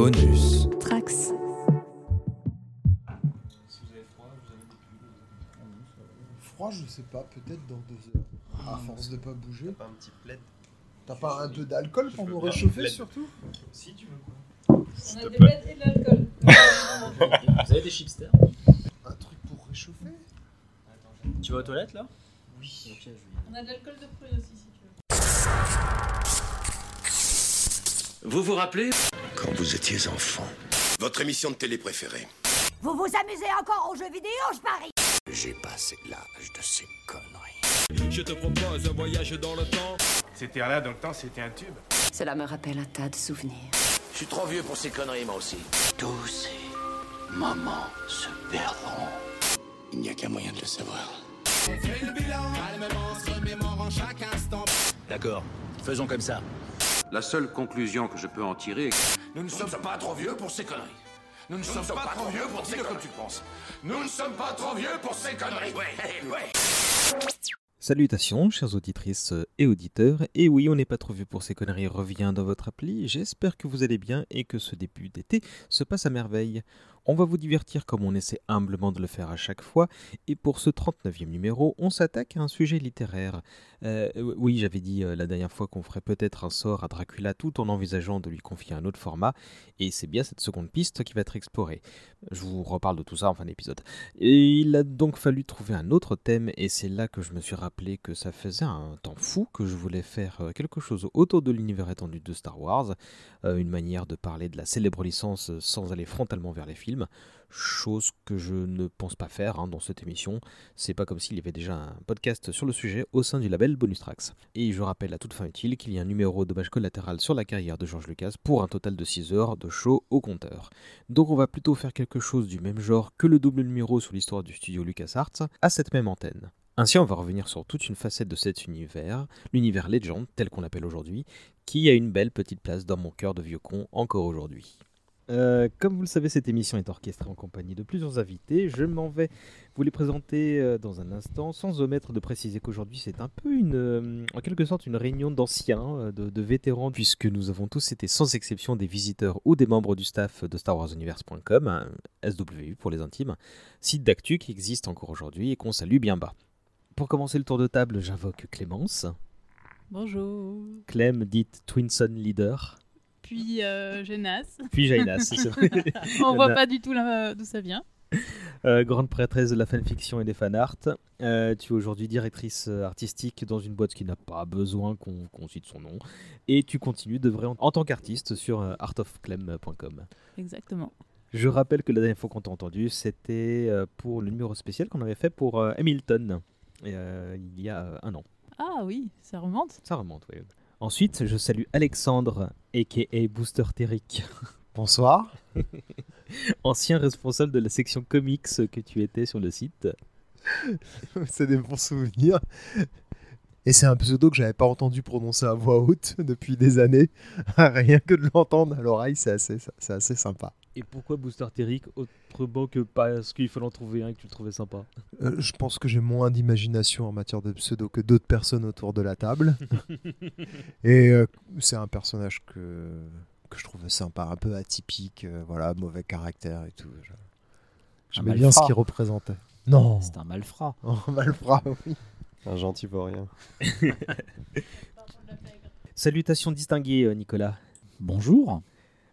Bonus. Trax. Froid, je sais pas, peut-être dans deux heures. À force de pas bouger. Pas un petit plaid T'as pas un peu d'alcool pour nous réchauffer surtout Si tu veux. On a des bêtes et de l'alcool. Vous avez des chipsters Un truc pour réchauffer Tu vas aux toilettes là? Oui. Ok, je vais. On a de l'alcool de prune aussi, Vous vous rappelez Quand vous étiez enfant, Votre émission de télé préférée Vous vous amusez encore aux jeux vidéo, je parie j'ai passé l'âge de ces conneries. Je te propose un voyage dans le temps. C'était là dans le temps, c'était un tube. Cela me rappelle un tas de souvenirs. Je suis trop vieux pour ces conneries, moi aussi. Tous ces moments se perdront. Il n'y a qu'un moyen de le savoir. D'accord, faisons comme ça. La seule conclusion que je peux en tirer est Nous ne sommes pas trop vieux pour ces conneries. Nous ne sommes pas trop vieux pour ces conneries. comme tu penses. Nous ne sommes pas trop vieux pour ces conneries. Ouais, ouais. Salutations, chères auditrices et auditeurs. Et oui, on n'est pas trop vieux pour ces conneries revient dans votre appli. J'espère que vous allez bien et que ce début d'été se passe à merveille. On va vous divertir comme on essaie humblement de le faire à chaque fois. Et pour ce 39e numéro, on s'attaque à un sujet littéraire. Euh, oui, j'avais dit euh, la dernière fois qu'on ferait peut-être un sort à Dracula tout en envisageant de lui confier un autre format. Et c'est bien cette seconde piste qui va être explorée. Je vous reparle de tout ça en fin d'épisode. Et il a donc fallu trouver un autre thème, et c'est là que je me suis rappelé que ça faisait un temps fou que je voulais faire euh, quelque chose autour de l'univers étendu de Star Wars, une manière de parler de la célèbre licence sans aller frontalement vers les films, chose que je ne pense pas faire hein, dans cette émission. C'est pas comme s'il y avait déjà un podcast sur le sujet au sein du label Bonus Tracks. Et je rappelle à toute fin utile qu'il y a un numéro dommage collatéral sur la carrière de George Lucas pour un total de 6 heures de show au compteur. Donc on va plutôt faire quelque chose du même genre que le double numéro sur l'histoire du studio LucasArts à cette même antenne. Ainsi, on va revenir sur toute une facette de cet univers, l'univers Legend, tel qu'on l'appelle aujourd'hui, qui a une belle petite place dans mon cœur de vieux con encore aujourd'hui. Euh, comme vous le savez, cette émission est orchestrée en compagnie de plusieurs invités. Je m'en vais vous les présenter euh, dans un instant, sans omettre de préciser qu'aujourd'hui c'est un peu une, euh, en quelque sorte, une réunion d'anciens, de, de vétérans, puisque nous avons tous été sans exception des visiteurs ou des membres du staff de StarWarsUniverse.com, hein, SWU pour les intimes, site d'actu qui existe encore aujourd'hui et qu'on salue bien bas. Pour commencer le tour de table, j'invoque Clémence. Bonjour. Clem, dite Twinson Leader. Puis euh, Génas. Puis Jainas. On voit pas du tout d'où ça vient. Euh, grande prêtresse de la fanfiction et des fanarts. Euh, tu es aujourd'hui directrice euh, artistique dans une boîte qui n'a pas besoin qu'on cite son nom. Et tu continues de vrai en, en tant qu'artiste sur euh, artofclem.com. Exactement. Je rappelle que la dernière fois qu'on t'a entendu, c'était pour le numéro spécial qu'on avait fait pour Hamilton, il y a un an. Ah oui, ça remonte. Ça remonte, oui. Ensuite, je salue Alexandre, a.k.a. Booster Terric. Bonsoir. Ancien responsable de la section comics que tu étais sur le site. c'est des bons souvenirs. Et c'est un pseudo que j'avais pas entendu prononcer à voix haute depuis des années. Rien que de l'entendre à l'oreille, c'est assez, c'est assez sympa. Et pourquoi Booster Terric autrement que parce qu'il fallait en trouver un que tu le trouvais sympa Euh, je pense que j'ai moins d'imagination en matière de pseudo que d'autres personnes autour de la table. Et euh, c'est un personnage que, que je trouve sympa, un peu atypique, euh, voilà, mauvais caractère et tout. Je- J'aimais bien ce malfrat. qu'il représentait. Non, C'est un malfrat. oh, malfrat, oui. Un gentil vaurien. Salutations distinguées, Nicolas. Bonjour.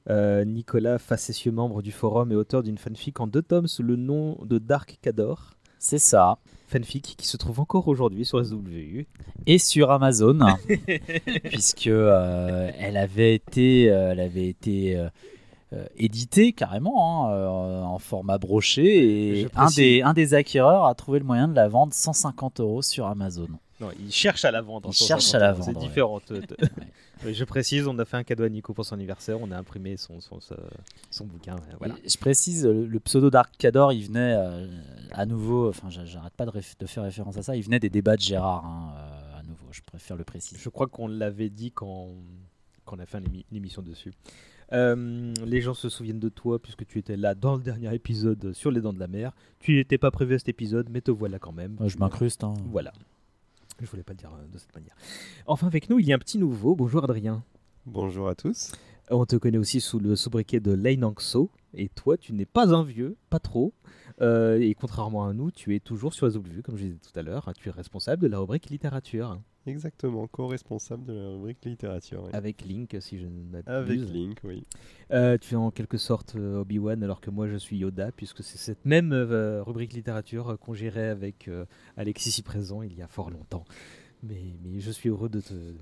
Euh, Nicolas, facétieux membre du forum et auteur d'une fanfic en deux tomes sous le nom de Dark Cador. C'est ça. Fanfic qui se trouve encore aujourd'hui sur SWU. Et sur Amazon, puisque euh, elle avait été, euh, elle avait été euh, éditée carrément hein, euh, en format broché, et un précise. des, un des acquéreurs a trouvé le moyen de la vendre 150 euros sur Amazon. Non, il cherche à la vendre. Il cherche à la vendre, C'est différent. Oui, Je précise, on a fait un cadeau à Nico pour son anniversaire. On a imprimé son, son, son, son bouquin. ouais, Voilà. Je précise, le, le pseudo Dark Cador, il venait euh, à nouveau, enfin j'a- j'arrête pas de, faire référence à ça, il venait des débats de Gérard, hein, euh, à nouveau, je préfère le préciser. Je crois qu'on l'avait dit quand, quand on a fait une, émi- une émission dessus. Euh, les gens se souviennent de toi puisque tu étais là dans le dernier épisode sur les dents de la mer. Tu n'étais pas prévu à cet épisode, mais te voilà quand même. Je m'incruste. hein. Voilà. Je voulais pas le dire euh, de cette manière. Enfin, avec nous, il y a un petit nouveau. Bonjour Adrien. Bonjour à tous. On te connaît aussi sous le sobriquet de Lane Angso. Et toi, tu n'es pas un vieux, pas trop. Euh, et contrairement à nous, tu es toujours sur les vues, comme je disais tout à l'heure. Tu es responsable de la rubrique littérature. Exactement, co-responsable de la rubrique littérature. oui. Avec Link, si je ne m'abuse. Avec Link, oui. Euh, tu es en quelque sorte euh, Obi-Wan, alors que moi je suis Yoda, puisque c'est cette même euh, rubrique littérature qu'on gérait avec euh, Alexis ici présent il y a fort longtemps. Mais, mais je suis heureux de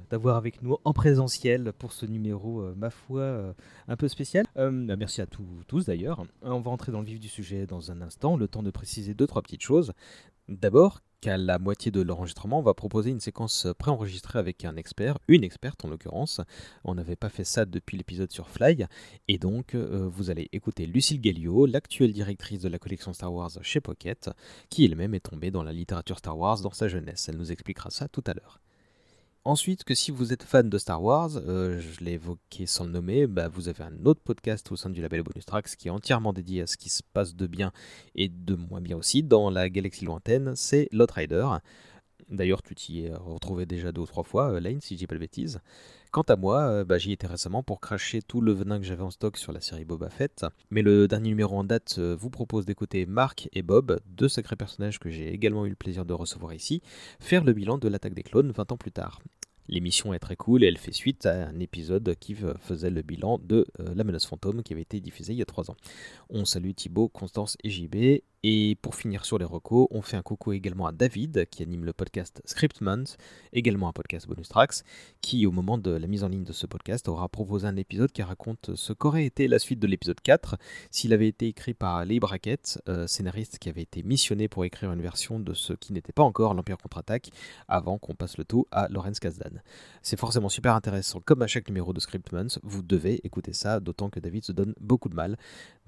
d'avoir avec nous en présentiel pour ce numéro, ma foi, un peu spécial. Bah, merci à tous d'ailleurs. On va entrer dans le vif du sujet dans un instant, le temps de préciser deux, trois petites choses. D'abord, la moitié de l'enregistrement, on va proposer une séquence préenregistrée avec un expert, une experte en l'occurrence. On n'avait pas fait ça depuis l'épisode sur Fly. Et donc, euh, vous allez écouter Lucille Gallio, l'actuelle directrice de la collection Star Wars chez Pocket, qui elle-même est tombée dans la littérature Star Wars dans sa jeunesse. Elle nous expliquera ça tout à l'heure. Ensuite, que si vous êtes fan de Star Wars, euh, je l'ai évoqué sans le nommer, bah, vous avez un autre podcast au sein du label Bonus Tracks qui est entièrement dédié à ce qui se passe de bien et de moins bien aussi dans la galaxie lointaine, c'est Lot Rider. D'ailleurs, tu t'y es retrouvé déjà deux ou trois fois, euh, Lane, si je dis pas de bêtises. Quant à moi, euh, bah, j'y étais récemment pour cracher tout le venin que j'avais en stock sur la série Boba Fett. Mais le dernier numéro en date euh, vous propose d'écouter Marc et Bob, deux sacrés personnages que j'ai également eu le plaisir de recevoir ici, faire le bilan de l'attaque des clones 20 ans plus tard. L'émission est très cool et elle fait suite à un épisode qui faisait le bilan de La menace fantôme qui avait été diffusé il y a 3 ans. On salue Thibaut, Constance et JB. Et pour finir sur les recos, on fait un coucou également à David qui anime le podcast Script Month, également un podcast bonus tracks, qui au moment de la mise en ligne de ce podcast aura proposé un épisode qui raconte ce qu'aurait été la suite de l'épisode 4 s'il avait été écrit par Lee Brackett, euh, scénariste qui avait été missionné pour écrire une version de ce qui n'était pas encore l'Empire contre-attaque avant qu'on passe le tout à Lawrence Kasdan. C'est forcément super intéressant, comme à chaque numéro de Script Month, vous devez écouter ça, d'autant que David se donne beaucoup de mal.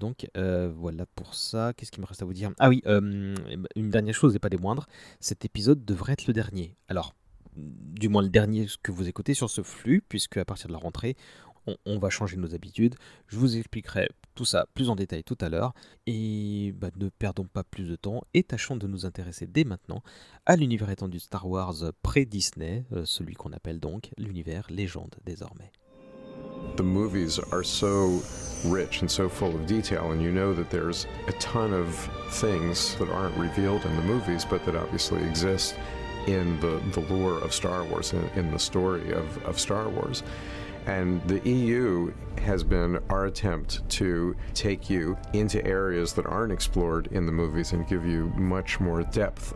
Donc euh, voilà pour ça, qu'est-ce qu'il me reste à vous dire Ah oui, euh, une dernière chose et pas des moindres, cet épisode devrait être le dernier. Alors, du moins le dernier que vous écoutez sur ce flux, puisque à partir de la rentrée, on, va changer nos habitudes. Je vous expliquerai tout ça plus en détail tout à l'heure. Et bah, ne perdons pas plus de temps et tâchons de nous intéresser dès maintenant à l'univers étendu Star Wars pré-Disney, euh, celui qu'on appelle donc l'univers légende désormais. The movies are so rich and so full of detail, and you know that there's a ton of things that aren't revealed in the movies, but that obviously exist in the, the lore of Star Wars, in, in the story of, of Star Wars. And the EU has been our attempt to take you into areas that aren't explored in the movies and give you much more depth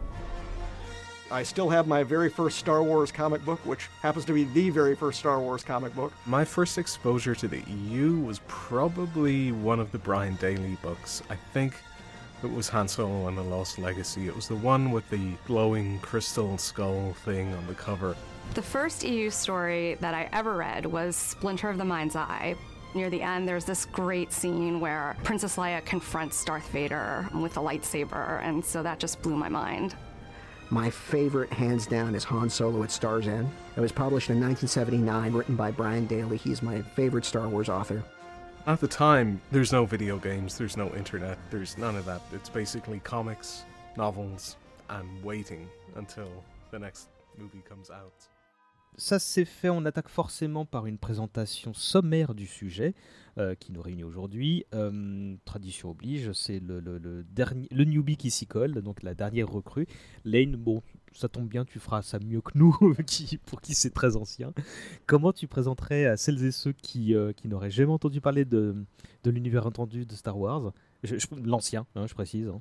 I still have my very first Star Wars comic book, which happens to be the very first Star Wars comic book. My first exposure to the EU was probably one of the Brian Daly books. I think it was Han Solo and the Lost Legacy. It was the one with the glowing crystal skull thing on the cover. The first EU story that I ever read was Splinter of the Mind's Eye. Near the end, there's this great scene where Princess Leia confronts Darth Vader with a lightsaber, and so that just blew my mind. My favorite, hands down, is Han Solo at Star's End. It was published in 1979, written by Brian Daly. He's my favorite Star Wars author. At the time, there's no video games, there's no internet, there's none of that. It's basically comics, novels, and waiting until the next movie comes out. Ça c'est fait, on attaque forcément par une présentation sommaire du sujet euh, qui nous réunit aujourd'hui. Euh, tradition oblige, c'est le, dernier, le newbie qui s'y colle, donc la dernière recrue. Lane, bon, ça tombe bien, tu feras ça mieux que nous, qui, pour qui c'est très ancien. Comment tu présenterais à celles et ceux qui, euh, qui n'auraient jamais entendu parler de, de l'univers entendu de Star Wars? L'ancien, hein, je précise. Hein.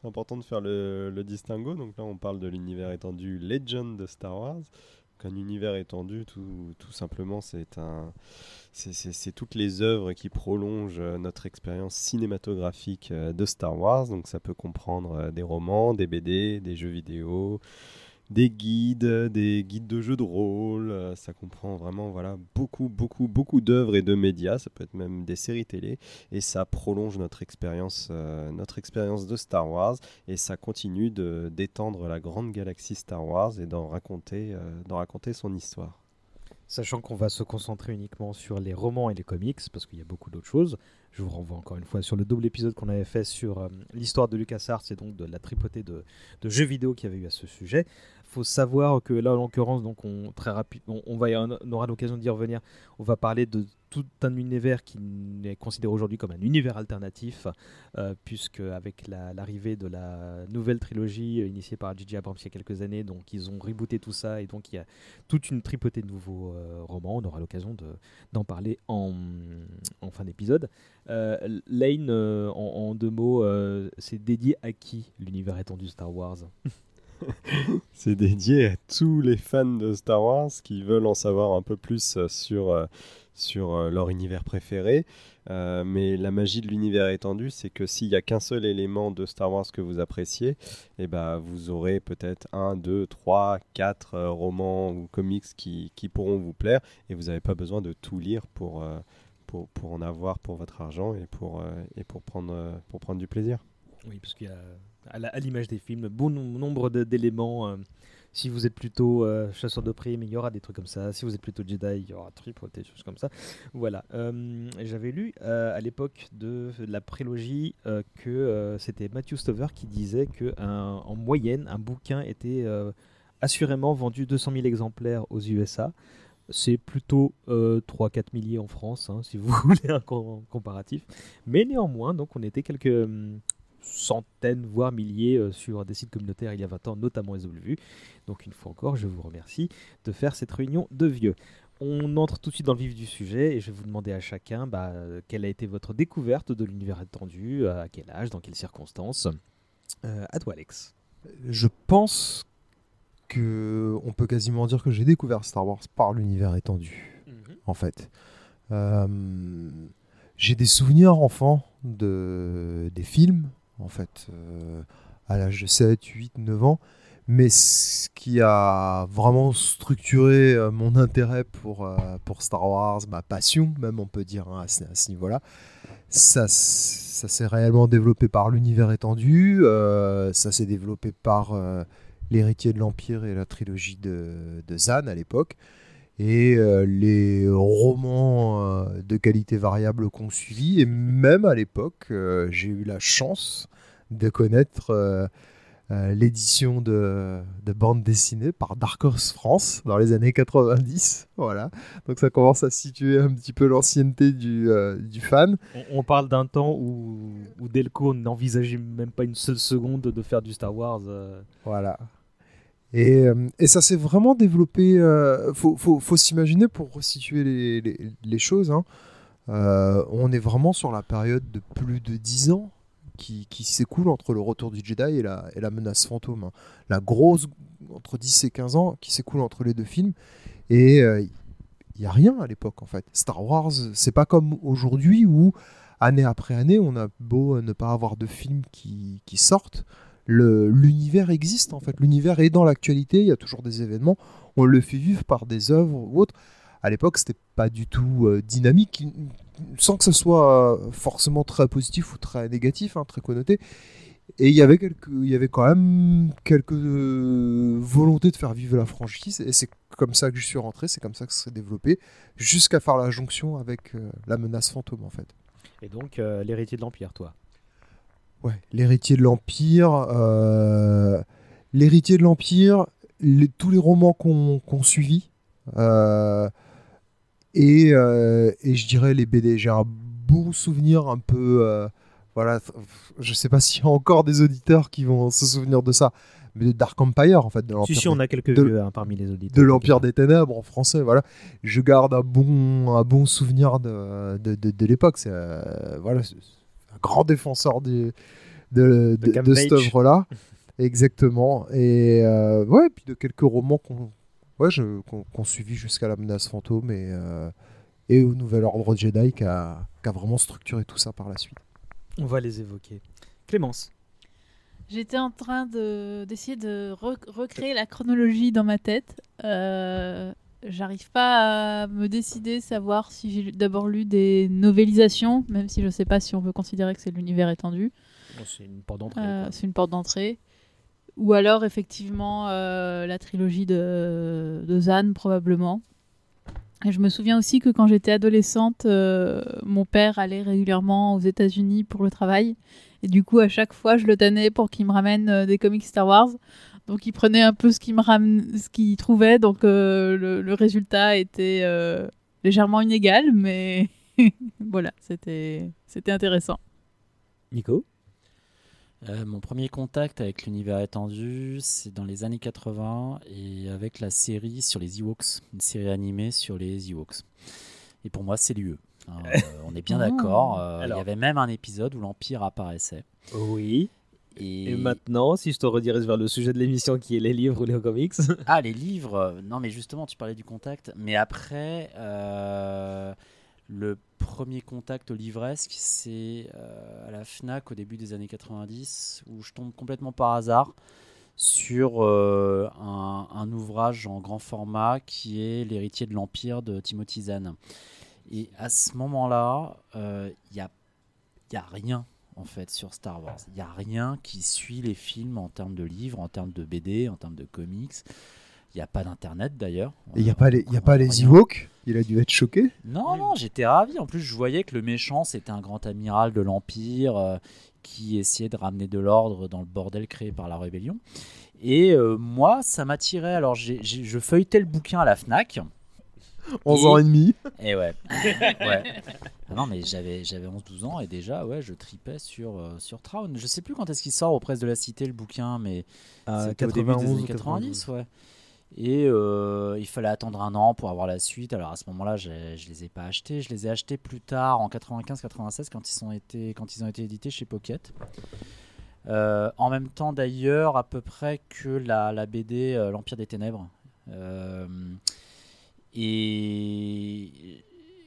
C'est important de faire le, le, distinguo. Donc là, on parle de l'univers étendu Legend de Star Wars. Un univers étendu, tout, simplement, c'est toutes les œuvres qui prolongent euh, notre expérience cinématographique euh, de Star Wars. Donc ça peut comprendre euh, des romans, des BD, des jeux vidéo, des guides, des guides de jeux de rôle. Ça comprend vraiment voilà beaucoup, beaucoup, beaucoup d'œuvres et de médias. Ça peut être même des séries télé et ça prolonge notre expérience, euh, de Star Wars et ça continue de d'étendre la grande galaxie Star Wars et d'en raconter, euh, d'en raconter son histoire. Sachant qu'on va se concentrer uniquement sur les romans et les comics, parce qu'il y a beaucoup d'autres choses. Je vous renvoie encore une fois sur le double épisode qu'on avait fait sur euh, l'histoire de LucasArts et donc de la tripotée de, de, jeux vidéo qu'il y avait eu à ce sujet. Faut savoir que là, en l'occurrence, donc on très rapide, on, on va, on aura l'occasion d'y revenir. On va parler de tout un univers qui est considéré aujourd'hui comme un univers alternatif, euh, puisque avec la- l'arrivée de la nouvelle trilogie euh, initiée par J.J. Abrams il y a quelques années, donc ils ont rebooté tout ça et donc il y a toute une tripotée de nouveaux euh, romans. On aura l'occasion de- d'en parler en, fin d'épisode. Lane, en, deux mots, c'est dédié à qui l'univers étendu Star Wars? C'est dédié à tous les fans de Star Wars qui veulent en savoir un peu plus euh, sur, euh, sur euh, leur univers préféré. Mais la magie de l'univers étendu, c'est que s'il n'y a qu'un seul élément de Star Wars que vous appréciez, eh ben, vous aurez peut-être un, deux, trois, quatre romans ou comics qui, qui pourront vous plaire et vous n'avez pas besoin de tout lire pour, pour, pour en avoir pour votre argent et pour, et pour, prendre, pour prendre du plaisir. Oui, parce qu'il y a, à l'image des films, bon nom- nombre d'éléments. euh, si vous êtes plutôt euh, chasseur de primes, il y aura des trucs comme ça. Si vous êtes plutôt Jedi, il y aura triple, des choses comme ça. Voilà. Euh, J'avais lu à l'époque de la prélogie que c'était Matthew Stover qui disait que en moyenne, un bouquin était assurément vendu 200 000 exemplaires aux USA. C'est plutôt euh, 3-4 milliers en France, hein, si vous voulez un com- comparatif. Mais néanmoins, donc on était quelques centaines, voire milliers euh, sur des sites communautaires il y a 20 ans, notamment Vu. Donc une fois encore, je vous remercie de faire cette réunion de vieux. On entre tout de suite dans le vif du sujet et je vais vous demander à chacun bah, quelle a été votre découverte de l'univers étendu, euh, à quel âge, dans quelles circonstances. Euh, à toi, Alex. Je pense que on peut quasiment dire que j'ai découvert Star Wars par l'univers étendu, en fait. Euh, j'ai des souvenirs enfants de, des films, en fait, euh, à l'âge de 7, 8, 9 ans. Mais ce qui a vraiment structuré euh, mon intérêt pour, euh, pour Star Wars, ma passion, même on peut dire hein, à ce, niveau-là, ça, ça s'est réellement développé par l'univers étendu, ça s'est développé par l'héritier de l'Empire et la trilogie de, de Zan à l'époque, et euh, les romans euh, de qualité variable qu'on suivi, et même à l'époque, euh, j'ai eu la chance de connaître l'édition de, de bande dessinée par Dark Horse France dans les années 90. Voilà. Donc ça commence à situer un petit peu l'ancienneté du, euh, du fan. On, on parle d'un temps où, où Delco n'envisageait même pas une seule seconde de faire du Star Wars. euh. Voilà. Et, euh, et ça s'est vraiment développé. euh, faut s'imaginer pour resituer les, choses. hein. Euh, on est vraiment sur la période de plus de 10 ans qui, qui s'écoule entre le retour du Jedi et la, menace fantôme. hein. La grosse, entre 10 et 15 ans, qui s'écoule entre les deux films. Et il n'y a rien à l'époque, en fait. Star Wars, c'est pas comme aujourd'hui où, année après année, on a beau ne pas avoir de films qui sortent. L'univers existe, en fait. L'univers est dans l'actualité, il y a toujours des événements. On le fait vivre par des œuvres ou autres. À l'époque, c'était pas du tout euh, dynamique, sans que ce soit euh, forcément très positif ou très négatif, hein, très connoté. Et il y avait quelques, il y avait quand même quelques euh, volontés de faire vivre la franchise, et c'est comme ça que je suis rentré, c'est comme ça que ça s'est développé, jusqu'à faire la jonction avec la menace fantôme en fait. Et donc, l'héritier de l'Empire, toi? Ouais, l'héritier de l'Empire, euh, l'héritier de l'Empire, les- tous les romans qu'on qu'on suivit, euh, et, euh, et je dirais les BD. J'ai un bon souvenir un peu. voilà, je sais pas s'il y a encore des auditeurs qui vont se souvenir de ça, mais de Dark Empire en fait. De Si, si, on a quelques de- vieux hein, parmi les auditeurs. de l'Empire des Ténèbres en français, voilà. Je garde un bon, un bon souvenir de, de, de- l'époque. C'est voilà, grand défenseur du- de, de, de cette œuvre-là. Exactement. Et euh, ouais, puis de quelques romans qu'on ouais, je- qu'on suivit jusqu'à la menace fantôme et, euh, et au Nouvel Ordre Jedi qui a, qui a vraiment structuré tout ça par la suite. On va les évoquer. Clémence. J'étais en train de- d'essayer de, re- recréer la chronologie dans ma tête. Euh, J'arrive pas à me décider, savoir si j'ai d'abord lu des novélisations, même si je sais pas si on peut considérer que c'est l'univers étendu. C'est une porte d'entrée. Euh, c'est une porte d'entrée. Ou alors, effectivement, euh, la trilogie de, de Zan, probablement. Et je me souviens aussi que quand j'étais adolescente, euh, mon père allait régulièrement aux États-Unis pour le travail. Et du coup, à chaque fois, je le tannais pour qu'il me ramène euh, des comics Star Wars. Donc il prenait un peu ce qu'il me ram... ce qu'il trouvait, donc euh, le, le résultat était euh, légèrement inégal, mais voilà, c'était c'était intéressant. Nico? Euh, mon premier contact avec l'univers étendu, c'est dans les années 80 et avec la série sur les Ewoks, une série animée sur les Ewoks. Et pour moi, c'est l'UE. Hein, euh, on est bien d'accord. euh, Il y avait même un épisode où l'Empire apparaissait. Oui. Et, Et maintenant, si je te redirige vers le sujet de l'émission qui est les livres ou les comics. Ah, les livres. Non, mais justement, tu parlais du contact. Mais après, euh, le premier contact livresque, c'est euh, à la Fnac au début des années 90, où je tombe complètement par hasard sur euh, un, un ouvrage en grand format qui est L'héritier de l'Empire de Timothy Zahn. Et à ce moment-là, il n'y a, y a rien en fait sur Star Wars. Il n'y a rien qui suit les films en termes de livres, en termes de BD, en termes de comics. Il n'y a pas d'internet d'ailleurs. Il n'y a pas les, y a pas les Ewoks? Il a dû être choqué? Non, non, j'étais ravi. En plus, je voyais que le méchant, c'était un grand amiral de l'Empire euh, qui essayait de ramener de l'ordre dans le bordel créé par la rébellion. Et euh, moi, ça m'attirait. Alors, je feuilletais le bouquin à la Fnac. 11 ans et demi. Et ouais. ouais. Ah non, mais j'avais j'avais 11-12 ans et déjà, ouais, je tripais sur, euh, sur Traun. Je sais plus quand est-ce qu'il sort aux presses de la Cité, le bouquin, mais Ah, c'était au début des 91 années ou 90, ouais. Et euh, il fallait attendre un an pour avoir la suite. Alors à ce moment-là, je les ai pas achetés. Je les ai achetés plus tard, en 95-96, quand, ils sont été- quand ils ont été édités chez Pocket. Euh, en même temps, d'ailleurs, à peu près que la, la BD euh, L'Empire des Ténèbres. Et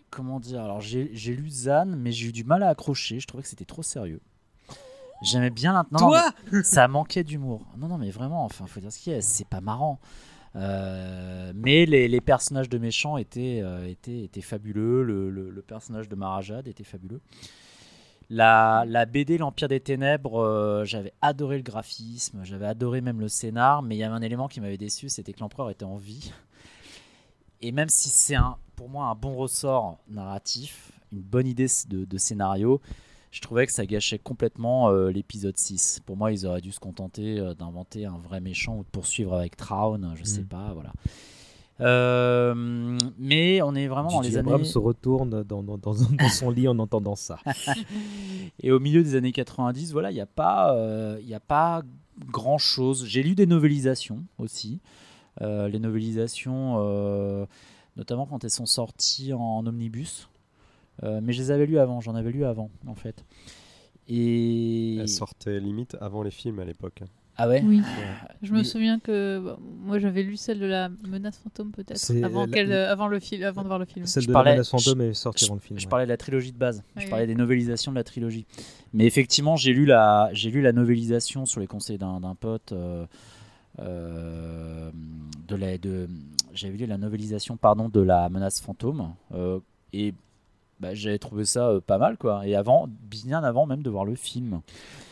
comment dire Alors j'ai lu Zan, mais j'ai eu du mal à accrocher. Je trouvais que c'était trop sérieux. J'aimais bien maintenant. Toi Ça manquait d'humour. Non, non, mais vraiment, enfin, faut dire ce qu'il y a. C'est pas marrant. Euh, mais les, les personnages de méchants étaient, euh, étaient, étaient fabuleux. Le, le- le personnage de Marajad était fabuleux. La, la BD L'Empire des Ténèbres, euh, j'avais adoré le graphisme, j'avais adoré même le scénar, mais il y avait un élément qui m'avait déçu, c'était que l'empereur était en vie. Et même si c'est un, pour moi un bon ressort narratif, une bonne idée de, de scénario, je trouvais que ça gâchait complètement euh, l'épisode 6. Pour moi, ils auraient dû se contenter euh, d'inventer un vrai méchant ou de poursuivre avec Traun, je sais Mm. pas, voilà. Euh, mais on est vraiment dans les J.J. années. Abrams se retourne dans, dans- dans- dans son lit en entendant ça. Et au milieu des années 90, voilà, il n'y a pas, il a pas grand chose. J'ai lu des novélisations aussi, les novélisations, euh, notamment quand elles sont sorties en omnibus. Euh, mais je les avais lues avant, j'en avais lu avant en fait. Et Elle sortait limite avant les films à l'époque. ah ouais? Oui. Ouais. Je me souviens que bah, moi j'avais lu celle de la menace fantôme peut-être avant, la- qu'elle- euh, avant le film, avant de voir le film. Celle Je de parlais- la menace fantôme est sortie avant le film. Je ouais. parlais de la trilogie de base. Oui, je parlais des novélisations de la trilogie. Mais effectivement, j'ai lu la, j'ai lu la novélisation sur les conseils d'un, pote. euh, euh, de la, de, j'avais lu la novélisation pardon de la menace fantôme euh, et bah, j'avais trouvé ça euh, pas mal quoi. Et avant, bien avant même de voir le film.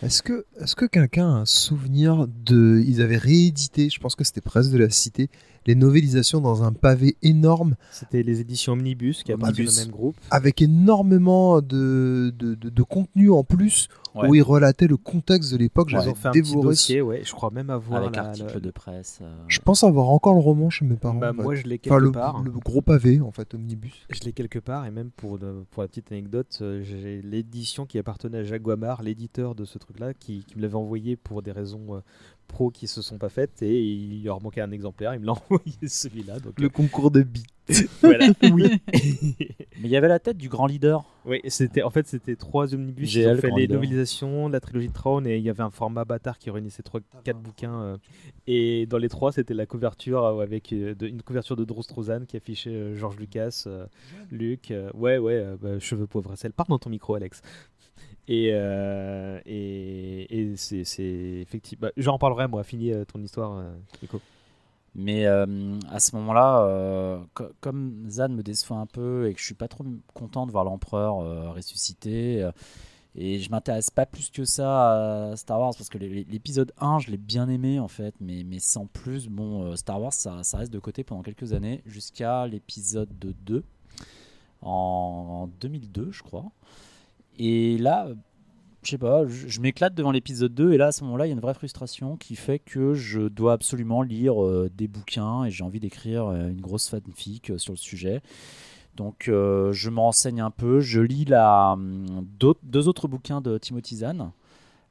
Est-ce que, est que quelqu'un a un souvenir de. Ils avaient réédité, je pense que c'était Presse de la Cité, les novélisations dans un pavé énorme C'était les éditions Omnibus qui appartiennent au même groupe. avec énormément de, de, de- de contenu en plus Ouais. où ils relataient le contexte de l'époque. J'avais ont fait un petit dévoré. dossier, ouais. Je crois même avoir avec la- article la- de presse. euh, Je pense avoir encore le roman chez mes parents. Bah, en fait. moi, je l'ai Enfin, quelque le, part. le gros pavé, en fait, omnibus. Je l'ai quelque part et même pour, pour la petite anecdote, euh, j'ai l'édition qui appartenait à Jacques Guamard, l'éditeur de ce truc-là, qui, qui me l'avait envoyé pour des raisons euh, pro qui se sont pas faites et il leur manquait un exemplaire. Il me l'a envoyé celui-là. Donc, Le concours de billes. voilà. oui. Mais il y avait la tête du grand leader. Oui, c'était en fait c'était trois omnibus. Ont fait les novelisations, la trilogie de Traun et il y avait un format bâtard qui réunissait trois, quatre bouquins. euh, et dans les trois, c'était la couverture euh, avec euh, de- une couverture de Drew Strozan qui affichait euh, George Lucas, euh, Luc. euh, ouais, ouais, euh, bah, cheveux poivre et sel. Parle dans ton micro, Alex. Et, euh, et, et c'est effectivement. bah, J'en parlerai moi. Finis euh, ton histoire, euh. Mais euh, à ce moment-là, euh, co- comme Zan me déçoit un peu et que je suis pas trop content de voir l'empereur ressuscité, et je m'intéresse pas plus que ça à Star Wars parce que l'é- l'épisode 1, je l'ai bien aimé en fait, mais, mais sans plus, bon, Star Wars ça, ça reste de côté pendant quelques années jusqu'à l'épisode 2 en, en 2002, je crois. Et là, je sais pas, je, m'éclate devant l'épisode 2 et là à ce moment-là il y a une vraie frustration qui fait que je dois absolument lire euh, des bouquins et j'ai envie d'écrire euh, une grosse fanfic euh, sur le sujet. Donc je me renseigne un peu, je lis la, hum, deux autres bouquins de Timothy Zahn.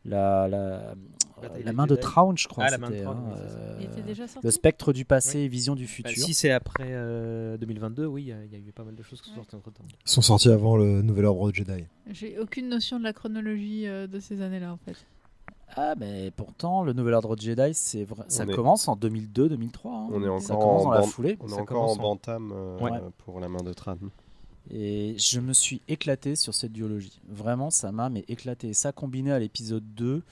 La, la, Bataille la main de. Traun, je crois. Ah, la main de c'était, Traun, hein, oui, c'est ça. euh, Il était déjà sorti le spectre du passé Oui. et vision du Bah, futur. si c'est après euh, 2022, oui, il y, a- il y a eu pas mal de choses qui sont sorties entre temps. Ils sont sortis avant le Nouvel Ordre Jedi. J'ai aucune notion de la chronologie euh, de ces années-là en fait. Ah, mais pourtant, le Nouvel Ordre Jedi, c'est vrai, ça est- commence en 2002-2003. hein. On est ça encore commence en dans la ban- foulée. On est Ça encore en commence bantam euh, Ouais. pour la main de Tran. Et je me suis éclaté sur cette duologie. Vraiment, ça m'a mais éclaté. Et ça combiné à l'épisode 2,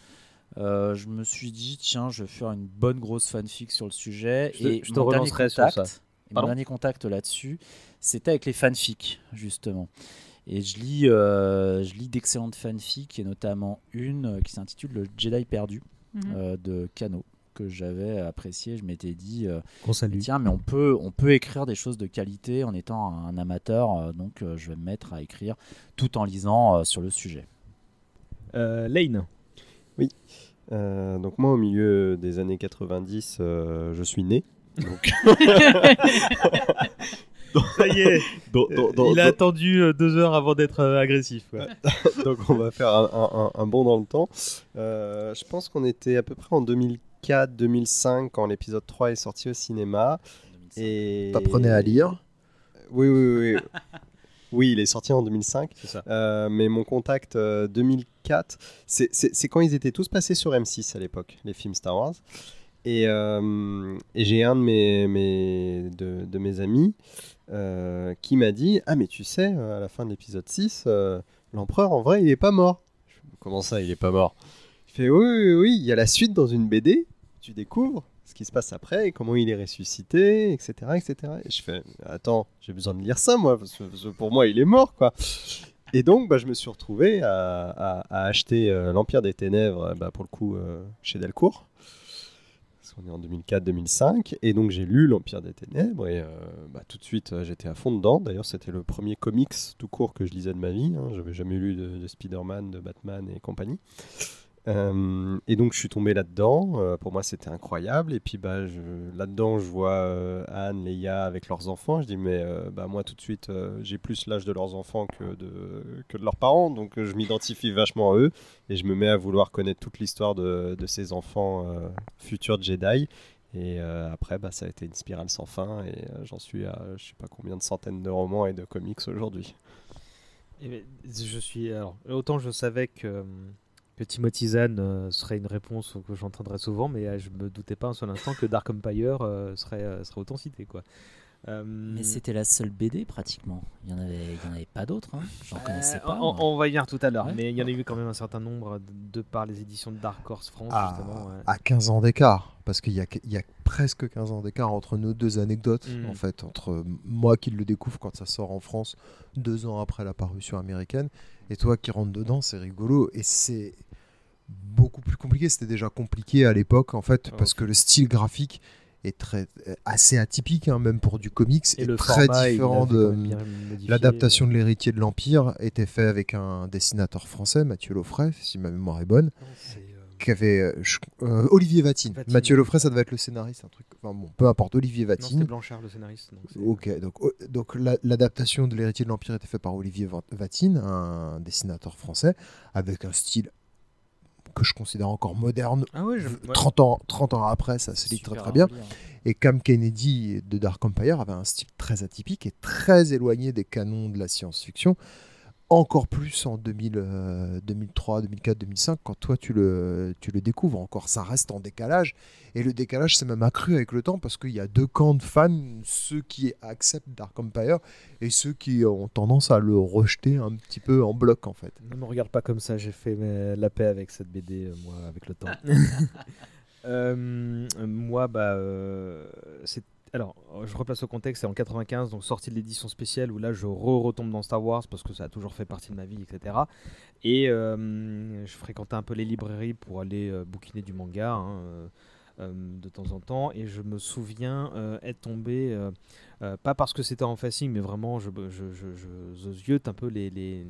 euh, je me suis dit, tiens, je vais faire une bonne grosse fanfic sur le sujet. Je te- et je te mon dernier relancerai sur contact, et mon dernier contact là-dessus, c'était avec les fanfics, justement. Et je lis, euh, je lis d'excellentes fanfics, et notamment une euh, qui s'intitule Le Jedi perdu Mhm. euh, de Kano que j'avais apprécié. Je m'étais dit, euh, tiens, mais on peut, on peut écrire des choses de qualité en étant un amateur, euh, donc euh, je vais me mettre à écrire tout en lisant euh, sur le sujet. Euh, Lane. Oui. Euh, donc moi, au milieu des années 90, euh, je suis né. Donc... Ça y est. Il a attendu deux heures avant d'être agressif. Donc on va faire un, un- un- un bond dans le temps. Euh, je pense qu'on était à peu près en 2004-2005 quand l'épisode 3 est sorti au cinéma. Et... T'apprenais à lire Oui, oui, oui. oui. Il est sorti en 2005. C'est ça. Euh, mais mon contact euh, 2004, c'est- c'est c'est quand ils étaient tous passés sur M6 à l'époque, les films Star Wars. Et, euh, et j'ai un de mes, mes- de, de mes amis euh, qui m'a dit Ah, mais tu sais, euh, à la fin de l'épisode 6, euh, l'empereur, en vrai, il est pas mort. Comment ça, il est pas mort? Il fait Oui, oui, oui, il y a la suite dans une BD. Tu découvres ce qui se passe après et comment il est ressuscité, etc. etc. Et je fais Attends, j'ai besoin de lire ça, moi, pour moi, il est mort, quoi. Et donc, bah, je me suis retrouvé à, acheter euh, l'Empire des Ténèbres, bah, pour le coup, euh, chez Delcourt. Parce qu'on est en 2004-2005. Et donc, j'ai lu l'Empire des Ténèbres et euh, bah, tout de suite, j'étais à fond dedans. D'ailleurs, c'était le premier comics tout court que je lisais de ma vie. Hein. J'avais jamais lu de Spider-Man, de Batman et compagnie. Euh, et donc je suis tombé là-dedans. Euh, pour moi, c'était incroyable. Et puis bah, là-dedans, je vois euh, Anne, Leia avec leurs enfants. Je dis mais euh, bah moi tout de suite, j'ai plus l'âge de leurs enfants que de que de leurs parents, donc je m'identifie vachement à eux et je me mets à vouloir connaître toute l'histoire de, de ces enfants futurs Jedi. Et après, bah, ça a été une spirale sans fin. Et j'en suis à je sais pas combien de centaines de romans et de comics aujourd'hui. Je suis alors autant je savais que que Timothy Zahn euh, serait une réponse que j'entendrais souvent, mais euh, je me doutais pas un seul instant que Dark Empire euh, serait euh, serait autant cité quoi. Euh, Mais c'était la seule BD pratiquement. Il y en avait, il y en avait pas d'autres. hein. J'en connaissais pas. on, va y venir tout à l'heure, Ouais. mais il y en a eu quand même un certain nombre de, de par les éditions de Dark Horse France à, justement. ouais. à 15 ans d'écart. Parce qu'il y a, il y a presque 15 ans d'écart entre nos deux anecdotes, Mm. en fait, entre moi qui le découvre quand ça sort en France, deux ans après la parution américaine, et toi qui rentres dedans, c'est rigolo. Et c'est beaucoup plus compliqué. C'était déjà compliqué à l'époque, en fait, Ah, parce que le style graphique est très, assez atypique, hein, même pour du comics, Et le très différent de l'adaptation de l'héritier de l'Empire était fait avec un dessinateur français, Mathieu Laufray, si ma mémoire est bonne. Qui avait euh, euh, Olivier Vatine. Vatine. Mathieu Laufray, ça devait être le scénariste, un truc. Enfin bon, peu importe, Olivier Non, Vatine. c'était Blanchard le scénariste. donc Ok, donc, oh, donc la- l'adaptation de l'héritier de l'Empire était faite par Olivier Va- Vatine, un dessinateur français, avec un style que je considère encore moderne. Ah ouais, je- V- ouais. 30, ans, 30 ans après, ça se lit très très bien. relire. Et Cam Kennedy de Dark Empire avait un style très atypique et très éloigné des canons de la science-fiction. Encore plus en 2000, euh, 2003, 2004, 2005, quand toi tu le, tu le découvres. Encore, ça reste en décalage. Et le décalage s'est même accru avec le temps parce qu'il y a deux camps de fans, ceux qui acceptent Dark Empire et ceux qui ont tendance à le rejeter un petit peu en bloc en fait. Ne me regarde pas comme ça, j'ai fait la paix avec cette BD, euh, moi, avec le temps. Euh, moi, bah, euh, c'est. Alors, je replace au contexte, c'est en 95, donc sortie de l'édition spéciale où là je re-retombe dans Star Wars parce que ça a toujours fait partie de ma vie, etc. Et euh, je fréquentais un peu les librairies pour aller euh, bouquiner du manga. hein, euh, euh, de temps en temps. Et je me souviens euh, être tombé, euh, euh, pas parce que c'était en facing, mais vraiment, je, je, un peu les,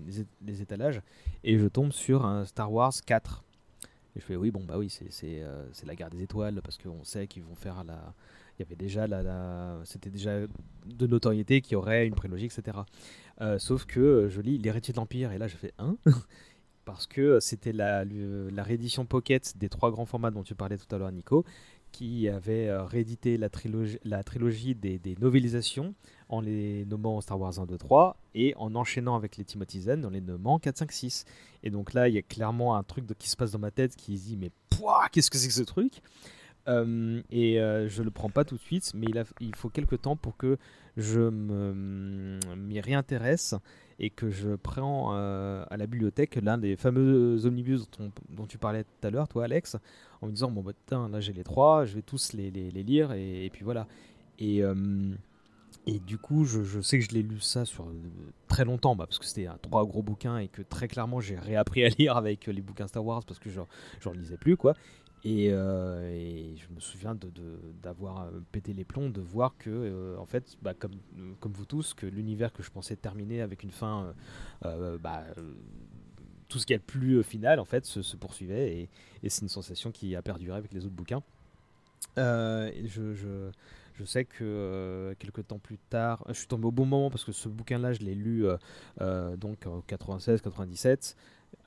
étalages. Et je tombe sur un Star Wars 4. Et je fais oui, bon, bah oui, euh, c'est la guerre des étoiles, parce qu'on sait qu'ils vont faire la. Il y avait déjà la. C'était déjà de notoriété qu'il y aurait une prélogie, etc. Euh, sauf que euh, je lis L'héritier de l'Empire, et là, je fais un. parce que c'était la, la réédition pocket des trois grands formats dont tu parlais tout à l'heure, Nico, qui avait euh, réédité la trilogie, la trilogie des, des novélisations en les nommant Star Wars 1, 2, 3 et en enchaînant avec les Timothy Zen en les nommant 4, 5, 6. Et donc là, il y a clairement un truc qui se passe dans ma tête qui se dit Mais pouah, qu'est-ce que c'est que ce truc? Euh, Et euh, je le prends pas tout de suite, mais il, faut quelques temps pour que je m'y réintéresse et que je prends euh, à la bibliothèque l'un des fameux omnibus dont, on- dont tu parlais tout à l'heure, toi Alex, en me disant bon bah putain, là j'ai les trois, je vais tous les, lire et, puis voilà. Et, euh, du coup, je, sais que je l'ai lu ça sur très longtemps, bah, parce que c'était trois gros bouquins et que très clairement j'ai réappris à lire avec les bouquins Star Wars parce que je j'en lisais plus quoi. Et, euh, et je me souviens de- de- d'avoir euh, pété les plombs, de voir que, euh, en fait, bah, comme, vous tous, que l'univers que je pensais terminer avec une fin, bah, tout ce qu'il y a de plus final, en fait, se, poursuivait. Et, c'est une sensation qui a perduré avec les autres bouquins. Je, sais que quelques temps plus tard, je suis tombé au bon moment parce que ce bouquin-là, je l'ai lu donc en 96-97.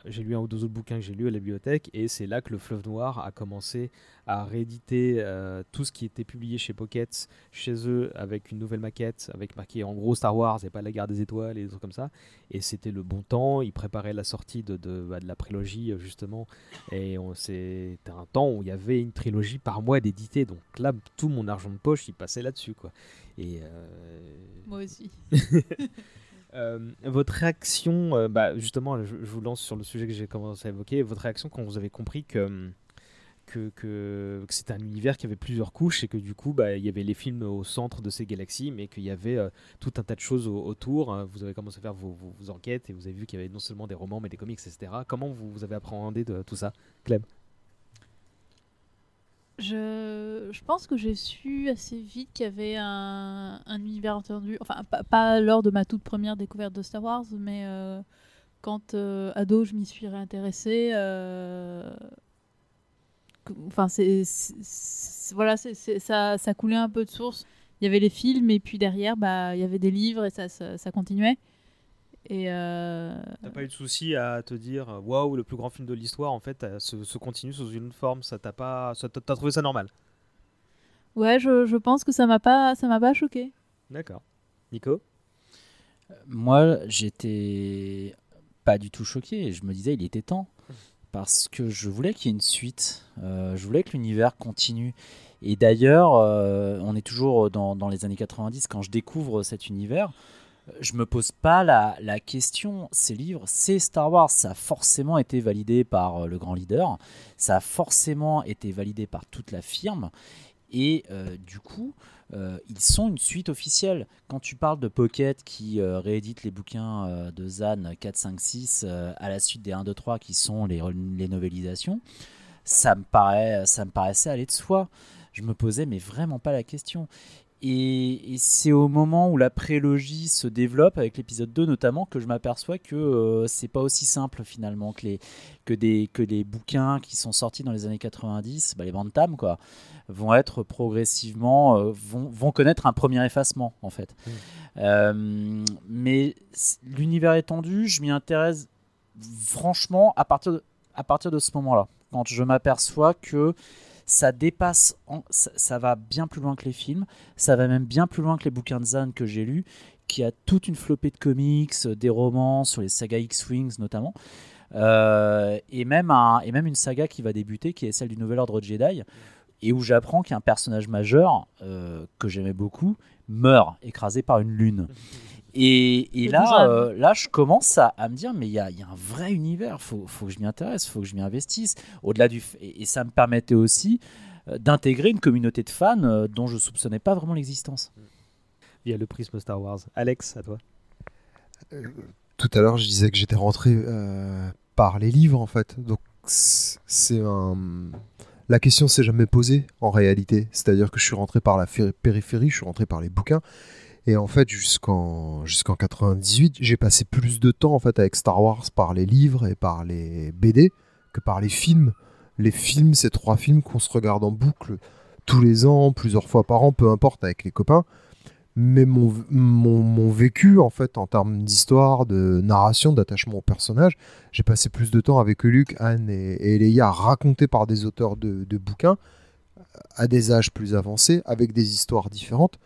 J'ai lu un ou deux autres bouquins que j'ai lus à la bibliothèque et c'est là que le Fleuve Noir a commencé à rééditer euh, tout ce qui était publié chez Pocket, chez eux, avec une nouvelle maquette, avec marqué en gros Star Wars et pas la guerre des étoiles et des trucs comme ça. Et c'était le bon temps, ils préparaient la sortie de, de, bah, de la prélogie euh, justement. Et c'était un temps où il y avait une trilogie par mois d'édité. Donc là, tout mon argent de poche, il passait là-dessus. quoi. Et euh, Moi aussi. Euh, votre réaction, euh, bah, justement, je, vous lance sur le sujet que j'ai commencé à évoquer. Votre réaction quand vous avez compris que que, que, c'était un univers qui avait plusieurs couches et que du coup, bah, il y avait les films au centre de ces galaxies, mais qu'il y avait euh, tout un tas de choses au- autour. hein. Vous avez commencé à faire vos enquêtes et vous avez vu qu'il y avait non seulement des romans, mais des comics, etc. Comment vous, vous avez appréhendé de tout ça, Clem? Je, pense que j'ai su assez vite qu'il y avait un, un univers entendu, enfin pas, lors de ma toute première découverte de Star Wars, mais euh, quand euh, ado je m'y suis réintéressée. euh, Enfin, c'est, voilà, ça, ça coulait un peu de source. Il y avait les films et puis derrière, bah, il y avait des livres et ça, ça continuait. Et euh, T'as pas eu de souci à te dire euh, waouh, le plus grand film de l'histoire en fait euh, se, se continue sous une forme, ça t'a pas, t'as trouvé ça normal? Ouais, je, je pense que ça m'a pas, ça m'a pas choqué. D'accord. Nico? Moi, j'étais pas du tout choqué. Je me disais, il était temps. Parce que je voulais qu'il y ait une suite. Euh, je voulais que l'univers continue. Et d'ailleurs, euh, on est toujours dans, dans les années 90. Quand je découvre cet univers, je me pose pas la, la question. Ces livres, c'est Star Wars. Ça a forcément été validé par euh, le grand leader. Ça a forcément été validé par toute la firme. Et euh, du coup, euh, ils sont une suite officielle. Quand tu parles de Pocket qui réédite les bouquins de Zan 4, 5, 6 euh, à la suite des 1, 2, 3 qui sont les, les novélisations, ça me, paraît, ça me paraissait aller de soi. Je me posais mais vraiment pas la question. Et, et c'est au moment où la prélogie se développe, avec l'épisode 2 notamment, que je m'aperçois que euh, c'est pas aussi simple finalement que les, que, des, que les bouquins qui sont sortis dans les années 90, bah, les Bantam, quoi, vont être progressivement, euh, vont, vont connaître un premier effacement en fait. Mmh. Euh, mais l'univers étendu, je m'y intéresse franchement à partir de, à partir de ce moment-là, quand je m'aperçois que ça dépasse, ça va bien plus loin que les films, ça va même bien plus loin que les bouquins de Zan que j'ai lus, qui a toute une flopée de comics, euh, des romans sur les sagas X-Wings notamment, euh, et, même un, et même une saga qui va débuter, qui est celle du Nouvel Ordre Jedi, et où j'apprends qu'un personnage majeur, euh, que j'aimais beaucoup, meurt écrasé par une lune. Et, là, euh, là, je commence à, à me dire, mais il y a, il y a un vrai univers, faut, faut que je m'y intéresse, faut que je m'y investisse. Au-delà du, f- et, et ça me permettait aussi euh, d'intégrer une communauté de fans euh, dont je soupçonnais pas vraiment l'existence. Via le prisme Star Wars. Alex, à toi. Tout à l'heure, je disais que j'étais rentré euh, par les livres, en fait. Donc, c'est un. la question s'est jamais posée en réalité. C'est-à-dire que je suis rentré par la périphérie, je suis rentré par les bouquins. Et en fait, jusqu'en jusqu'en 98, j'ai passé plus de temps en fait avec Star Wars par les livres et par les BD que par les films. Les films, ces trois films qu'on se regarde en boucle tous les ans, plusieurs fois par an, peu importe, avec les copains. Mais mon, mon, mon vécu, en fait, en termes d'histoire, de narration, d'attachement au personnage, j'ai passé plus de temps avec Luc, Anne et, et Leia racontés par des auteurs de, de bouquins à des âges plus avancés, avec des histoires différentes,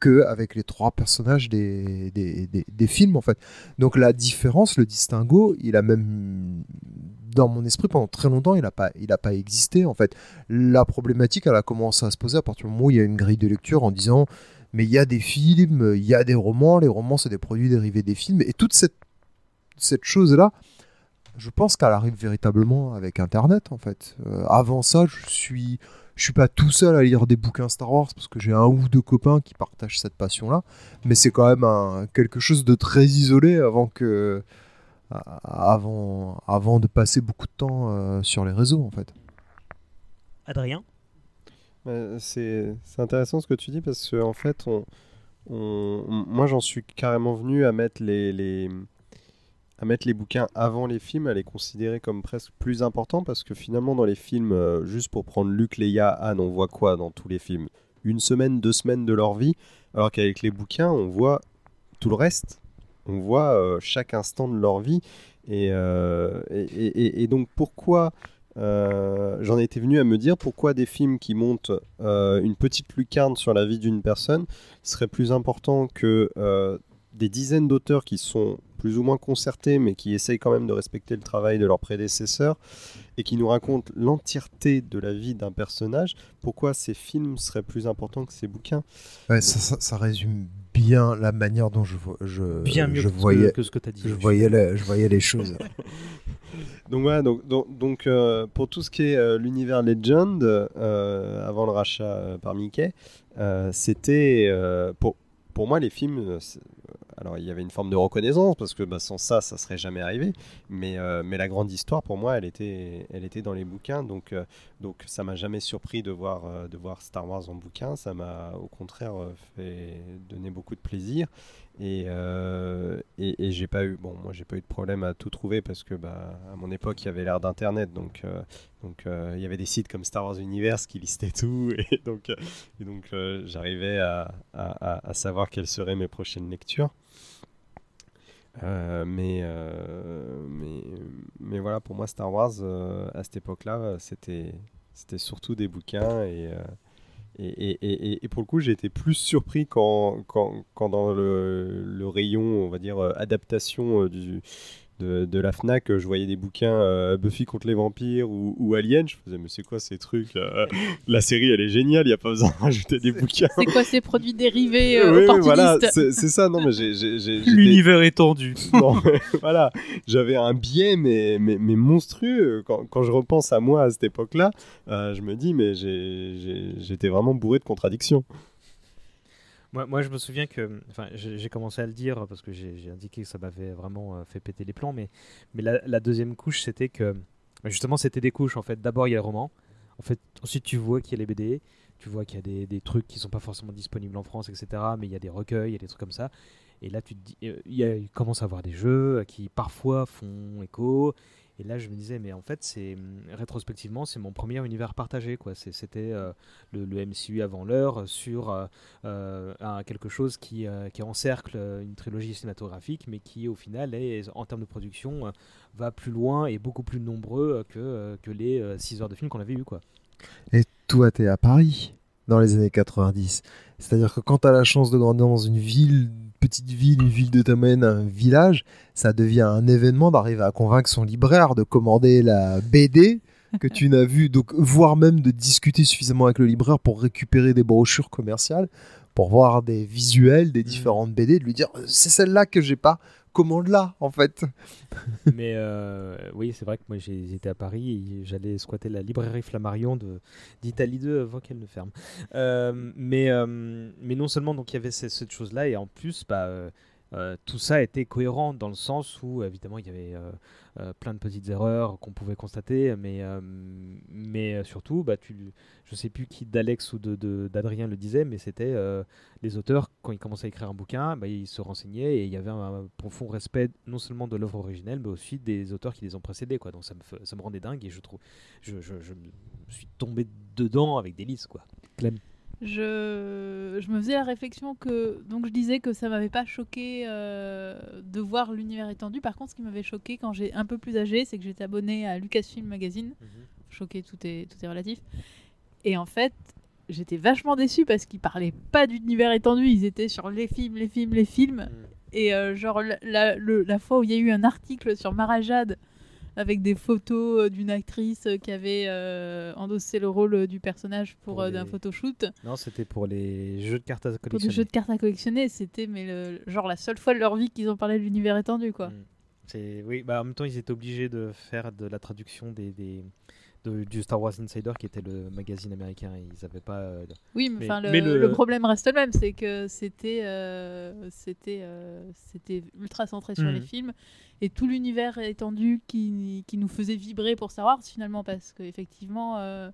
que avec les trois personnages des, des, des- films, en fait. Donc la différence, le distinguo, il a même, dans mon esprit, pendant très longtemps, il n'a pas, pas existé, en fait. La problématique, elle a commencé à se poser à partir du moment où il y a une grille de lecture en disant, mais il y a des films, il y a des romans, les romans, c'est des produits dérivés des films, et toute cette, cette chose-là, je pense qu'elle arrive véritablement avec Internet, en fait. Euh, avant ça, je suis, je suis pas tout seul à lire des bouquins Star Wars parce que j'ai un ou deux copains qui partagent cette passion-là, mais c'est quand même un- quelque chose de très isolé avant que, avant, avant de passer beaucoup de temps euh, sur les réseaux, en fait. Adrien? Euh, C'est c'est intéressant ce que tu dis parce que en fait, on, on- on- moi j'en suis carrément venu à mettre les, les- à mettre les bouquins avant les films, à les considérer comme presque plus importants parce que finalement dans les films, euh, juste pour prendre Luke, Leia, Anne, on voit quoi dans tous les films? Une semaine, deux semaines de leur vie, alors qu'avec les bouquins, on voit tout le reste. On voit euh, chaque instant de leur vie. Et, euh, donc pourquoi j'en étais venu à me dire pourquoi des films qui montent une petite lucarne sur la vie d'une personne seraient plus importants que des dizaines d'auteurs qui sont plus ou moins concertés mais qui essayent quand même de respecter le travail de leurs prédécesseurs et qui nous racontent l'entièreté de la vie d'un personnage, pourquoi ces films seraient plus importants que ces bouquins? Ouais, ça, ça- ça résume bien la manière dont je, je, Bien mieux je que ce que- voyais, que ce que t'as dit, Je voyais, les, je voyais les choses. Donc voilà, donc, donc, donc, euh, pour tout ce qui est euh, l'univers Legend, euh, avant le rachat euh, par Mickey, euh, c'était euh, pour, pour moi les films. Alors il y avait une forme de reconnaissance parce que bah, sans ça, ça serait jamais arrivé. Mais, euh, mais la grande histoire pour moi, elle était, elle était dans les bouquins. Donc, euh, donc ça m'a jamais surpris de voir, euh, de voir Star Wars en bouquin. Ça m'a au contraire fait donner beaucoup de plaisir. Et, euh, et, j'ai pas eu, bon, moi j'ai pas eu de problème à tout trouver parce que bah, à mon époque il y avait l'ère d'internet, donc euh, donc euh, il y avait des sites comme Star Wars Universe qui listaient tout, et donc donc euh, j'arrivais à, à, savoir quelles seraient mes prochaines lectures. Mais, mais mais voilà pour moi Star Wars à cette époque-là c'était c'était surtout des bouquins et et, pour le coup, j'ai été plus surpris quand, quand, quand dans le, le rayon, on va dire, euh, adaptation euh, du, de, de la Fnac, euh, je voyais des bouquins euh, Buffy contre les vampires ou, ou Alien. Je faisais, mais c'est quoi ces trucs La série, elle est géniale, il n'y a pas besoin de rajouter des bouquins. C'est quoi ces produits dérivés euh, Oui, oui, opportunistes? voilà, c'est ça. Non, mais j'ai- L'univers étendu. Non, mais voilà, j'avais un biais mais, mais, mais monstrueux. Quand, quand je repense à moi à cette époque-là, euh, je me dis, mais j'étais vraiment bourré de contradictions. Moi, moi, je me souviens que, enfin, j'ai commencé à le dire parce que j'ai indiqué que ça m'avait vraiment euh, fait péter les plans, mais, mais la, la deuxième couche, c'était que, bah, justement, c'était des couches en fait. D'abord, il y a le roman. En fait, ensuite, tu vois qu'il y a les BD, tu vois qu'il y a des, des trucs qui sont pas forcément disponibles en France, etc. Mais il y a des recueils, il y a des trucs comme ça. Et là, tu te dis, euh, il, y il commence à avoir des jeux euh, qui parfois font écho. Et là, je me disais, mais en fait, c'est hum, rétrospectivement, c'est mon premier univers partagé. quoi. C'était euh, le, MCU avant l'heure sur euh, euh, un- quelque chose qui, euh, encercle euh, une trilogie cinématographique, mais qui, au final, est, en termes de production, euh, va plus loin et beaucoup plus nombreux euh, que, euh, les 6 heures de film qu'on avait eu. Quoi. Et toi, t'es à Paris dans les années 90. C'est-à-dire que quand t'as la chance de grandir dans une ville, petite ville, une ville de moyenne, un village, ça devient un événement d'arriver à convaincre son libraire de commander la BD que tu n'as vu, donc voire même de discuter suffisamment avec le libraire pour récupérer des brochures commerciales, pour voir des visuels des différentes BD, de lui dire c'est celle-là que j'ai pas, commande-la en fait. mais euh, oui, c'est vrai que moi j'étais à Paris et j'allais squatter la librairie Flammarion d'Italie 2 avant qu'elle ne ferme. Euh, mais, euh, mais non seulement donc il y avait ce- cette chose-là et en plus, bah, euh, tout ça était cohérent dans le sens où évidemment il y avait euh, euh, plein de petites erreurs qu'on pouvait constater, mais, mais surtout, bah, je sais plus qui d'Alex ou de, de- d'Adrien le disait, mais c'était les auteurs, quand ils commençaient à écrire un bouquin, bah, ils se renseignaient et il y avait un, profond respect non seulement de l'œuvre originelle, mais aussi des auteurs qui les ont précédés. Quoi. Donc ça me, ça me rendait dingue et je, trouve, je, je, me suis tombé dedans avec délice. Quoi. Je, je me faisais la réflexion que donc je disais que ça m'avait pas choqué euh, de voir l'univers étendu. Par contre, ce qui m'avait choqué quand j'ai un peu plus âgé, c'est que j'étais abonné à Lucasfilm Magazine. Choqué, tout est tout est relatif. Et en fait, j'étais vachement déçue parce qu'ils parlaient pas d'univers étendu. Ils étaient sur les films, les films, les films. Et euh, genre la, la- le- la fois où il y a eu un article sur Marajade avec des photos euh, d'une actrice euh, qui avait euh, endossé le rôle du personnage pour, Pour euh, d'un les- photoshoot Non, c'était pour les jeux de cartes à pour collectionner. des jeux de cartes à collectionner, c'était mais le, genre la seule fois de leur vie qu'ils ont parlé de l'univers étendu quoi. C'est oui, bah en même temps ils étaient obligés de faire de la traduction des, des de- du Star Wars Insider qui était le magazine américain. Ils avaient pas. euh, de- Oui, mais, le, mais le problème reste le même, c'est que c'était euh, c'était euh, c'était ultra centré sur Mhm. les films et tout l'univers étendu qui, qui nous faisait vibrer pour Star Wars finalement parce que effectivement euh,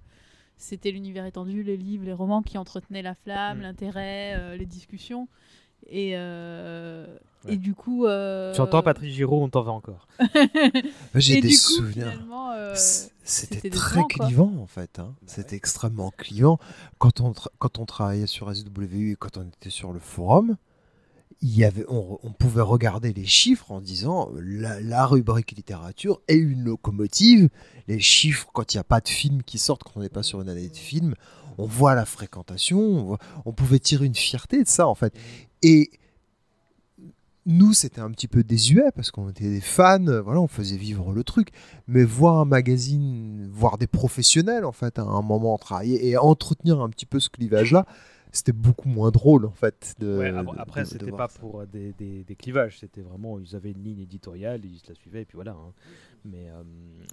c'était l'univers étendu, les livres, les romans qui entretenaient la flamme, Mhm. l'intérêt, euh, les discussions et euh, Ouais. et du coup euh, Tu entends Patrick Giraud, on t'en veut encore. J'ai des souvenirs. euh, C'était très quoi. clivant en fait. hein. C'était extrêmement clivant. Quand on, quand on travaillait sur SWU et quand on était sur le forum, il y avait, on, on pouvait regarder les chiffres en disant la, la rubrique littérature est une locomotive. Les chiffres, quand il n'y a pas de film qui sortent, quand on n'est pas sur une année de film, on voit la fréquentation, on, voit- on pouvait tirer une fierté de ça en fait. Et nous, c'était un petit peu désuet parce qu'on était des fans, euh, voilà, on faisait vivre le truc. Mais voir un magazine, voir des professionnels, en fait, à un moment travailler et entretenir un petit peu ce clivage-là, c'était beaucoup moins drôle, en fait. De, Ouais, après, de c'était pas pour des, des- des clivages, c'était vraiment, ils avaient une ligne éditoriale, ils se la suivaient, et puis voilà. hein. Mais, euh,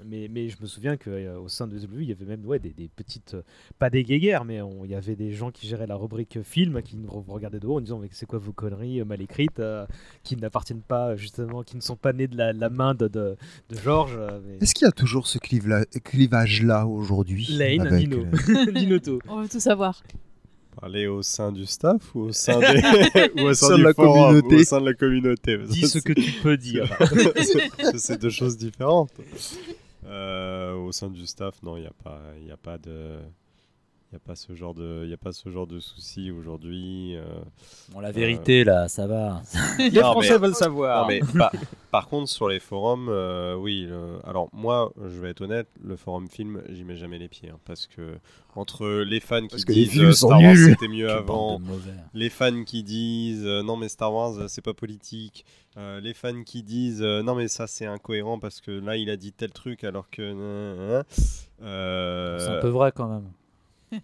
mais, mais je me souviens qu'au sein de SW, il y avait même ouais, des, des petites, euh, pas des guéguerres, mais on- il y avait des gens qui géraient la rubrique film, qui nous re- regardaient de haut en disant mais c'est quoi vos conneries euh, mal écrites, euh, qui n'appartiennent pas, justement, qui ne sont pas nées de la, la main de, de, de Georges. euh, mais- Est-ce qu'il y a toujours ce clivage-là aujourd'hui Lane, avec, Dino. euh, Dinoto. On veut tout savoir. Parler au sein du staff ou au sein, des... ou au sein, Sein de la forum, communauté. ou au sein de la communauté Dis ce que tu peux dire. C'est- deux choses différentes. Euh, au sein du staff, non, il n'y a pas, il a pas de, il y a pas ce genre de, il y a pas ce genre de souci aujourd'hui. euh, Bon, la vérité, là, ça va. Les Non, Français mais- veulent savoir. non, mais par, par contre, sur les forums, euh, oui. le- alors moi, je vais être honnête, le forum film, j'y mets jamais les pieds, hein, parce que entre les fans qui Parce que les disent films euh, Star Wars c'était mieux avant, les fans qui disent euh, non mais Star Wars euh, c'est pas politique, euh, les fans qui disent euh, non mais ça c'est incohérent parce que là il a dit tel truc alors que euh, euh, C'est un peu vrai quand même.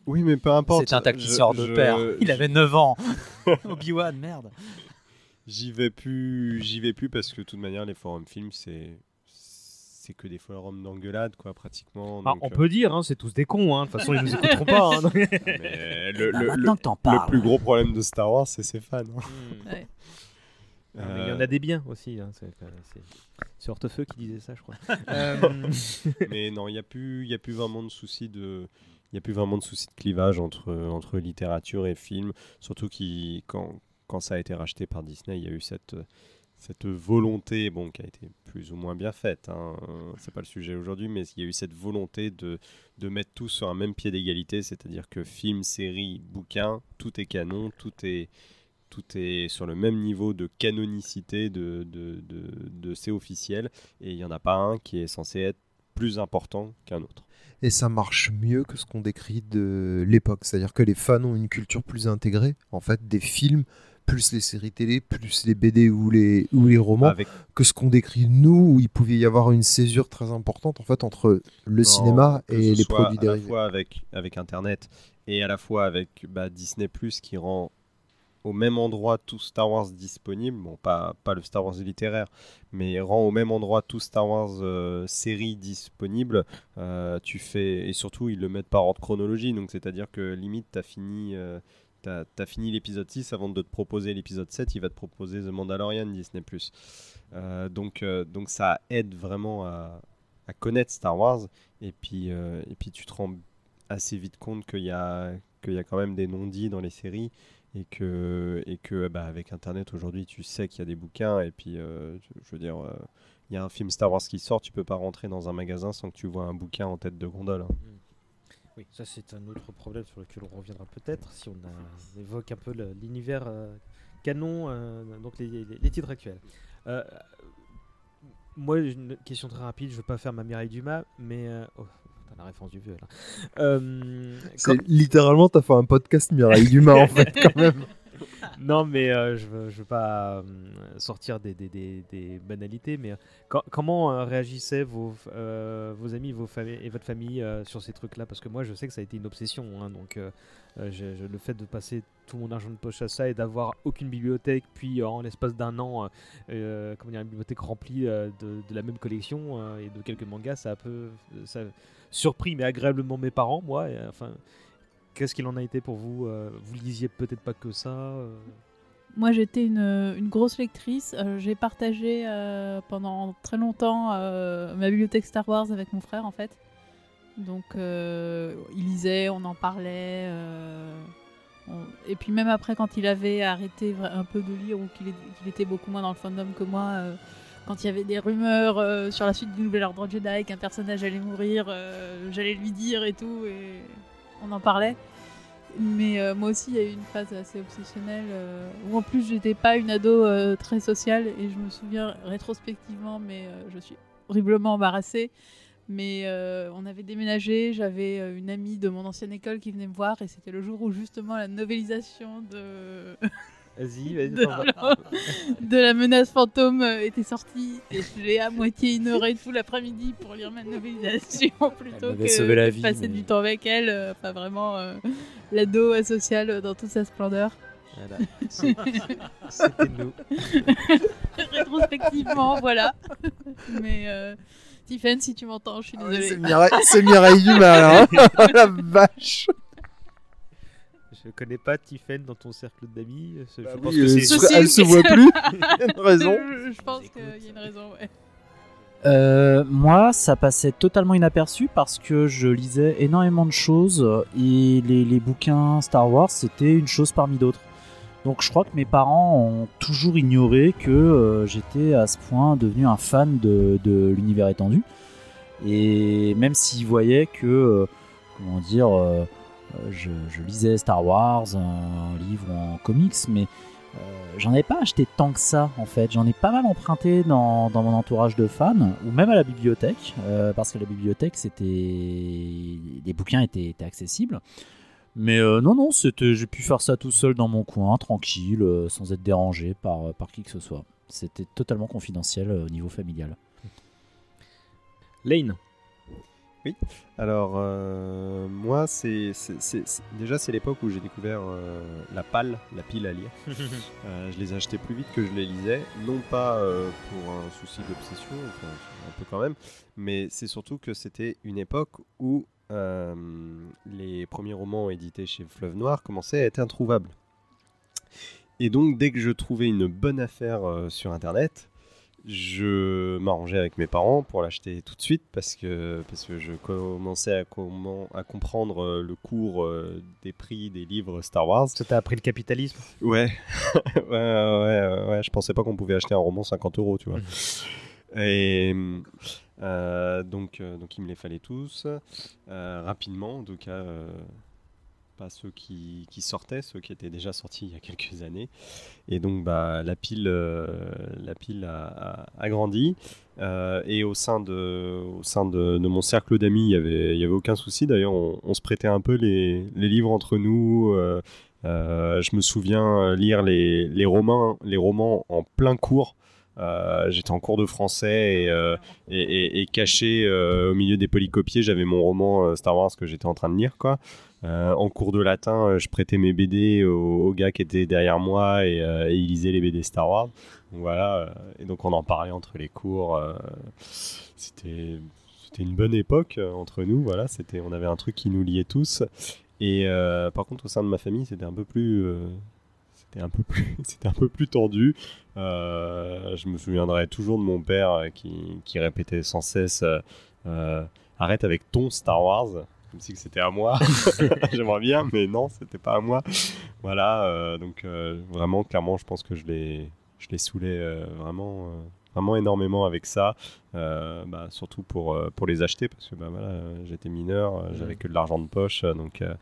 Oui mais peu importe. C'était un tacticien Je- de je- père. Il je- avait 9 ans. Obi-Wan, merde. J'y vais plus, j'y vais plus parce que de toute manière les forums films c'est c'est que des forums d'engueulade quoi pratiquement. Ah, donc, on euh, peut dire, hein, c'est tous des cons, hein. de toute façon ils nous écouteront pas. hein, donc- mais le, Bah, le- maintenant le- que t'en le parles. plus gros problème de Star Wars c'est ses fans. hein. Ouais. Ah, mais il y en Euh, a des biens aussi. hein, C'est c'est- c'est Hortefeux qui disait ça, je crois. Euh, mais non, il n'y a plus, il y a plus vraiment de souci de, il y a plus vraiment de souci de clivage entre entre littérature et film. Surtout qui, quand quand ça a été racheté par Disney, il y a eu cette cette volonté, bon, qui a été plus ou moins bien faite. Hein, c'est pas le sujet aujourd'hui, mais il y a eu cette volonté de de mettre tout sur un même pied d'égalité, c'est-à-dire que film, série, bouquin, tout est canon, tout est tout est sur le même niveau de canonicité de, de, de, de c'est officiel et il n'y en a pas un qui est censé être plus important qu'un autre. Et ça marche mieux que ce qu'on décrit de l'époque. C'est-à-dire que les fans ont une culture plus intégrée, en fait, des films, plus les séries télé, plus les BD ou les, ou les romans, Avec- que ce qu'on décrit nous, où il pouvait y avoir une césure très importante, en fait, entre le Non, cinéma et les produits à la dérivés. fois avec, avec Internet et à la fois avec bah, Disney Plus qui rend au même endroit tout Star Wars disponible, bon pas, pas le Star Wars littéraire, mais rend au même endroit tout Star Wars euh, série disponible, euh, tu fais et surtout ils le mettent par ordre chronologie, donc c'est-à-dire que limite t'as fini euh, t'as as fini l'épisode 6 avant de te proposer l'épisode 7, il va te proposer The Mandalorian Disney+. Euh, donc, euh, donc ça aide vraiment à, à connaître Star Wars. Et puis, et puis tu te rends assez vite compte qu'il y a, qu'il y a quand même des non-dits dans les séries et que, et que bah, avec Internet aujourd'hui tu sais qu'il y a des bouquins et puis euh, je- veux dire euh, il y a un film Star Wars qui sort, tu peux pas rentrer dans un magasin sans que tu vois un bouquin en tête de gondole. hein. Oui, ça c'est un autre problème sur lequel on reviendra peut-être si on, évoque un peu l'univers euh, canon, donc les, les- titres actuels. Moi, une question très rapide, je veux pas faire ma Mireille Dumas, mais... oh, la référence du vieux là. Euh, C'est littéralement, t'as fait un podcast Mireille Dumas en fait, quand même. non, mais euh, je veux, pas euh, sortir des, banalités, mais euh, comment réagissaient vos, amis vos et votre famille sur ces trucs-là? Parce que moi, je sais que ça a été une obsession. hein, donc, le fait de passer tout mon argent de poche à ça et d'avoir aucune bibliothèque, puis en l'espace d'un an, comment dire, une bibliothèque remplie de, la même collection et de quelques mangas, ça a peu ça a surpris, mais agréablement mes parents, moi. enfin, Qu'est-ce qu'il en a été pour vous euh, Vous lisiez peut-être pas que ça euh, Moi, j'étais une, grosse lectrice. Euh, j'ai partagé pendant très longtemps ma bibliothèque Star Wars avec mon frère, en fait. Donc, il lisait, on en parlait. Et puis, même après, quand il avait arrêté un peu de lire ou qu'il était beaucoup moins dans le fandom que moi, quand il y avait des rumeurs sur la suite du Nouvel Ordre Jedi, qu'un personnage allait mourir, j'allais lui dire et tout, on en parlait. Mais euh, moi aussi, il y a eu une phase assez obsessionnelle euh, où en plus, j'étais pas une ado euh, très sociale et je me souviens rétrospectivement, mais je suis horriblement embarrassée. Mais on avait déménagé, j'avais une amie de mon ancienne école qui venait me voir et c'était le jour où justement la novélisation de Vas-y, vas-y, de, de la menace fantôme euh, était sortie et je l'ai à moitié ignorée tout l'après-midi pour lire ma novélisation plutôt que la de vie, passer mais- du temps avec elle. euh, Enfin vraiment euh, l'ado asocial dans toute sa splendeur. Voilà. C'était nous. Rétrospectivement, voilà. Mais euh, Tiffen, si tu m'entends, je suis désolée. c'est Mireille- c'est Mireille Dumas, hein. La vache. Je connais pas Tiffen dans ton cercle d'amis. Je Bah pense oui, que euh, c'est- se- elle se voit plus. Il y a une raison. Je, je pense qu'il y a une raison, ouais. Euh, moi, ça passait totalement inaperçu parce que je lisais énormément de choses et les, les bouquins Star Wars, c'était une chose parmi d'autres. Donc je crois que mes parents ont toujours ignoré que euh, j'étais à ce point devenu un fan de, de l'univers étendu. Et même s'ils voyaient que, euh, comment dire, je, je lisais Star Wars, un livre en comics, mais euh, j'en ai pas acheté tant que ça en fait. J'en ai pas mal emprunté dans, dans mon entourage de fans ou même à la bibliothèque euh, parce que la bibliothèque c'était les bouquins étaient, accessibles. Mais euh, non non, j'ai pu faire ça tout seul dans mon coin, tranquille, euh, sans être dérangé par par qui que ce soit. C'était totalement confidentiel euh, au niveau familial. Lane. Oui. Alors, euh, moi, c'est déjà c'est l'époque où j'ai découvert euh, la pale, la pile à lire. Euh, je les achetais plus vite que je les lisais, non pas pour un souci d'obsession, enfin, un peu quand même, mais c'est surtout que c'était une époque où les premiers romans édités chez Fleuve Noir commençaient à être introuvables. Et donc, dès que je trouvais une bonne affaire sur Internet, je m'arrangeais avec mes parents pour l'acheter tout de suite parce que, parce que je commençais à, comment, à comprendre euh, le cours euh, des prix des livres Star Wars. Ça t'a appris le capitalisme? Ouais, ouais, ouais, ouais, ouais, je pensais pas qu'on pouvait acheter un roman 50 euros, tu vois. Et euh, donc, donc il me les fallait tous euh, rapidement, en tout cas euh, pas ceux qui, sortaient, ceux qui étaient déjà sortis il y a quelques années. Et donc bah, la pile, euh, la pile a, grandi. Euh, et au sein de, au sein de, mon cercle d'amis, il y avait, y avait aucun souci. D'ailleurs, on, se prêtait un peu les, livres entre nous. euh, je me souviens lire les, les romans, les romans en plein cours. J'étais en cours de français et, caché au milieu des polycopiés, j'avais mon roman Star Wars que j'étais en train de lire. Quoi. Euh, en cours de latin, euh, je prêtais mes BD au, au gars qui était derrière moi et, euh, et il lisait les BD Star Wars. Donc voilà, et donc on en parlait entre les cours. C'était une bonne époque entre nous. Voilà, c'était on avait un truc qui nous liait tous. Et par contre, au sein de ma famille, c'était un peu plus, c'était un peu plus, c'était un peu plus tendu. Je me souviendrai toujours de mon père qui, qui répétait sans cesse "Arrête avec ton Star Wars", comme si c'était à moi. J'aimerais bien, mais non, c'était pas à moi. Voilà, euh, donc euh, vraiment, clairement, je pense que je l'ai, je l'ai saoulé euh, vraiment. euh, Vraiment énormément avec ça, euh, bah, surtout pour, euh, pour les acheter parce que bah, voilà, j'étais mineur, j'avais que de l'argent de poche, donc, euh,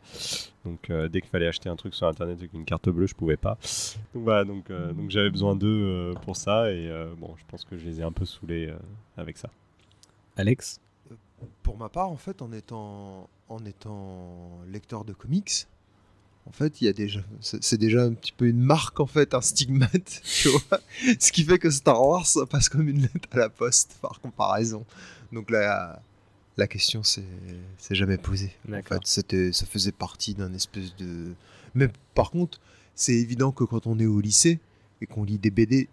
donc euh, dès qu'il fallait acheter un truc sur internet avec une carte bleue, je pouvais pas. Donc voilà, donc, euh, donc j'avais besoin d'eux euh, pour ça et euh, bon, je pense que je les ai un peu saoulés euh, avec ça. Alex? Pour ma part, en fait, en étant, en étant lecteur de comics, en fait, il y a déjà, c'est c'est déjà un petit peu une marque, en fait, un stigmate, tu vois. Ce qui fait que Star Wars ça passe comme une lettre à la poste, par comparaison. Donc la, la question s'est s'est jamais posée. En fait, c'était, ça faisait partie d'un espèce de. Mais par contre, c'est évident que quand on est au lycée et qu'on lit des BD,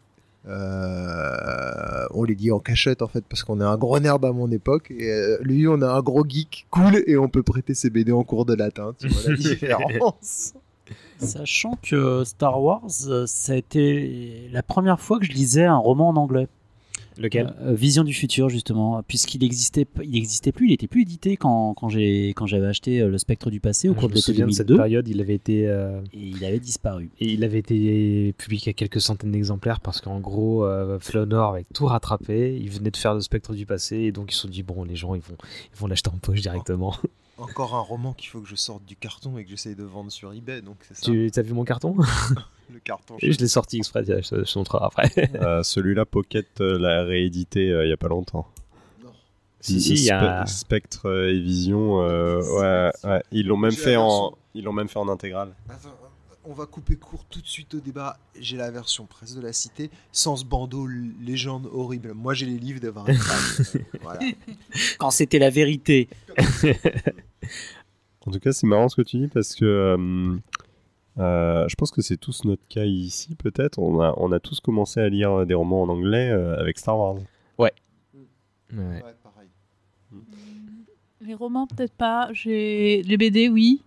euh, on les lit en cachette en fait parce qu'on est un gros nerd à mon époque et euh, lui on a un gros geek cool et on peut prêter ses BD en cours de latin tu vois la différence Sachant que Star Wars, euh, ça a été la première fois que je lisais un roman en anglais. Lequel Euh, Vision du futur justement, puisqu'il existait, il n'existait plus, il était plus édité quand, quand j'ai quand j'avais acheté euh, le Spectre du passé au Je cours de l'été cette 2002. période, il avait été euh, et il avait disparu. Et il avait été publié à quelques centaines d'exemplaires parce qu'en gros, euh, Flonor avait tout rattrapé. Il venait de faire le Spectre du passé et donc ils se sont dit bon, les gens ils vont ils vont l'acheter en poche directement. Encore un roman qu'il faut que je sorte du carton et que j'essaye de vendre sur eBay donc c'est ça tu as vu mon carton? Le carton Et je l'ai sorti exprès. Je te je montrerai après. Euh, Celui-là, Pocket euh, l'a réédité euh, il y a pas longtemps. Si, si, il y a- Spe- Spectre et Vision, euh, ouais, ouais, ils l'ont même J'ai fait la en, version. ils l'ont même fait en intégrale. Attends, on va couper court tout de suite au débat. J'ai la version presse de la cité, sans ce bandeau légende horrible. Moi, j'ai les livres de Varenne Fan. Euh, voilà. Quand c'était la vérité. En tout cas, c'est marrant ce que tu dis parce que euh, euh, je pense que c'est tous notre cas ici, peut-être. On a, on a tous commencé à lire des romans en anglais euh, avec Star Wars. Ouais. Ouais, pareil. Les romans, peut-être pas. J'ai les BD, oui.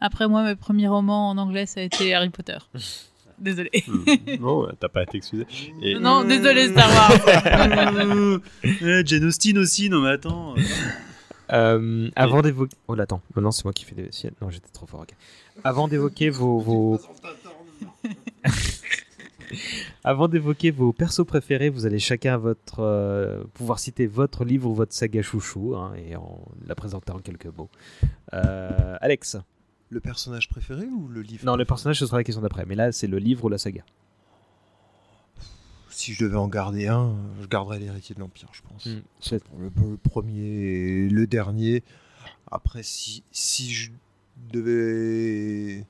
Après, moi, mes premiers romans en anglais, ça a été Harry Potter. Désolé. Hmm. non, t'as pas été excusé. Et... Non, désolé, Star Wars. Euh, Jane Austen aussi, non mais attends. Euh, avant d'évoquer. Oh là, attends. Non, non, c'est moi qui fais des. Non, j'étais trop fort. ok. Avant d'évoquer vos. vos... Avant d'évoquer vos persos préférés, vous allez chacun votre euh, pouvoir citer votre livre ou votre saga chouchou hein, et en la présenter en quelques mots. Euh, Alex. Le personnage préféré ou le livre Non, le personnage ce sera la question d'après, mais là c'est le livre ou la saga. Si je devais en garder un, je garderais l'héritier de l'Empire, je pense. Hmm, c'est- le, le premier et le dernier. Après, si, si je devais,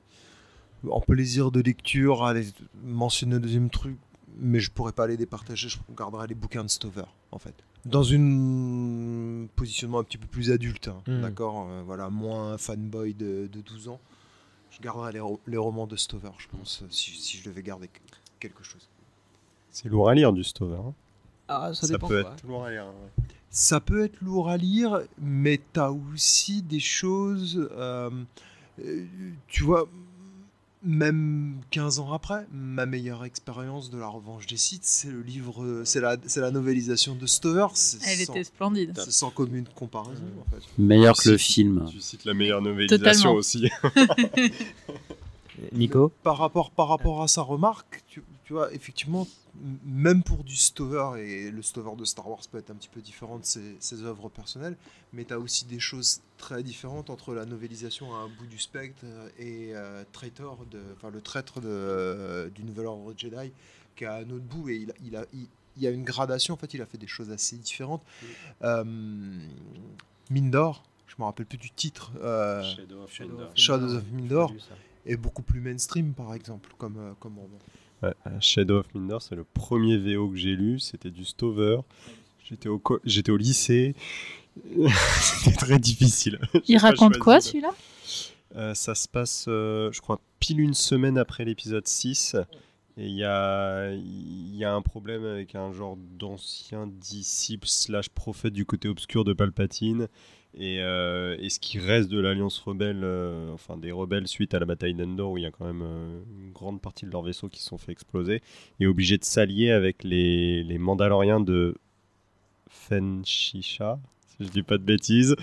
en plaisir de lecture, aller mentionner un deuxième truc, mais je pourrais pas les départager, je garderais les bouquins de Stover, en fait. Dans une positionnement un petit peu plus adulte, hein, Hmm. d'accord euh, Voilà, moins fanboy de, de 12 ans. Je garderais les, ro- les romans de Stover, je pense, si, si je devais garder quelque chose. C'est lourd à lire du Stover. hein. Ah, ça dépend peut quoi. être lourd à lire. ouais. Ça peut être lourd à lire, mais t'as aussi des choses. euh, euh, tu vois, même 15 ans après, ma meilleure expérience de la revanche des sites, c'est le livre, c'est la, c'est la novélisation de Stover. Elle sans- était splendide. C'est sans commune comparaison, en fait. Meilleur que le film. Tu cites la meilleure novélisation Totalement. aussi. Nico Par rapport, par rapport à sa remarque, tu, tu vois, effectivement, même pour du Stover, et le Stover de Star Wars peut être un petit peu différent de ses, ses œuvres personnelles, mais tu as aussi des choses très différentes entre la novélisation à un bout du spectre et euh, Traitor, de, enfin, le traître de, euh, du Nouvel Ordre Jedi, qui est à un autre bout, et il, a- il, a, il, il y a une gradation, en fait, il a fait des choses assez différentes. Euh, Mindor, je me rappelle plus du titre. euh, Shadow of Mindor. Shadows of Mindor est beaucoup plus mainstream, par exemple, comme, euh, comme roman. Ouais, Shadow of Mindor, c'est le premier VO que j'ai lu. C'était du Stover. J'étais au, co- j'étais au lycée. C'était très difficile. Il raconte quoi celui-là? Euh, Ça se passe, euh, je crois, pile une semaine après l'épisode 6. Et il y a, il y a un problème avec un genre d'ancien disciple slash prophète du côté obscur de Palpatine. Et, euh, et ce qui reste de l'Alliance rebelle, euh, enfin des rebelles suite à la bataille d'Endor, où il y a quand même euh, une grande partie de leurs vaisseaux qui se sont fait exploser, est obligé de s'allier avec les, les Mandaloriens de Fenshisha, si je dis pas de bêtises.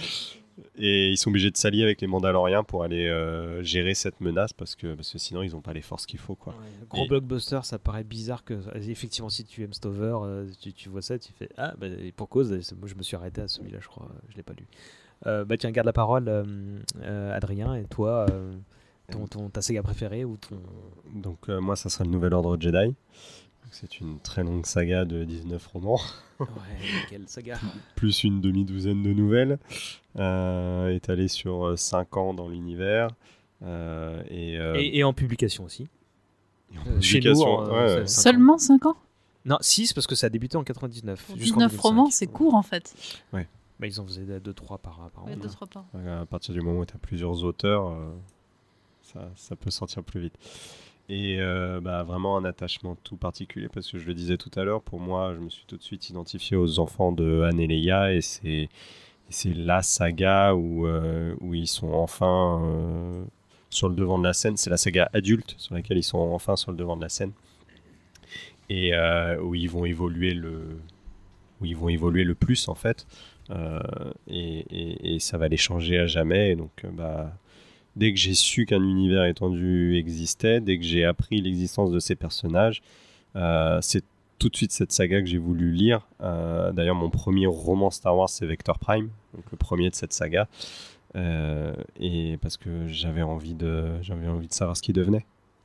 Et ils sont obligés de s'allier avec les Mandaloriens pour aller euh, gérer cette menace parce que, parce que sinon ils n'ont pas les forces qu'il faut. Quoi. Gros Et- blockbuster, ça paraît bizarre que. Effectivement, si tu aimes Stover, euh, tu, tu vois ça, tu fais Ah, bah, et pour cause, moi je me suis arrêté à celui-là, je crois, je l'ai pas lu. Euh, bah tiens, garde la parole, euh, Adrien, et toi, ton, ton, ta saga préférée ou ton. Donc moi ça sera le Nouvel Ordre Jedi. C'est une très longue saga de 19 romans. Ouais, quelle saga Plus une demi-douzaine de nouvelles. Euh, étalée sur 5 ans dans l'univers. Euh, et, euh, Et, et en publication aussi. en Euh, Chez nous, ouais. Seulement 5 ans? Non, 6 parce que ça a débuté en 99. Pour jusqu'en 19 2005. romans, c'est court en fait. Ouais. Bah, ils en faisaient 2-3 par, par an. Ouais, deux, trois par an. À partir du moment où tu as plusieurs auteurs, euh, ça, ça peut sortir plus vite. Et euh, bah, vraiment un attachement tout particulier, parce que je le disais tout à l'heure, pour moi, je me suis tout de suite identifié aux enfants de Anne et Leia, et c'est, c'est la saga où, euh, où ils sont enfin euh, sur le devant de la scène. C'est la saga adulte sur laquelle ils sont enfin sur le devant de la scène. Et euh, où ils vont évoluer le, où ils vont évoluer le plus en fait. Et, ça va les changer à jamais. Donc, bah, dès que j'ai su qu'un univers étendu existait, dès que j'ai appris l'existence de ces personnages, c'est tout de suite cette saga que j'ai voulu lire. Euh, D'ailleurs, mon premier roman Star Wars, c'est Vector Prime, donc le premier de cette saga. Euh, et parce que j'avais envie de, j'avais envie de savoir ce qu'il devenait.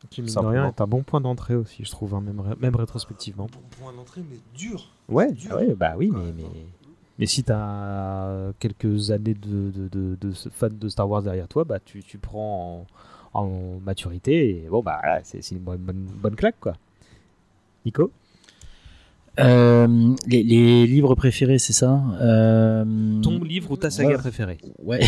Qui, mine de rien, est un bon point d'entrée aussi, je trouve, hein, même, ré- même rétrospectivement. Point d'entrée, mais dur. Ouais, Dur. ah ouais, bah oui, mais, mais, mais si tu as quelques années de, de, de, de fan de Star Wars derrière toi, bah tu, tu prends en, en maturité et bon, bah c'est une bonne, bonne, bonne claque quoi. Nico? Euh, les, les livres préférés, c'est ça Euh, Ton livre ou ta saga ouais. préférée Ouais.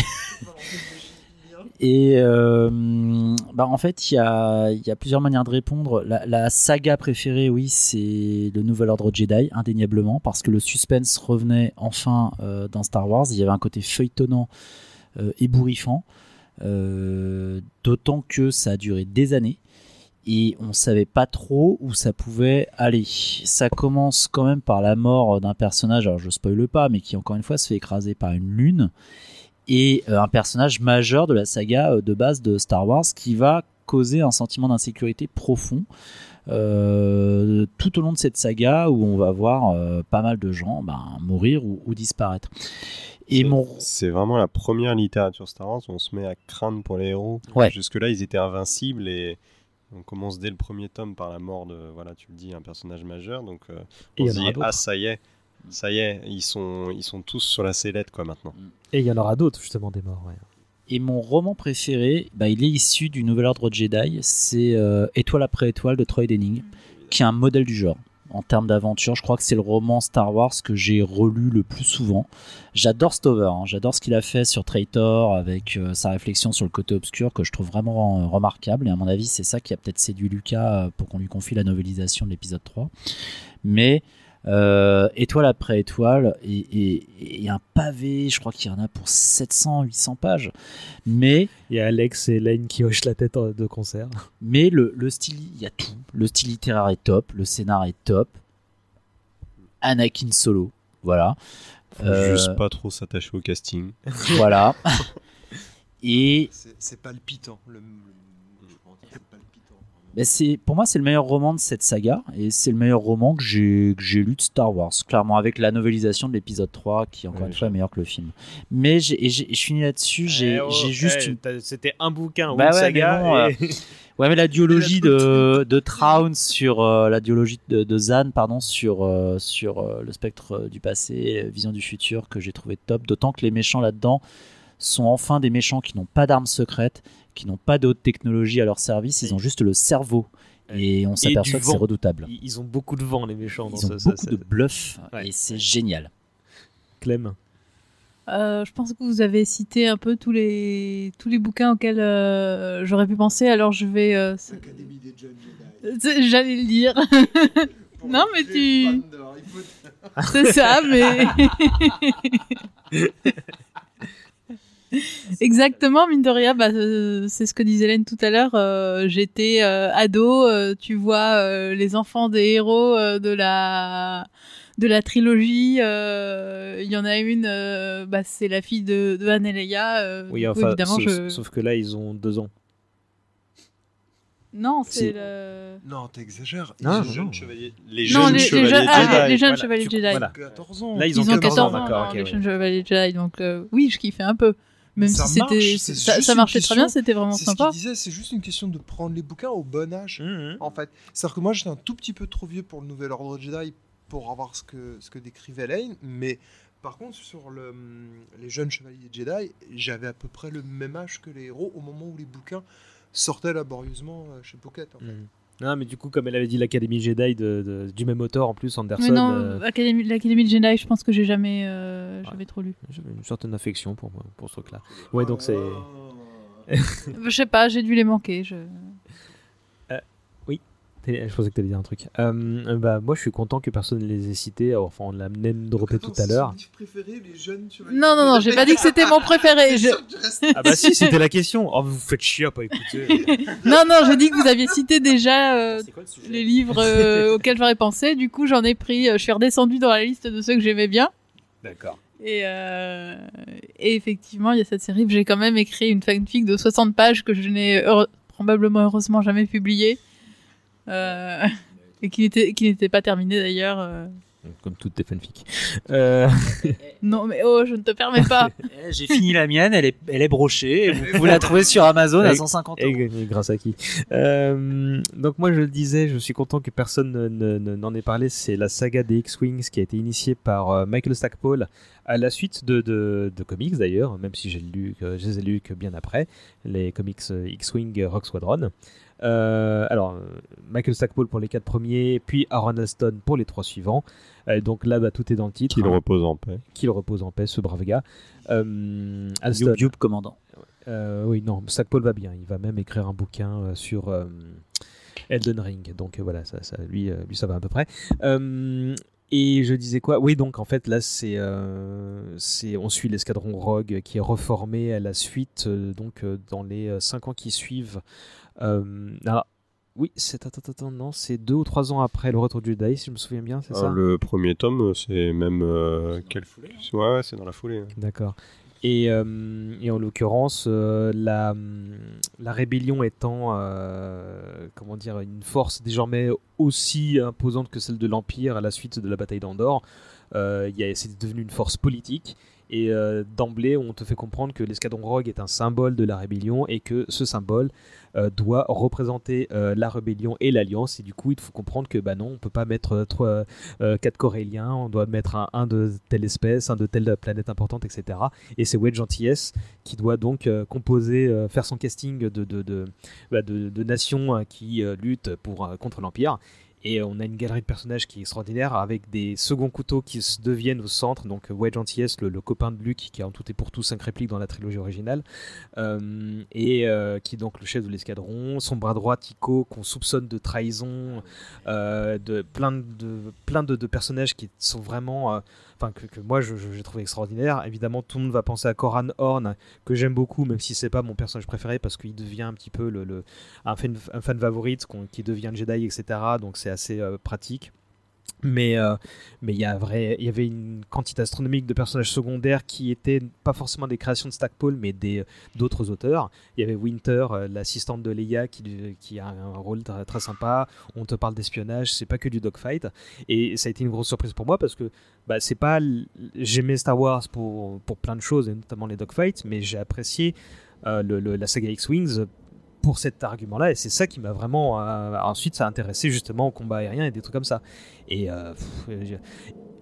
Et euh, bah en fait, il y a, y a plusieurs manières de répondre. La, la saga préférée, oui, c'est le Nouvel Ordre Jedi, indéniablement, parce que le suspense revenait enfin dans Star Wars. Il y avait un côté feuilletonnant, ébouriffant, d'autant que ça a duré des années et on savait pas trop où ça pouvait aller. Ça commence quand même par la mort d'un personnage, alors je spoile pas, mais qui encore une fois se fait écraser par une lune et euh, un personnage majeur de la saga euh, de base de Star Wars qui va causer un sentiment d'insécurité profond euh, tout au long de cette saga où on va voir euh, pas mal de gens ben, mourir ou, ou disparaître. Et mon C'est vraiment la première littérature Star Wars où on se met à craindre pour les héros. Ouais. Jusque-là, ils étaient invincibles et on commence dès le premier tome par la mort de, voilà, tu le dis, un personnage majeur. Donc euh, Et on il y se dit, d'autres. ah ça y est, ça y est, ils sont, ils sont tous sur la sellette quoi maintenant. Et il y en aura d'autres justement des morts. Ouais. Et mon roman préféré, bah, il est issu du Nouvel Ordre Jedi. C'est euh, Étoile après étoile de Troy Denning, qui est un modèle du genre. En termes d'aventure, je crois que c'est le roman Star Wars que j'ai relu le plus souvent. J'adore Stover, hein. j'adore ce qu'il a fait sur Traitor avec euh, sa réflexion sur le côté obscur que je trouve vraiment euh, remarquable. Et à mon avis, c'est ça qui a peut-être séduit Lucas euh, pour qu'on lui confie la novélisation de l'épisode 3. Mais euh, étoile après étoile et, et- et un pavé, je crois qu'il y en a pour 700, 800 pages. Mais il y a Alex et Lane qui hochent la tête de concert. Mais le, le style, il y a tout. Le style littéraire est top, le scénar est top. Anakin Solo, voilà. Faut Euh, juste pas trop s'attacher au casting. Voilà. Et C'est c'est palpitant. Le, le- je pense que c'est c'est pour moi c'est le meilleur roman de cette saga et c'est le meilleur roman que j'ai que j'ai lu de Star Wars clairement avec la novélisation de l'épisode 3 qui encore Ouais, une fois est meilleur que le film mais je finis là-dessus j'ai Eh oh, juste eh, une C'était un bouquin ou Bah une ouais, saga. mais bon, et- euh, ouais, mais la duologie de, de Traun sur euh, la duologie de, de Zan, pardon, sur euh, sur euh, le spectre du passé, vision du futur que j'ai trouvé top. D'autant que les méchants là-dedans sont enfin des méchants qui n'ont pas d'armes secrètes, qui n'ont pas de haute technologie à leur service. Ils ont juste le cerveau. Et on s'aperçoit que c'est redoutable. Ils ont beaucoup de vent, les méchants. dans Ils ont beaucoup de bluff Ouais. et c'est génial. Clem. Euh, je pense que vous avez cité un peu tous les tous les bouquins auxquels euh, j'aurais pu penser. Alors je vais. euh, c'est- C'est- J'allais le dire. non, mais tu. C'est ça, mais. Exactement, mine de rien, bah, euh, c'est ce que disait Hélène tout à l'heure. euh, J'étais euh, ado, euh, tu vois euh, les enfants des héros euh, de la de la trilogie. euh, Il y en a une, euh, bah, c'est la fille de, de Anne et Leia. euh, Oui, enfin, évidemment, sauf, je... sauf que là, ils ont deux ans. Non, c'est le. Non, t'exagères. Non, Ils- non, non. chevaliers- Non, les, les jeunes, ah, les jeunes Voilà, chevaliers tu- Jedi. voilà. 14 ans. Là, ils ont 14 ans, d'accord, non, ok, les ouais. jeunes chevaliers Jedi. Donc, euh, oui, je kiffais un peu. Même Ça si marche, ça, marchait très question- bien, c'était vraiment c'est sympa. Ce disait, c'est juste une question de prendre les bouquins au bon âge, Mmh, en fait. C'est-à-dire que moi, j'étais un tout petit peu trop vieux pour le Nouvel Ordre Jedi pour avoir ce que, ce que décrivait Lane, mais par contre, sur le, les jeunes chevaliers Jedi, j'avais à peu près le même âge que les héros au moment où les bouquins sortaient laborieusement euh, chez Pocket. en fait. Mhm. Non, mais du coup, comme elle avait dit l'Académie Jedi de, de- du même auteur en plus, Anderson, Mais non, euh, l'Académie, Jedi, je pense que j'ai jamais, euh, jamais trop lu. j'avais une certaine affection pour, pour ce truc-là. Ouais, donc c'est. je sais pas, j'ai dû les manquer. Je... Je pensais que tu allais dire un truc. Euh, bah, moi, je suis content que personne ne les ait cités. Enfin, on l'a même droppé tout à l'heure. préféré, les jeunes chevaliers Non, non, non, j'ai pas dit que c'était mon préféré. Je... Ah bah si, c'était la question. Oh, vous vous faites chier à pas écouter. non, non, j'ai dit que vous aviez cité déjà euh, les livres euh, auxquels j'aurais pensé. Du coup, j'en ai pris. euh, je suis redescendue dans la liste de ceux que j'aimais bien. D'accord. Et, euh, et effectivement, il y a cette série. J'ai quand même écrit une fanfic de 60 pages que je n'ai heure- probablement heureusement jamais publiée. Euh, et qui n'était qui n'était pas terminée d'ailleurs. euh. Comme toutes tes fanfics. Euh... Non, mais oh, je ne te permets pas. Eh, J'ai fini la mienne, elle est, elle est brochée. et Vous la trouver sur Amazon à Et- 150 et- euros. et grâce à qui? Euh, Donc moi je le disais, je suis content que personne ne- ne- ne- n'en ait parlé. C'est la saga des X-Wings qui a été initiée par Michael Stackpole à la suite de, de, de comics d'ailleurs, même si j'ai lu, que- je les ai lus que bien après, les comics X-Wing Rock Squadron. Euh, alors, Michael Stackpole pour les quatre premiers, puis Aaron Alston pour les trois suivants. Euh, donc là, bah, tout est dans le titre. Qu'il hein. repose en paix. Qu'il repose en paix, ce brave gars. Euh, Alston. Youp, youp, commandant. Euh, oui, non, Stackpole va bien. Il va même écrire un bouquin euh, sur euh, Elden Ring. Donc euh, voilà, ça, ça, lui, euh, lui, ça va à peu près. Euh, et je disais quoi? Oui, donc en fait, là, c'est, euh, c'est, on suit l'escadron Rogue qui est reformé à la suite, euh, donc euh, dans les 5 ans qui suivent. Alors, oui, c'est attends, attends, non, c'est deux ou trois ans après le retour du Jedi, si je me souviens bien, c'est Ah, ça? le premier tome, c'est même. euh, quelle foulée Ouais, ouais, c'est dans la foulée. hein. D'accord. Et, euh, et en l'occurrence, euh, la, la rébellion étant euh, comment dire, une force désormais aussi imposante que celle de l'Empire à la suite de la bataille d'Andorre, c'est devenu une force politique. Et d'emblée, on te fait comprendre que l'escadron Rogue est un symbole de la rébellion et que ce symbole doit représenter euh, la rébellion et l'alliance. Et du coup, il faut comprendre que bah non, on peut pas mettre euh, trois, euh, quatre Coréliens, on doit mettre un, un de telle espèce, un de telle planète importante, etc. Et c'est Wedge Antilles qui doit donc euh, composer, euh, faire son casting de, de, de, bah, nations euh, qui euh, luttent pour, euh, contre l'Empire. Et euh, on a une galerie de personnages qui est extraordinaire avec des seconds couteaux qui se deviennent au centre. Donc euh, Wedge Antilles, le, copain de Luke, qui a en tout et pour tout cinq répliques dans la trilogie originale, euh, et qui est donc le chef de l'escadron. Son bras droit, Tico, qu'on soupçonne de trahison, de plein de plein de, personnages qui sont vraiment, enfin que, moi j'ai trouvé extraordinaire. Évidemment, tout le monde va penser à Coran Horn que j'aime beaucoup, même si c'est pas mon personnage préféré parce qu'il devient un petit peu le, un fan, favorite qui devient Jedi, etc. Donc c'est assez euh, pratique. Mais euh, mais il y y avait une quantité astronomique de personnages secondaires qui étaient pas forcément des créations de Stackpole, mais des d'autres auteurs. Il y avait Winter, euh, l'assistante de Leia, qui, qui a un rôle très, sympa. On te parle d'espionnage, c'est pas que du dogfight. Et ça a été une grosse surprise pour moi parce que bah, c'est pas j'aimais Star Wars pour pour plein de choses et notamment les dogfights, mais j'ai apprécié euh, la saga X-wings pour cet argument-là, et c'est ça qui m'a vraiment euh, ensuite ça a intéressé justement au combat aérien et des trucs comme ça. Et euh, pff, euh, je-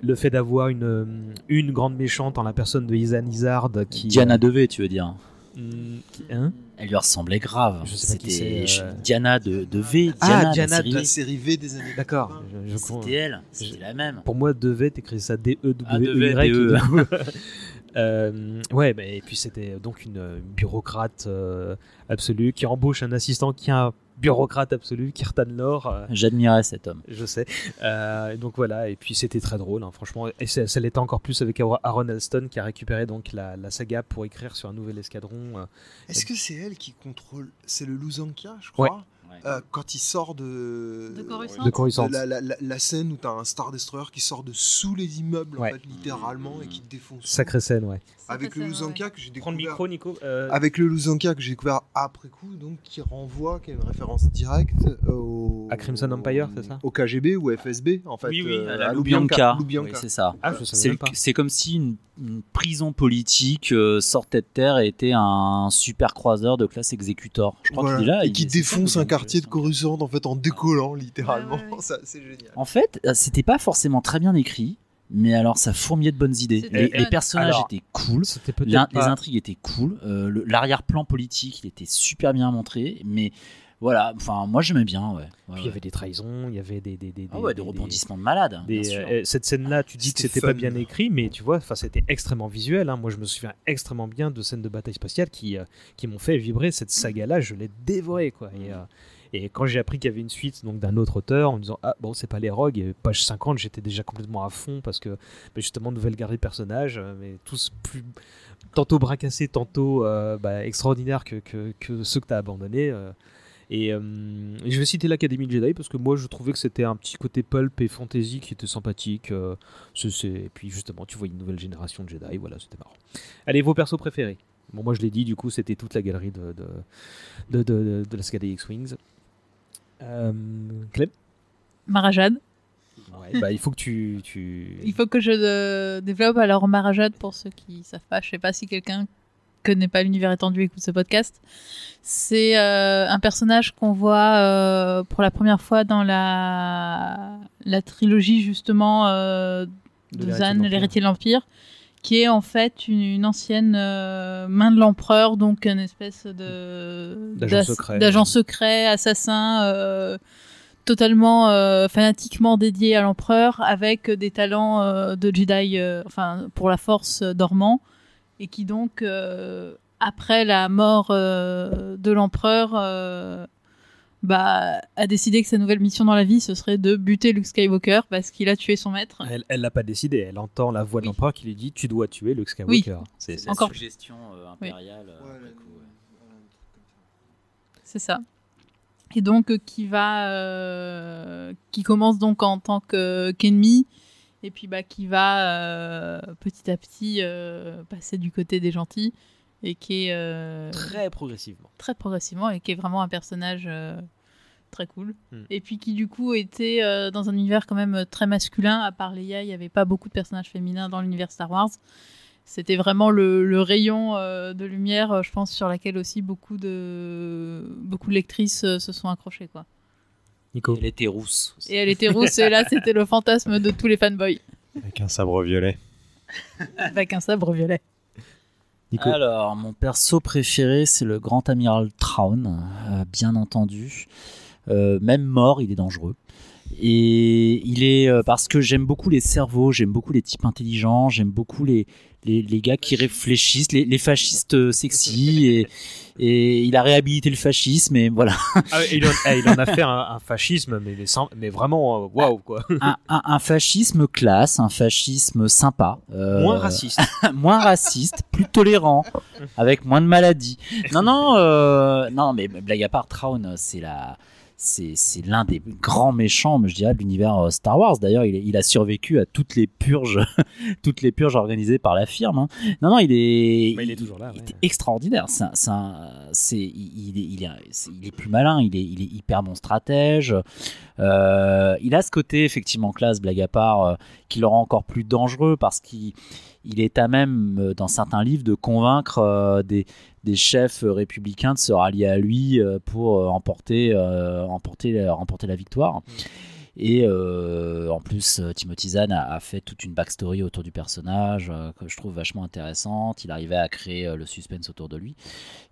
le fait d'avoir une, une grande méchante en la personne de Isan Izard qui Diana Devey, tu veux dire qui- hein? Elle lui ressemblait grave. Je sais pas qui C'était c'est, euh. Diana de, de V. Ah, Diana, Diana de de la série V des années. D'accord. je- je crois. C'était elle, c'était la même. Pour moi, Devet, t'écris ça D-E-W-E-Y. Ah, Euh, ouais, mais et puis c'était donc une, euh, bureaucrate euh, absolue qui embauche un assistant qui est un bureaucrate absolu, Kirtan euh, J'admirais cet homme. je sais. Euh, et donc voilà, et puis c'était très drôle, hein, franchement. Et ça, ça l'était encore plus avec Aaron Alston qui a récupéré donc la, la saga pour écrire sur un nouvel escadron. euh, Est-ce que c'est elle qui contrôle C'est le Luzanka, je crois? Ouais. Euh, quand il sort de. De Coruscant. De Coruscant. La, la- la- la scène où t'as un Star Destroyer qui sort de sous les immeubles, Ouais. en fait, littéralement, et qui te défonce. Sacrée scène, ouais. Avec le Luzanka que j'ai Prends le découvert. micro, Nico. euh, Avec le Luzanka que j'ai découvert après coup, donc qui renvoie, qui a une référence directe au. À Crimson Empire, c'est ça Au KGB ou FSB, en fait. Oui, oui, euh, à la à Lubyanka. Lubyanka. Oui, c'est ça. Ah, je savais C'est même pas. c'est comme si une, une prison politique euh, sortait de terre et était un super croiseur de classe exécutor. Je crois Voilà. qu'il est là. et qui défonce un quartier de Coruscant en fait en décollant littéralement. Ouais, ouais, ouais. Ça, c'est génial. En fait, euh, c'était pas forcément très bien écrit, mais alors ça fourmillait de bonnes idées. Les, personnages Alors, étaient cool, C'était peut-être l'in- les intrigues étaient cool, euh, le- l'arrière-plan politique il était super bien montré, mais voilà, enfin moi j'aimais bien, ouais. Ouais, Puis il y avait des trahisons, il y avait des, des, des, Ah ouais, des rebondissements de malade, des- bien sûr. euh, cette scène-là, tu dis que C'était pas bien écrit, mais tu vois, enfin, c'était extrêmement visuel. hein. Moi, je me souviens extrêmement bien de scènes de bataille spatiale qui, euh, qui m'ont fait vibrer. Cette saga-là, je l'ai dévorée, quoi. Et, euh, et quand j'ai appris qu'il y avait une suite donc d'un autre auteur, en me disant ah bon, c'est pas les Rogues, et page 50, j'étais déjà complètement à fond parce que bah, justement nouvelle galerie de personnages, euh, mais tous plus tantôt bras cassés, tantôt euh, bah, extraordinaires que, que, que ceux que tu as abandonnés. euh. Et, je vais citer l'Académie Jedi parce que moi je trouvais que c'était un petit côté pulp et fantasy qui était sympathique. Et puis justement, tu vois une nouvelle génération de Jedi, voilà, c'était marrant. Allez, vos persos préférés Bon, moi je l'ai dit, du coup, c'était toute la galerie de, de, de, de, de la X-Wings. Euh, Clem Marajade. Ouais, bah, il faut que tu. tu... Il faut que je euh, développe alors Marajade pour ceux qui savent pas. Je sais pas si quelqu'un connaît pas l'univers étendu et écoute ce podcast. C'est euh, un personnage qu'on voit euh, pour la première fois dans la la trilogie justement euh, De de l'héritier de Zan, l'Empire. l'héritier de l'Empire, qui est en fait une, une ancienne euh, main de l'empereur, donc une espèce de D'agent secret. assassin. euh, totalement euh, fanatiquement dédié à l'empereur avec des talents de Jedi enfin pour la force dormant et qui donc après la mort de l'empereur bah, a décidé que sa nouvelle mission dans la vie ce serait de buter Luke Skywalker parce qu'il a tué son maître Elle, elle l'a pas décidé, elle entend la voix de Oui. l'empereur qui lui dit Tu dois tuer Luke Oui. Skywalker. C'est c'est- Encore- suggestion euh, impériale. euh. C'est ça. Et donc euh, qui va, euh, qui commence donc en tant que qu'ennemi, et puis bah qui va euh, petit à petit euh, passer du côté des gentils, et qui est euh, Très progressivement. très progressivement, et qui est vraiment un personnage euh, très cool. Hmm. Et puis qui du coup était euh, dans un univers quand même très masculin, à part Leia, il n'y avait pas beaucoup de personnages féminins dans l'univers Star Wars. C'était vraiment le, le rayon euh, de lumière, je pense, sur laquelle aussi beaucoup de, beaucoup de lectrices euh, se sont accrochées. Quoi. Nico. Elle était rousse. aussi. Et elle était rousse, et là, c'était le fantasme de tous les fanboys, Avec un sabre violet. avec un sabre violet. Alors, mon perso préféré, c'est le grand amiral Traun, euh, bien entendu. Euh, même mort, il est dangereux. Et il est euh, parce que j'aime beaucoup les cerveaux, j'aime beaucoup les types intelligents, j'aime beaucoup les, les, gars qui réfléchissent, les, les fascistes sexy. Et, et il a réhabilité le fascisme, et voilà. Ah, il, en, eh, il en a fait un, un fascisme, mais, vraiment, euh, waouh quoi. un, un- un fascisme classe, un fascisme sympa. euh, Moins raciste. moins raciste, plus tolérant, avec moins de maladies. Non, non, euh, non, mais blague à part, Traun, c'est la. C'est, l'un des grands méchants, je dirais, de l'univers euh, Star Wars. D'ailleurs, il, a survécu à toutes les purges, toutes les purges organisées par la firme. hein. Non, non, il est, Bah, il est toujours là. il ouais. est extraordinaire. C'est, il, il est, il, est, plus malin, il est, il est hyper bon stratège. Euh, il a ce côté, effectivement, classe, blague à part, euh, qui le rend encore plus dangereux parce qu'il il est à même, euh, dans certains livres, de convaincre euh, des, chefs républicains de se rallier à lui euh, pour emporter, emporter, remporter la victoire. Et euh, en plus, euh, Timothy Zahn a, fait toute une backstory autour du personnage euh, que je trouve vachement intéressante. Il arrivait à créer le suspense autour de lui.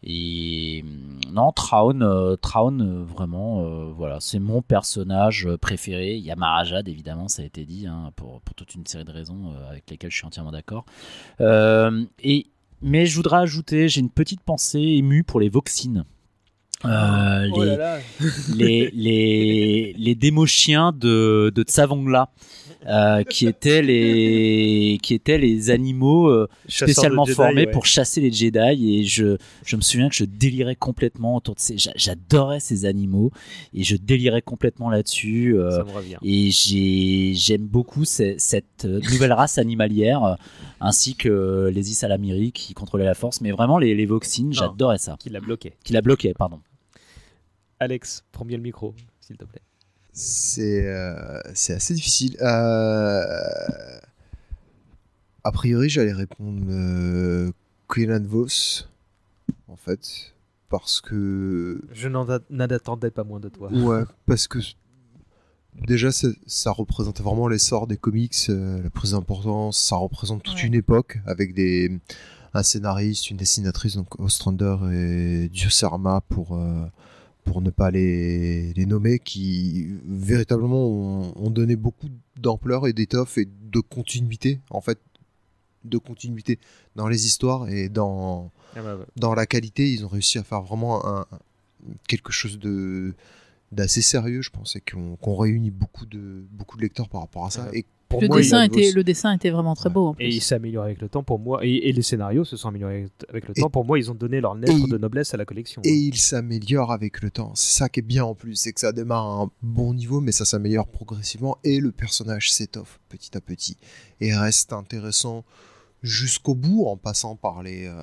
Et hum, non, Traun, Traun vraiment, voilà, c'est mon personnage préféré. Il y a Marajad, évidemment, ça a été dit, hein, pour, pour toute une série de raisons avec lesquelles je suis entièrement d'accord. Et mais je voudrais ajouter, j'ai une petite pensée émue pour les Voxines. Euh, Oh les, là là. les, les, les démos chiens de, de Tsavongla, euh, qui, étaient les, qui étaient les animaux euh, spécialement Jedi, formés ouais. pour chasser les Jedi. Et je, je me souviens que je délirais complètement autour de ces. j'a- J'adorais ces animaux et je délirais complètement là-dessus. euh, Ça me revient. et j'ai- j'aime beaucoup ce- cette nouvelle race animalière, ainsi que les Isalamiri qui contrôlaient la force. Mais vraiment, les, les Voxines, j'adorais ça. Qui l'a bloqué. Qui l'a bloqué, pardon. Alex, prends bien le micro, s'il te plaît. C'est euh, c'est assez difficile. Euh, A priori, j'allais répondre euh, Quillan Vos, en fait, parce que. Je n'en attendais pas moins de toi. Ouais, parce que déjà, ça représente vraiment l'essor des comics, euh, la prise d'importance, ça représente toute une époque avec des un scénariste, une dessinatrice, donc Ostrander et Diosarma pour euh, pour ne pas les, les nommer, qui véritablement ont, ont donné beaucoup d'ampleur et d'étoffe et de continuité, en fait, de continuité dans les histoires et dans, Ah bah ouais. dans la qualité. Ils ont réussi à faire vraiment un, quelque chose de d'assez sérieux, je pense, et qu'on qu'on réunit beaucoup de, beaucoup de lecteurs par rapport à ça. Et pour le, moi, dessin était, bossé- le dessin était vraiment très beau. en Et il s'est amélioré avec le temps pour moi. Et, et les scénarios se sont améliorés avec le temps. Pour moi, ils ont donné leur lettre et- de noblesse à la collection. Et il s'améliore avec le temps. C'est ça qui est bien en plus, c'est que ça démarre à un bon niveau, mais ça s'améliore progressivement et le personnage s'étoffe petit à petit et reste intéressant jusqu'au bout en passant par les euh,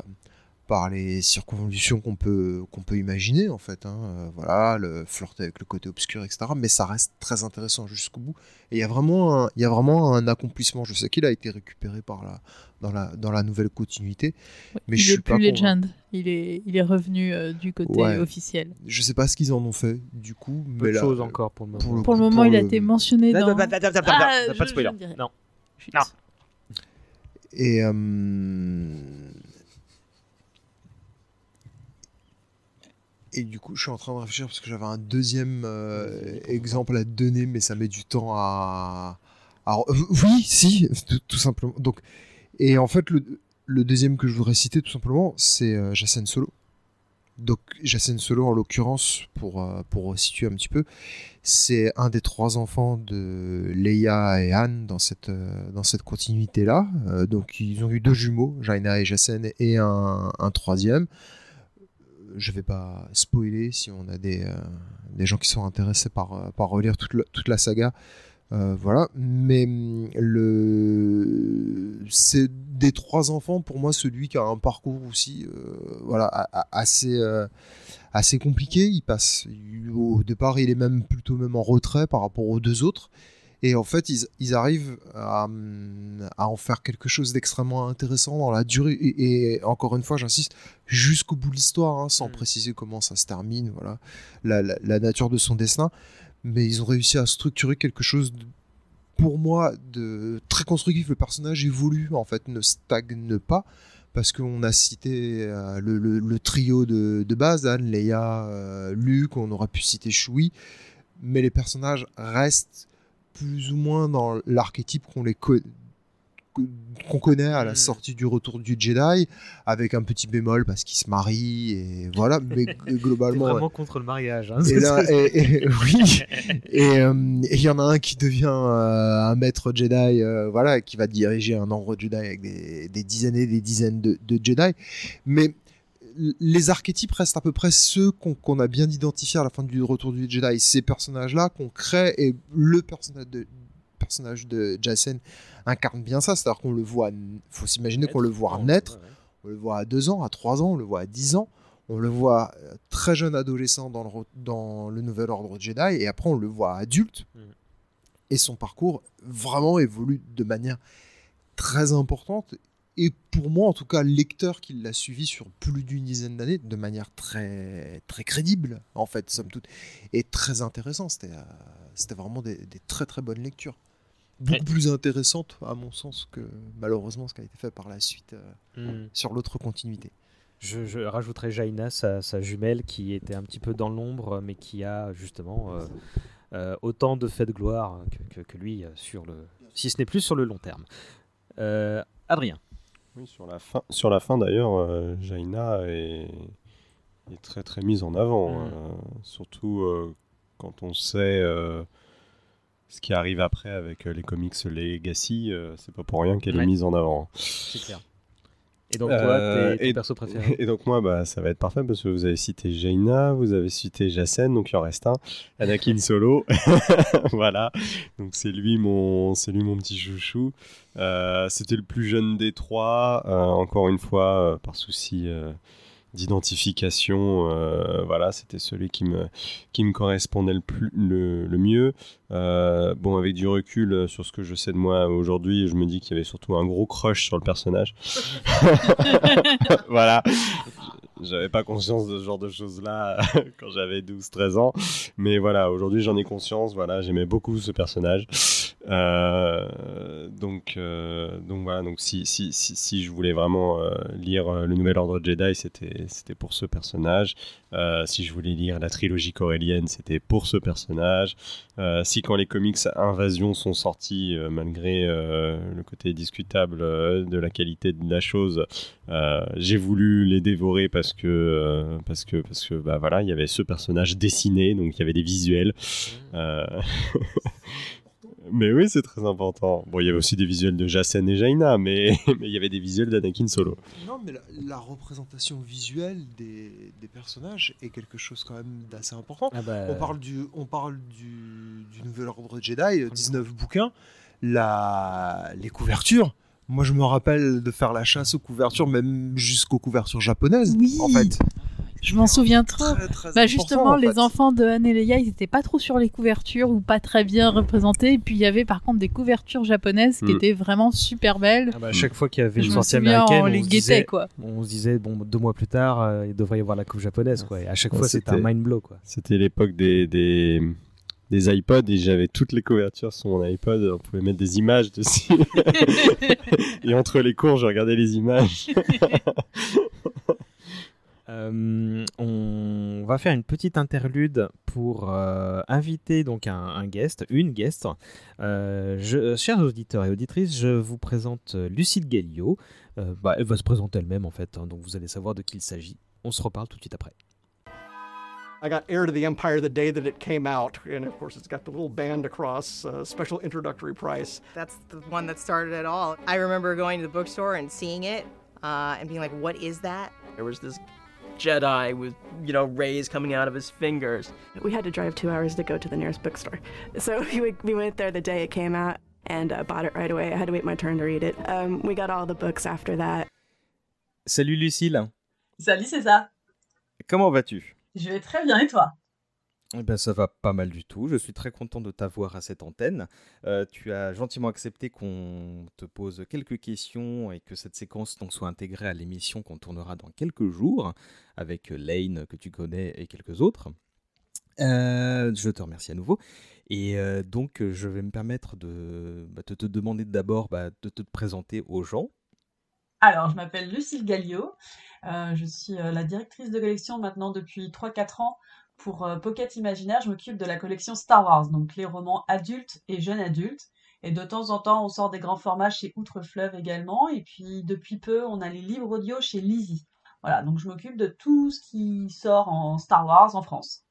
par les circonvolutions qu'on peut qu'on peut imaginer en fait. hein. Euh, voilà, le flirt avec le côté obscur, etc. Mais ça reste très intéressant jusqu'au bout. Et il y a vraiment un, il y a vraiment un accomplissement. Je sais qu'il a été récupéré par la dans la dans la nouvelle continuité, mais il je est suis plus pas convaincu. Legend. Il est, il est revenu euh, du côté Ouais. officiel. Je sais pas ce qu'ils en ont fait du coup, Peu mais de là, choses encore pour le moment. Pour le coup, moment, il a le- été mentionné Bah, dans. bah, bah, Ah, je- pas de spoiler. Non. Et euh, et du coup, je suis en train de réfléchir parce que j'avais un deuxième euh, exemple à te donner, mais ça met du temps à. à- euh, oui, si, tout, tout simplement. Donc, et en fait, le, le deuxième que je voudrais citer, tout simplement, c'est euh, Jacen Solo. Donc, Jacen Solo, en l'occurrence, pour, euh, pour situer un petit peu, c'est un des trois enfants de Leia et Anne dans cette, dans cette continuité-là. Donc, ils ont eu deux jumeaux, Jaina et Jacen, et un, un troisième. Je vais pas spoiler si on a des, euh, des gens qui sont intéressés par, euh, par relire toute, toute la saga. Euh, voilà, mais hum, le c'est des trois enfants pour moi celui qui a un parcours aussi voilà assez assez compliqué. Il passe au départ il est même plutôt même en retrait par rapport aux deux autres et en fait ils, ils arrivent à, à en faire quelque chose d'extrêmement intéressant dans la durée. Et, et encore une fois j'insiste jusqu'au bout de l'histoire hein, sans préciser comment ça se termine voilà. La, la- la nature de son destin. Mais ils ont réussi à structurer quelque chose de- pour moi de très constructif. Le personnage évolue en fait ne stagne pas. Parce qu'on a cité euh, le, le- le trio de, de base Anne, Leia, euh, Luke, on aurait pu citer Chewie. Mais les personnages restent plus ou moins dans l'archétype qu'on les co- qu'on connaît à la sortie du retour du Jedi avec un petit bémol parce qu'ils se marient et voilà mais globalement vraiment contre le mariage. hein. et là, et- et- oui. Et euh, et il y en a un qui devient euh, un maître Jedi, euh, voilà, qui va diriger un ordre Jedi avec des, des dizaines et des dizaines de, de Jedi. Mais les archétypes restent à peu près ceux qu'on a bien identifiés à la fin du retour du Jedi. Ces personnages-là qu'on crée et le personnage de personnage de Jacen incarne bien ça, c'est-à-dire qu'on le voit, faut s'imaginer qu'on le voit naître, on le voit à 2 ans, à 3 ans, on le voit à 10 ans, on le voit euh, très jeune adolescent dans le, re- dans le nouvel ordre Jedi, et après on le voit adulte, et son parcours vraiment évolue de manière très importante, et pour moi, en tout cas, lecteur qui l'a suivi sur plus d'une dizaine d'années, de manière très, très crédible, en fait, somme toute, et très intéressant. C'était, euh, c'était vraiment des, des très très bonnes lectures. Beaucoup plus intéressantes, à mon sens, que malheureusement ce qui a été fait par la suite euh, Hmm. sur l'autre continuité. Je, je rajouterais Jaina, sa, sa jumelle, qui était un petit peu dans l'ombre, mais qui a justement euh, euh, autant de faits de gloire que, que- que lui, sur le, si ce n'est plus sur le long terme. Adrien. Oui, sur la fin, sur la fin d'ailleurs, euh, Jaina est, est très très mise en avant. Mm. euh, surtout euh, quand on sait euh, ce qui arrive après avec les comics Legacy, c'est pas pour rien qu'elle Ouais. est mise en avant. C'est clair. Et donc, toi, Euh, t'es ton et- perso préféré? Et donc moi, bah, ça va être parfait parce que vous avez cité Jaina, vous avez cité Jacen, donc il en reste un, Anakin Solo. voilà, donc c'est lui mon, c'est lui mon petit chouchou. Euh, C'était le plus jeune des trois, euh, encore une fois, euh, par souci euh, d'identification. euh, voilà, c'était celui qui me, qui me correspondait le, plus, le, mieux. Euh, bon, avec du recul euh, sur ce que je sais de moi aujourd'hui, je me dis qu'il y avait surtout un gros crush sur le personnage. voilà. J'avais pas conscience de ce genre de choses-là quand j'avais 12-13 ans. Mais voilà, aujourd'hui j'en ai conscience. Voilà, j'aimais beaucoup ce personnage. Euh, donc, euh, donc voilà, donc si, si, si, si je voulais vraiment euh, lire le Nouvel Ordre Jedi, c'était, pour ce personnage. Si je voulais lire la trilogie corélienne, c'était pour ce personnage. Si quand les comics Invasion sont sortis, malgré le côté discutable de la qualité de la chose, j'ai voulu les dévorer parce que euh, parce que parce que bah voilà, il y avait ce personnage dessiné, donc il y avait des visuels. Euh, Mais oui, c'est très important. Bon, il y avait aussi des visuels de Jacen et Jaina, mais mais il y avait des visuels d'Anakin Solo. Non, mais la, la représentation visuelle des, des personnages est quelque chose quand même d'assez important. Ah bah, on parle, du, on parle du, du Nouvel Ordre Jedi, euh, 19 bouquins. La, les couvertures, moi je me rappelle de faire la chasse aux couvertures, même jusqu'aux couvertures japonaises, en fait. Je m'en souviens trop. très bah important, justement, en les fait. enfants de Anne et Leia, ils étaient pas trop sur les couvertures ou pas très bien représentés. Et puis il y avait par contre des couvertures japonaises qui Mm. étaient vraiment super belles. Ah bah, à chaque fois qu'il y avait une sortie américaine, on les se guettait, disait, quoi. on se disait bon deux mois plus tard, euh, il devrait y avoir la coupe japonaise quoi. Et à chaque Ouais, fois c'était un mind blow quoi. C'était l'époque des, des, des iPods et j'avais toutes les couvertures sur mon iPod. On pouvait mettre des images dessus. et entre les cours, je regardais les images. Euh, on va faire une petite interlude pour euh, inviter donc un, un guest, une guest. Euh, je- chers auditeurs et auditrices, je vous présente Lucille Gallio. Euh, bah, elle va se présenter elle-même en fait, hein, donc vous allez savoir de qui il s'agit. On se reparle tout de suite après. I got Heir to the Empire the day that it came out, and of course, it's got the little band across, uh, special introductory price. That's the one that started it all. I remember going to the bookstore and seeing it uh, and being like, what is that? There was this Jedi with, you know, rays coming out of his fingers. We had to drive two hours to go to the nearest bookstore. So we, we went there the day it came out and uh, bought it right away. I had to wait my turn to read it. Um, we got all the books after that. Salut Lucille, Salut, c'est ça. comment vas-tu Je vais très bien et toi? Eh ben, ça va pas mal du tout. Je suis très content de t'avoir à cette antenne. Euh, tu as gentiment accepté qu'on te pose quelques questions et que cette séquence donc soit intégrée à l'émission qu'on tournera dans quelques jours avec Lane que tu connais et quelques autres. Euh, je te remercie à nouveau. Et euh, donc, je vais me permettre de bah, te demander d'abord bah, de te présenter aux gens. Alors, je m'appelle Lucille Gallio. Euh, je suis euh, la directrice de collection maintenant depuis 3-4 ans pour euh, Pocket Imaginaire. Je m'occupe de la collection Star Wars, donc les romans adultes et jeunes adultes. Et de temps en temps, on sort des grands formats chez Outre-Fleuve également. Et puis, depuis peu, on a les livres audio chez Lizzie. Voilà, donc je m'occupe de tout ce qui sort en Star Wars en France.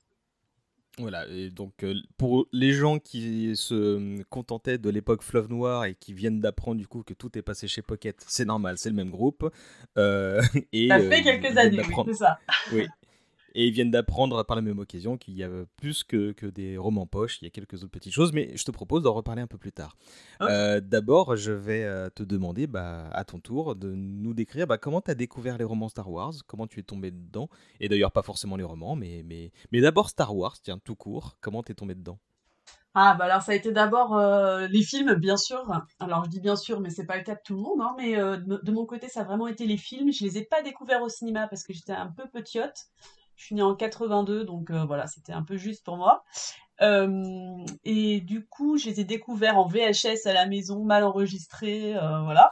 Voilà, et donc euh, pour les gens qui se euh, contentaient de l'époque Fleuve Noir et qui viennent d'apprendre du coup que tout est passé chez Pocket, c'est normal, c'est le même groupe. Euh, et, Ça fait euh, quelques années, oui, c'est ça. Oui. Et ils viennent d'apprendre par la même occasion qu'il y a plus que, que des romans poches, il y a quelques autres petites choses, mais je te propose d'en reparler un peu plus tard. Euh, D'abord, je vais euh, te demander bah, à ton tour de nous décrire bah, comment tu as découvert les romans Star Wars, comment tu es tombé dedans, et d'ailleurs pas forcément les romans, mais, mais, mais d'abord Star Wars, tiens, tout court, comment tu es tombé dedans? Ah bah alors ça a été d'abord euh, les films bien sûr. Alors je dis bien sûr mais c'est pas le cas de tout le monde hein, mais euh, de, de mon côté ça a vraiment été les films. Je les ai pas découverts au cinéma parce que j'étais un peu petite. Je suis née en 82 donc euh, voilà c'était un peu juste pour moi. Euh, et du coup je les ai découverts en VHS à la maison mal enregistrés euh, voilà.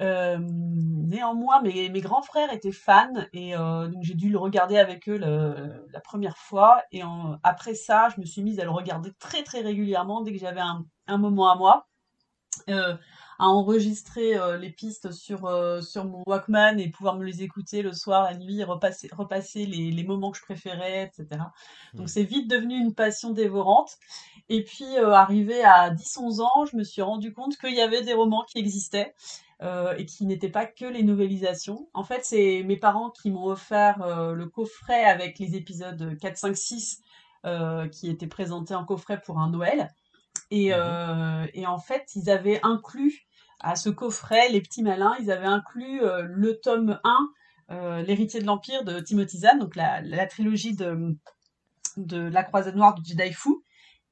Néanmoins, mes, mes grands frères étaient fans et donc j'ai dû le regarder avec eux la première fois. Et après ça, je me suis mise à le regarder très très régulièrement dès que j'avais un, moment à moi, à enregistrer euh, les pistes sur euh, sur mon Walkman et pouvoir me les écouter le soir, la nuit, repasser repasser les, les moments que je préférais, etc. Donc c'est vite devenu une passion dévorante. Et puis euh, arrivé à 10-11 ans, je me suis rendu compte qu'il y avait des romans qui existaient euh, et qui n'étaient pas que les novélisations. En fait, c'est mes parents qui m'ont offert euh, le coffret avec les épisodes 4, 5, 6 euh, qui étaient présentés en coffret pour un Noël. Et, euh, et en fait, ils avaient inclus à ce coffret, les petits malins, ils avaient inclus euh, le tome 1, euh, L'héritier de l'Empire de Timothy Zahn, donc la, la trilogie de, de la croisade noire de Jedi Fu.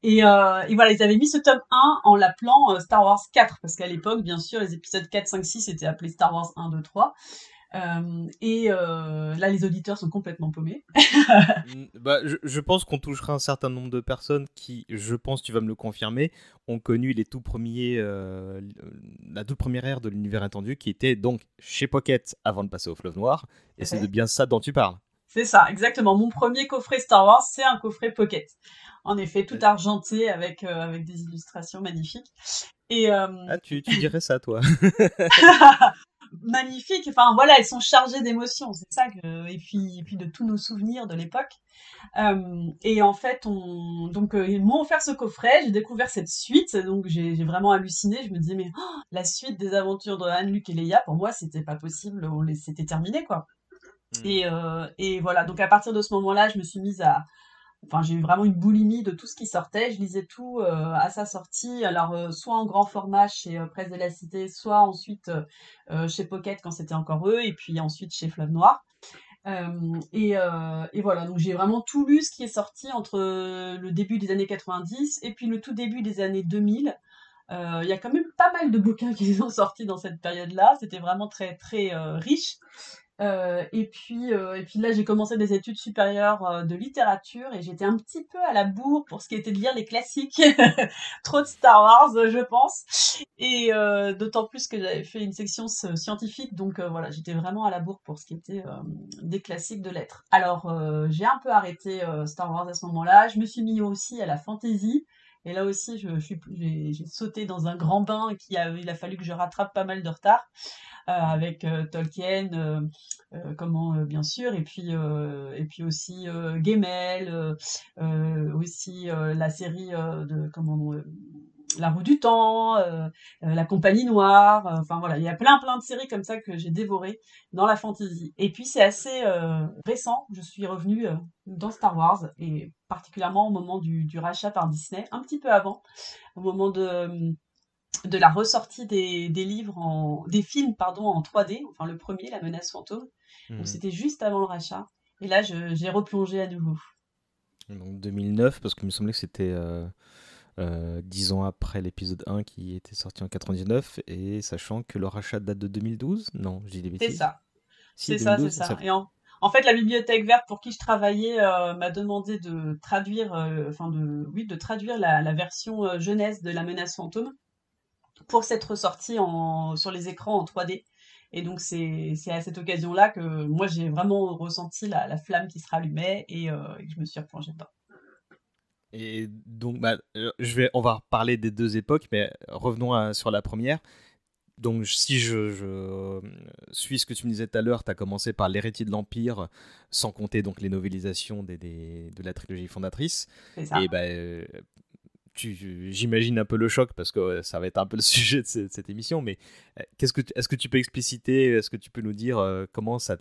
Et, euh, et voilà, ils avaient mis ce tome 1 en l'appelant euh, Star Wars 4, parce qu'à l'époque, bien sûr, les épisodes 4, 5, 6 étaient appelés Star Wars 1, 2, 3. Euh, et euh, là, les auditeurs sont complètement paumés. Mm, bah, je, je pense qu'on touchera un certain nombre de personnes qui, je pense, tu vas me le confirmer, ont connu les tout premiers, euh, la toute première ère de l'univers étendu qui était donc chez Pocket avant de passer au Fleuve Noir. Et c'est de bien ça dont tu parles. C'est ça, exactement. Mon premier coffret Star Wars, c'est un coffret Pocket. En effet, tout argenté avec, euh, avec des illustrations magnifiques. Et, euh, Ah, tu, tu dirais ça, toi magnifiques. Enfin voilà, elles sont chargées d'émotions, c'est ça que et puis et puis de tous nos souvenirs de l'époque. Euh, et en fait, on donc euh, ils m'ont offert ce coffret, j'ai découvert cette suite, donc j'ai vraiment halluciné. Je me disais mais oh, la suite des aventures de Han, Luke et Leia, pour moi c'était pas possible, on les c'était terminé quoi. Et euh, et voilà, donc à partir de ce moment-là, je me suis mise à Enfin, j'ai eu vraiment une boulimie de tout ce qui sortait. Je lisais tout euh, à sa sortie, alors euh, soit en grand format chez euh, Presse de la Cité, soit ensuite chez Pocket quand c'était encore eux, et puis ensuite chez Fleuve Noir. Et, et voilà, donc j'ai vraiment tout lu ce qui est sorti entre le début des années 90 et puis le tout début des années 2000. Euh, Il y a quand même pas mal de bouquins qui sont sortis dans cette période-là. C'était vraiment très très riche. Euh, et puis euh, et puis là j'ai commencé des études supérieures euh, de littérature et j'étais un petit peu à la bourre pour ce qui était de lire les classiques. Trop de Star Wars je pense. Et d'autant plus que j'avais fait une section scientifique donc voilà j'étais vraiment à la bourre pour ce qui était des classiques de lettres. Alors j'ai un peu arrêté Star Wars à ce moment-là. Je me suis mis aussi à la fantasy et là aussi, je, j'ai, sauté dans un grand bain qui a, il a fallu que je rattrape pas mal de retard euh, avec euh, Tolkien, euh, comment bien sûr, et puis et puis aussi Gemmel, aussi la série de comment la roue du temps, euh, euh, la compagnie noire, euh, enfin voilà, il y a plein plein de séries comme ça que j'ai dévorées dans la fantasy. Et puis c'est assez récent, je suis revenue dans Star Wars et particulièrement au moment du, du rachat par Disney, un petit peu avant, au moment de de la ressortie des, des livres en des films pardon en 3D, enfin le premier, La menace fantôme. Mhm. Donc c'était juste avant le rachat. Et là, j'ai replongé à nouveau. Donc 2009, parce qu'il me semblait que c'était euh, euh, 10 ans après l'épisode 1 qui était sorti en 99, et sachant que le rachat date de 2012 Non, dis des bêtises. C'est ça. Si, c'est ça, c'est 2012, ça. Et en, en fait, la bibliothèque verte pour qui je travaillais euh, m'a demandé de traduire, euh, enfin de, oui, de traduire la, la version jeunesse de La Menace Fantôme pour cette ressortie en, sur les écrans en 3D. Et donc c'est c'est à cette occasion-là que moi j'ai vraiment ressenti la, la flamme qui se rallumait et, euh, et que je me suis replongée dedans. Et donc, bah, euh, je vais, on va reparler des deux époques, mais revenons à- sur la première. Donc, si je, je, euh, suis ce que tu me disais tout à l'heure, tu as commencé par L'héritier de l'Empire, sans compter donc les novélisations des, des- de la trilogie fondatrice. Ça. Et bah, euh, j'imagine un peu le choc parce que ça va être un peu le sujet de cette, cette émission. Mais qu'est-ce que, est-ce que tu peux expliciter, est-ce que tu peux nous dire comment ça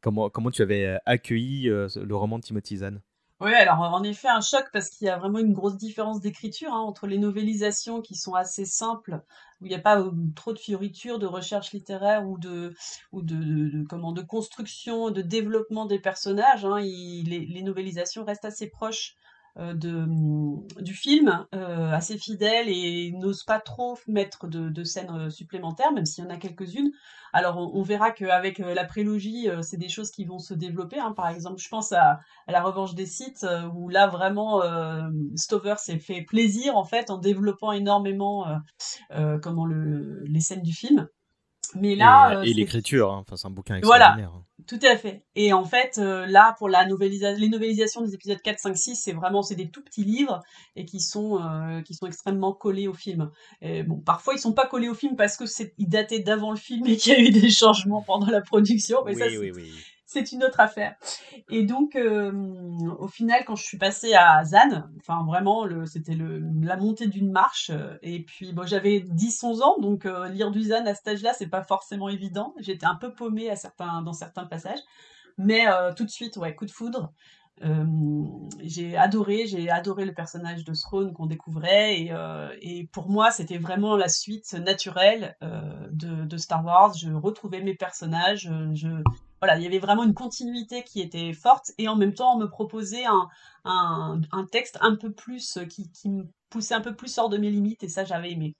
comment, comment tu avais accueilli le roman de Timothy Zahn? Oui, alors en effet un choc parce qu'il y a vraiment une grosse différence d'écriture hein, entre les novélisations qui sont assez simples, où il n'y a pas euh, trop de fioritures, de recherche littéraire ou de ou de, comment de construction, de développement des personnages. hein. Les, novélisations restent assez proches de, du film, euh, assez fidèle et n'ose pas trop mettre de, scènes euh, supplémentaires, même s'il y en a quelques-unes. Alors on, on verra qu'avec euh, la prélogie, euh, c'est des choses qui vont se développer. hein. Par exemple, je pense à, la revanche des sites, euh, où là vraiment euh, Stover s'est fait plaisir en fait en développant énormément euh, euh, comment le, les scènes du film. Mais là, et, euh, et c'est- l'écriture, hein. enfin, c'est un bouquin voilà, extraordinaire. hein. tout à fait. Et en fait, euh, là, pour la les novélisations des épisodes 4, 5, 6, c'est vraiment c'est des tout petits livres et qui sont euh, qui sont extrêmement collés au film. Et bon, parfois ils sont pas collés au film parce que c'est ils dataient d'avant le film et qu'il y a eu des changements pendant la production. Mais ça, Oui, c'est- oui, oui. C'est une autre affaire. Et donc, euh, au final, quand je suis passée à Zan, enfin vraiment, c'était la montée d'une marche. euh, Et puis, bon, j'avais 10-11 ans, donc euh, lire du Zan à cet âge-là, c'est pas forcément évident. J'étais un peu paumée à certains, dans certains passages. Mais tout de suite, ouais, coup de foudre. J'ai adoré, j'ai adoré le personnage de Throne qu'on découvrait et, pour moi c'était vraiment la suite naturelle de, de Star Wars. Je retrouvais mes personnages, je voilà, il y avait vraiment une continuité qui était forte et en même temps on me proposait un, un, un texte un peu plus euh, qui, qui me poussait un peu plus hors de mes limites et ça j'avais aimé.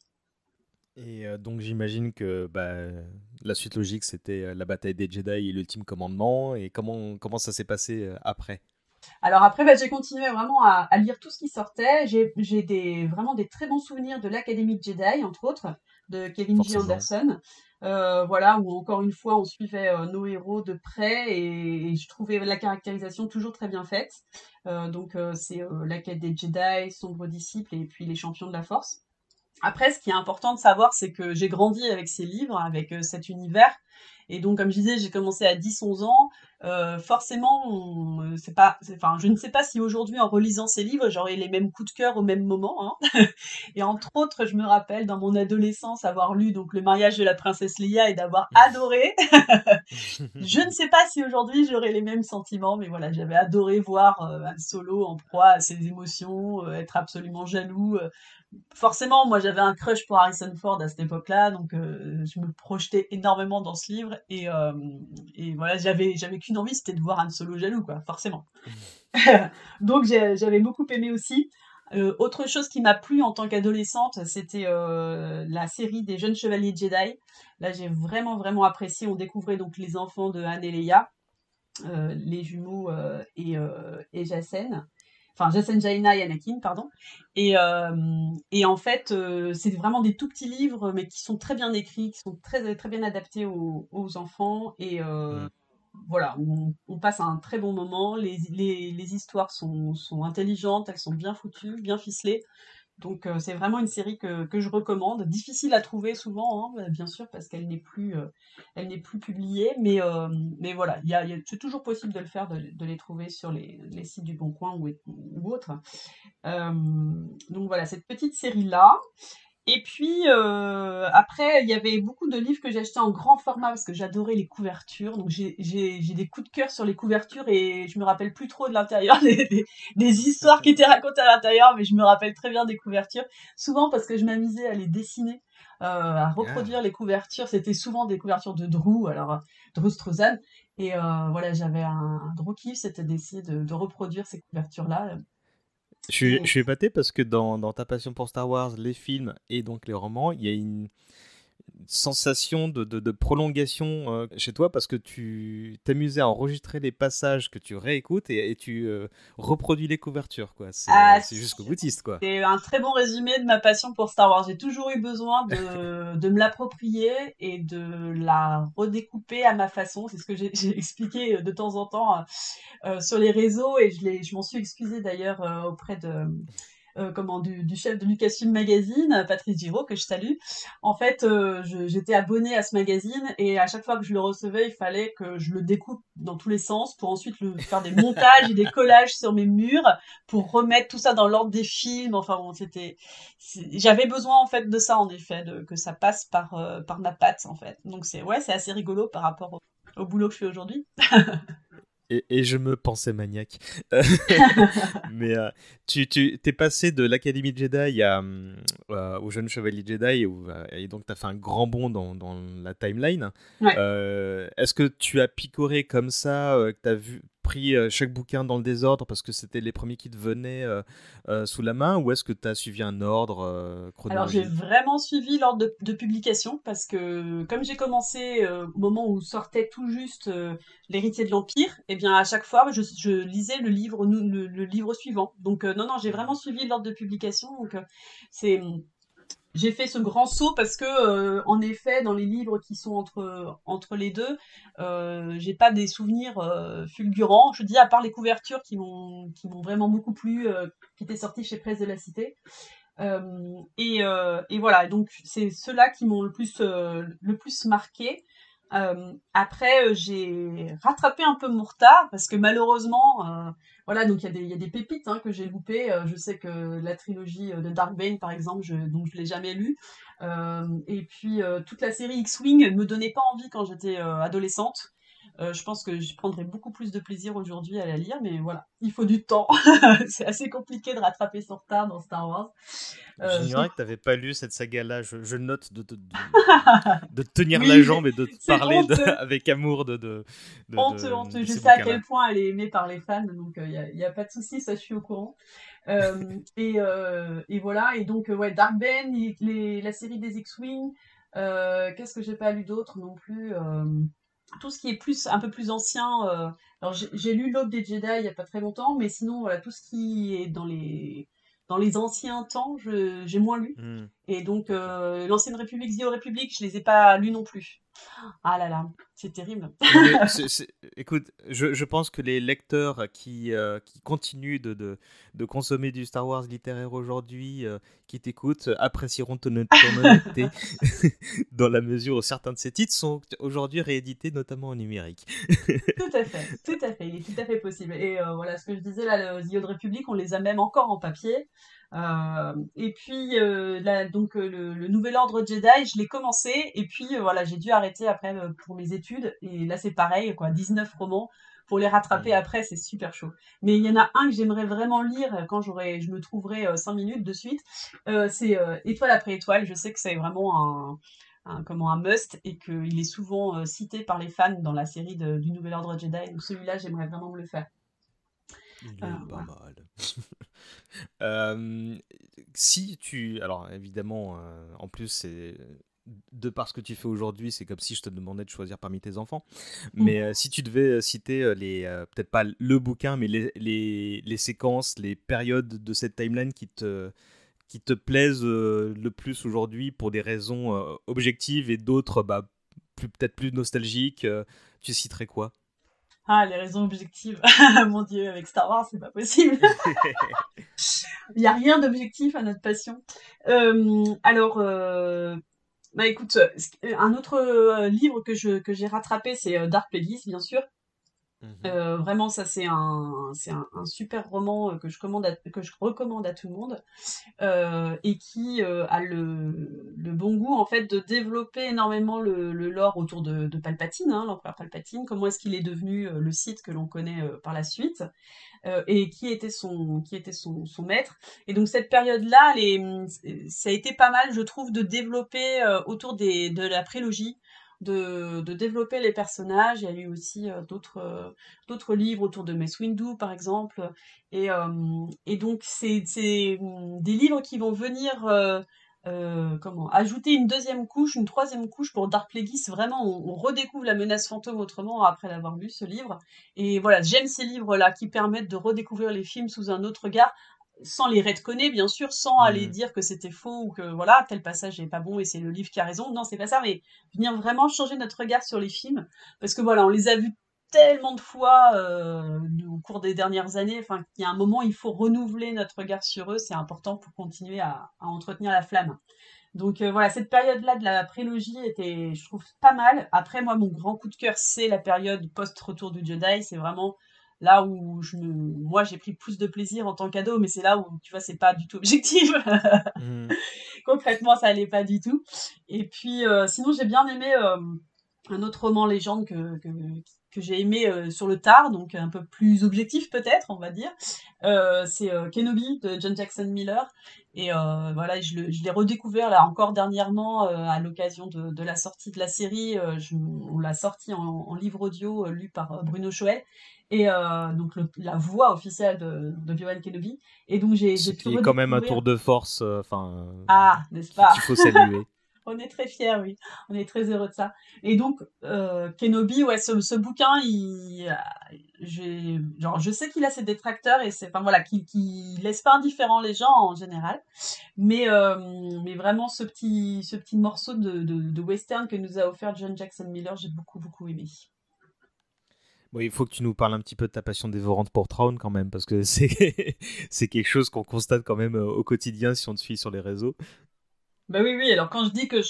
Et euh, donc j'imagine que bah, la suite logique c'était euh, la bataille des Jedi et l'ultime commandement. Et comment, comment ça s'est passé après? Alors après, bah, j'ai continué vraiment à, à lire tout ce qui sortait. J'ai des, vraiment des très bons souvenirs de l'Académie Jedi, entre autres, de Kevin G. Forcément. Anderson. Euh, voilà, où encore une fois, on suivait euh, nos héros de près et, je trouvais la caractérisation toujours très bien faite. Euh, donc c'est la quête des Jedi, Sombre Disciple et puis les champions de la Force. Après, ce qui est important de savoir, c'est que j'ai grandi avec ces livres, avec cet univers. Et donc, comme je disais, j'ai commencé à 10-11 ans. Euh, forcément, euh, c'est pas, enfin, je ne sais pas si aujourd'hui, en relisant ces livres, j'aurais les mêmes coups de cœur au même moment. hein. et entre autres, je me rappelle dans mon adolescence avoir lu donc le mariage de la princesse Leia et d'avoir adoré. je ne sais pas si aujourd'hui j'aurais les mêmes sentiments, mais voilà, j'avais adoré voir euh, Han Solo en proie à ses émotions, euh, être absolument jaloux. forcément, moi j'avais un crush pour Harrison Ford à cette époque-là, donc je me projetais énormément dans ce livre et, euh, et voilà, j'avais qu'une envie, c'était de voir un solo jaloux, quoi, forcément. donc j'avais beaucoup aimé aussi. Euh, autre chose qui m'a plu en tant qu'adolescente, c'était euh, la série des jeunes chevaliers Jedi. Là, j'ai vraiment vraiment apprécié. On découvrait donc les enfants de Han et Leia, les jumeaux et, et Jacen enfin Jacen Jaina et Anakin, pardon. Et, euh, et en fait, euh, c'est vraiment des tout petits livres, mais qui sont très bien écrits, qui sont très, très bien adaptés aux, aux enfants. Et euh, voilà, on, on passe un très bon moment. Les, les, les histoires sont, sont intelligentes, elles sont bien foutues, bien ficelées. Donc euh, c'est vraiment une série que, que je recommande. Difficile à trouver souvent, hein, bien sûr, parce qu'elle n'est plus, euh, plus publiée. Mais, euh, mais voilà, il y a, c'est toujours possible de le faire, de, les trouver sur les, sites du Bon Coin ou, ou donc voilà, cette petite série-là. Et puis euh, après, il y avait beaucoup de livres que j'ai achetés en grand format parce que j'adorais les couvertures. Donc j'ai des coups de cœur sur les couvertures et je me rappelle plus trop de l'intérieur des, des, des histoires qui étaient racontées à l'intérieur, mais je me rappelle très bien des couvertures. Souvent parce que je m'amusais à les dessiner, euh, à reproduire les couvertures. C'était souvent des couvertures de Drew, alors euh, Drew Struzan. Et euh, voilà, j'avais un, un gros kiff, c'était d'essayer de, de reproduire ces couvertures-là. Je suis, je suis épaté parce que dans, dans ta passion pour Star Wars, les films et donc les romans, il y a une sensation de, de- de prolongation euh, chez toi parce que tu t'amusais à enregistrer les passages que tu réécoutes et, et tu euh, reproduis les couvertures. quoi. C'est Ah, euh, jusqu'au boutiste. quoi. C'est un très bon résumé de ma passion pour Star Wars. J'ai toujours eu besoin de, de me l'approprier et de la redécouper à ma façon. C'est ce que j'ai expliqué de temps en temps euh, euh, sur les réseaux et je, l'ai- je m'en suis excusée d'ailleurs euh, auprès de, euh, comment, du, chef de Lucasfilm Magazine, Patrice Giraud, que je salue. En fait, euh, j'étais abonnée à ce magazine et à chaque fois que je le recevais, il fallait que je le découpe dans tous les sens pour ensuite le, faire des montages et des collages sur mes murs pour remettre tout ça dans l'ordre des films. Enfin bon, c'était, j'avais besoin en fait de ça en effet, de, que ça passe par, euh, par ma patte en fait. Donc c'est, ouais, c'est assez rigolo par rapport au boulot que je fais aujourd'hui. Et, et je me pensais maniaque. Mais euh, tu, tu t'es passé de l'Académie Jedi à, euh, au jeune chevalier Jedi et, où, euh, et donc tu as fait un grand bond dans, dans la timeline. Ouais. Euh, Est-ce que tu as picoré comme ça, que tu as vu pris euh, chaque bouquin dans le désordre parce que c'était les premiers qui te venaient euh, euh, sous la main ou est-ce que tu as suivi un ordre euh, Alors j'ai chronologique? vraiment suivi l'ordre de, de publication parce que comme j'ai commencé au moment où sortait tout juste l'héritier de l'Empire, et bien à chaque fois je, je lisais le livre le, le livre suivant. Donc non non j'ai vraiment suivi l'ordre de publication. Donc c'est j'ai fait ce grand saut parce que euh, en effet dans les livres qui sont entre entre les deux euh, j'ai pas des souvenirs euh, fulgurants. Je dis à part les couvertures qui m'ont qui m'ont vraiment beaucoup plu, euh, qui étaient sorties chez Presse de la Cité. Et, et voilà, donc c'est ceux-là qui m'ont le plus, le plus marqué. Euh, après, euh, j'ai rattrapé un peu mon retard parce que malheureusement, euh, voilà, donc il y, a des- pépites hein, que j'ai loupées. Je sais que la trilogie de Darkbane, par exemple, je, donc je l'ai jamais lue. Et puis toute la série X-Wing me donnait pas envie quand j'étais adolescente. Euh, je pense que je prendrais beaucoup plus de plaisir aujourd'hui à la lire, mais voilà, il faut du temps. c'est assez compliqué de rattraper son retard dans Star Wars. Euh, J'ignorais que tu n'avais pas lu cette saga-là. Je, je note de, te- de, de te tenir Oui, la jambe et de te parler avec amour de. de, honteux, honteux. Je sais à quel point elle est aimée par les fans, donc il n'y a, pas de souci, ça je suis au courant. Euh, et, euh, et voilà, et donc euh, ouais, Dark Ben, les, les- la série des X-Wing, euh, qu'est-ce que j'ai pas lu d'autre non plus euh, tout ce qui est plus un peu plus ancien. euh, j'ai lu l'Aube des Jedi il y a pas très longtemps, mais sinon voilà tout ce qui est dans les dans les anciens temps, j'ai moins lu. Hmm. Et donc euh, l'ancienne République, Old Republic, je les ai pas lus non plus. Ah là là, c'est terrible. Écoute, je, je pense que les lecteurs qui, euh, qui continuent de, de, de consommer du Star Wars littéraire aujourd'hui, euh, qui t'écoutent, apprécieront ton, ton honnêteté dans la mesure où certains de ces titres sont aujourd'hui réédités, notamment en numérique. Tout à fait, tout à fait, il est tout à fait possible. Et voilà ce que je disais là, le The Old Republic, on les a même encore en papier. Euh, et puis euh, là, donc euh, le, le Nouvel Ordre Jedi, je l'ai commencé et puis euh, voilà, j'ai dû arrêter après euh, pour mes études. Et là c'est pareil, quoi, 19 romans. Pour les rattraper après, c'est super chaud. Mais il y en a un que j'aimerais vraiment lire quand j'aurai, je me trouverai 5 minutes de suite. Euh, c'est euh, Étoile après étoile. Je sais que c'est vraiment un, un- comment un must et qu'il est souvent euh, cité par les fans dans la série de- du Nouvel Ordre Jedi. Donc celui-là, j'aimerais vraiment me le faire. Il est Euh, pas voilà. mal. Euh, si tu. Alors, évidemment, euh, en plus, c'est. De par ce que tu fais aujourd'hui, c'est comme si je te demandais de choisir parmi tes enfants. Mais euh, si tu devais citer les. euh, Peut-être pas le bouquin, mais les, les, les séquences, les périodes de cette timeline qui te, qui te plaisent euh, le plus aujourd'hui pour des raisons objectives et d'autres bah, plus- peut-être plus nostalgiques, tu citerais quoi? Ah, les raisons objectives. Mon Dieu, avec Star Wars, c'est pas possible. Il n'y a rien d'objectif à notre passion. Euh, alors, euh, bah écoute, un autre euh, livre que je que j'ai rattrapé, c'est Dark Plagueis, bien sûr. Euh, vraiment, ça c'est un, c'est un, super roman euh, que je, commande que je recommande à tout le monde euh, et qui euh, a le, le bon goût en fait de développer énormément le, lore autour de, Palpatine, hein, l'empereur Palpatine, comment est-ce qu'il est devenu le Sith que l'on connaît par la suite et qui était son qui était son, maître. Et donc cette période-là, ça a été pas mal, je trouve, de développer autour des, de la prélogie de, développer les personnages. Il y a eu aussi euh, d'autres euh, d'autres livres autour de Mace Windu, par exemple. Et, euh, et donc, c'est c'est, hum, des livres qui vont venir comment ajouter une deuxième couche, une troisième couche pour Dark Plagueis. Vraiment, on, on redécouvre la menace fantôme autrement après l'avoir lu ce livre. Et voilà, j'aime ces livres-là qui permettent de redécouvrir les films sous un autre regard sans les redconner bien sûr, sans aller dire que c'était faux ou que voilà tel passage n'est pas bon et c'est le livre qui a raison. Non, c'est pas ça, mais venir vraiment changer notre regard sur les films parce que voilà, on les a vus tellement de fois euh, au cours des dernières années. Enfin, qu'il y a un moment, il faut renouveler notre regard sur eux. C'est important pour continuer à, à entretenir la flamme. Donc euh, voilà, cette période-là de la prélogie était, je trouve, pas mal. Après, moi, mon grand coup de cœur, c'est la période post-retour du Jedi. C'est vraiment là où je me... moi j'ai pris plus de plaisir en tant qu'ado, mais c'est là où tu vois c'est pas du tout objectif. Concrètement, ça allait pas du tout. Et puis euh, sinon j'ai bien aimé euh, un autre roman légende que, que, que j'ai aimé euh, sur le tard, donc un peu plus objectif peut-être, on va dire. Euh, c'est euh, Kenobi de John Jackson Miller. Et voilà, je, l'ai redécouvert là encore dernièrement à l'occasion de, de la sortie de la série. Je- on l'a sorti en, en livre audio lu par Bruno Choel. Et euh, donc le- la voix officielle de, de Obi-Wan Kenobi. Et donc j'ai Ce qui est quand même un tour de force, euh, enfin, Ah, n'est-ce pas qu'il faut saluer. On est très fiers, oui. On est très heureux de ça. Et donc, euh, Kenobi, ouais, ce, ce bouquin, il, euh, genre, je sais qu'il a ses détracteurs et c'est, enfin voilà, qui, qui laisse pas indifférent les gens en général. Mais, euh, mais vraiment, ce petit, ce petit morceau de, de, de western que nous a offert John Jackson Miller, j'ai beaucoup, beaucoup aimé. Il faut que tu nous parles un petit peu de ta passion dévorante pour Traun quand même, parce que c'est quelque chose qu'on constate quand même euh, au quotidien si on te suit sur les réseaux. Bah oui, oui. Alors quand je dis que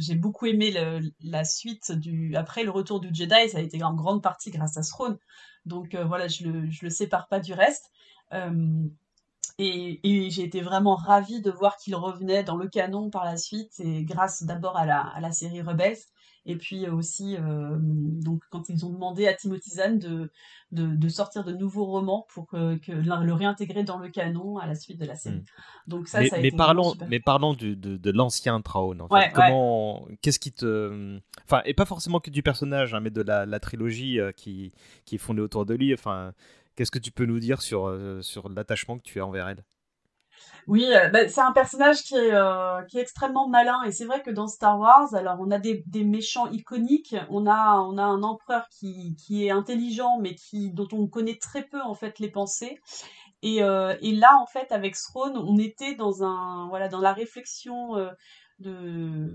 j'ai beaucoup aimé la suite du après le retour du Jedi, ça a été en grande partie grâce à Throne. Donc euh, voilà, je le le sépare pas du reste. Euh, et, j'ai été vraiment ravie de voir qu'il revenait dans le canon par la suite, et grâce d'abord à la série Rebels, et puis aussi euh, donc quand ils ont demandé à Timothy Zahn de, de, de sortir de nouveaux romans pour que, que le réintégrer dans le canon à la suite de la série. Donc ça, mais, ça a mais été vraiment parlons, super. mais parlons du- de, de l'ancien Traun. En fait. Ouais, ouais. Comment, qu'est-ce qui te, enfin, et pas forcément que du personnage, hein, mais de la, la trilogie euh, qui, qui est fondée autour de lui. Enfin, qu'est-ce que tu peux nous dire sur, euh, sur l'attachement que tu as envers elle? Oui, euh, bah, c'est un personnage qui est, euh, qui est extrêmement malin et c'est vrai que dans Star Wars, alors on a des, des méchants iconiques, on a, on a un empereur qui, qui est intelligent mais qui, dont on connaît très peu en fait les pensées. Et, euh, et là en fait avec Throne, on était dans un, voilà, dans la réflexion de,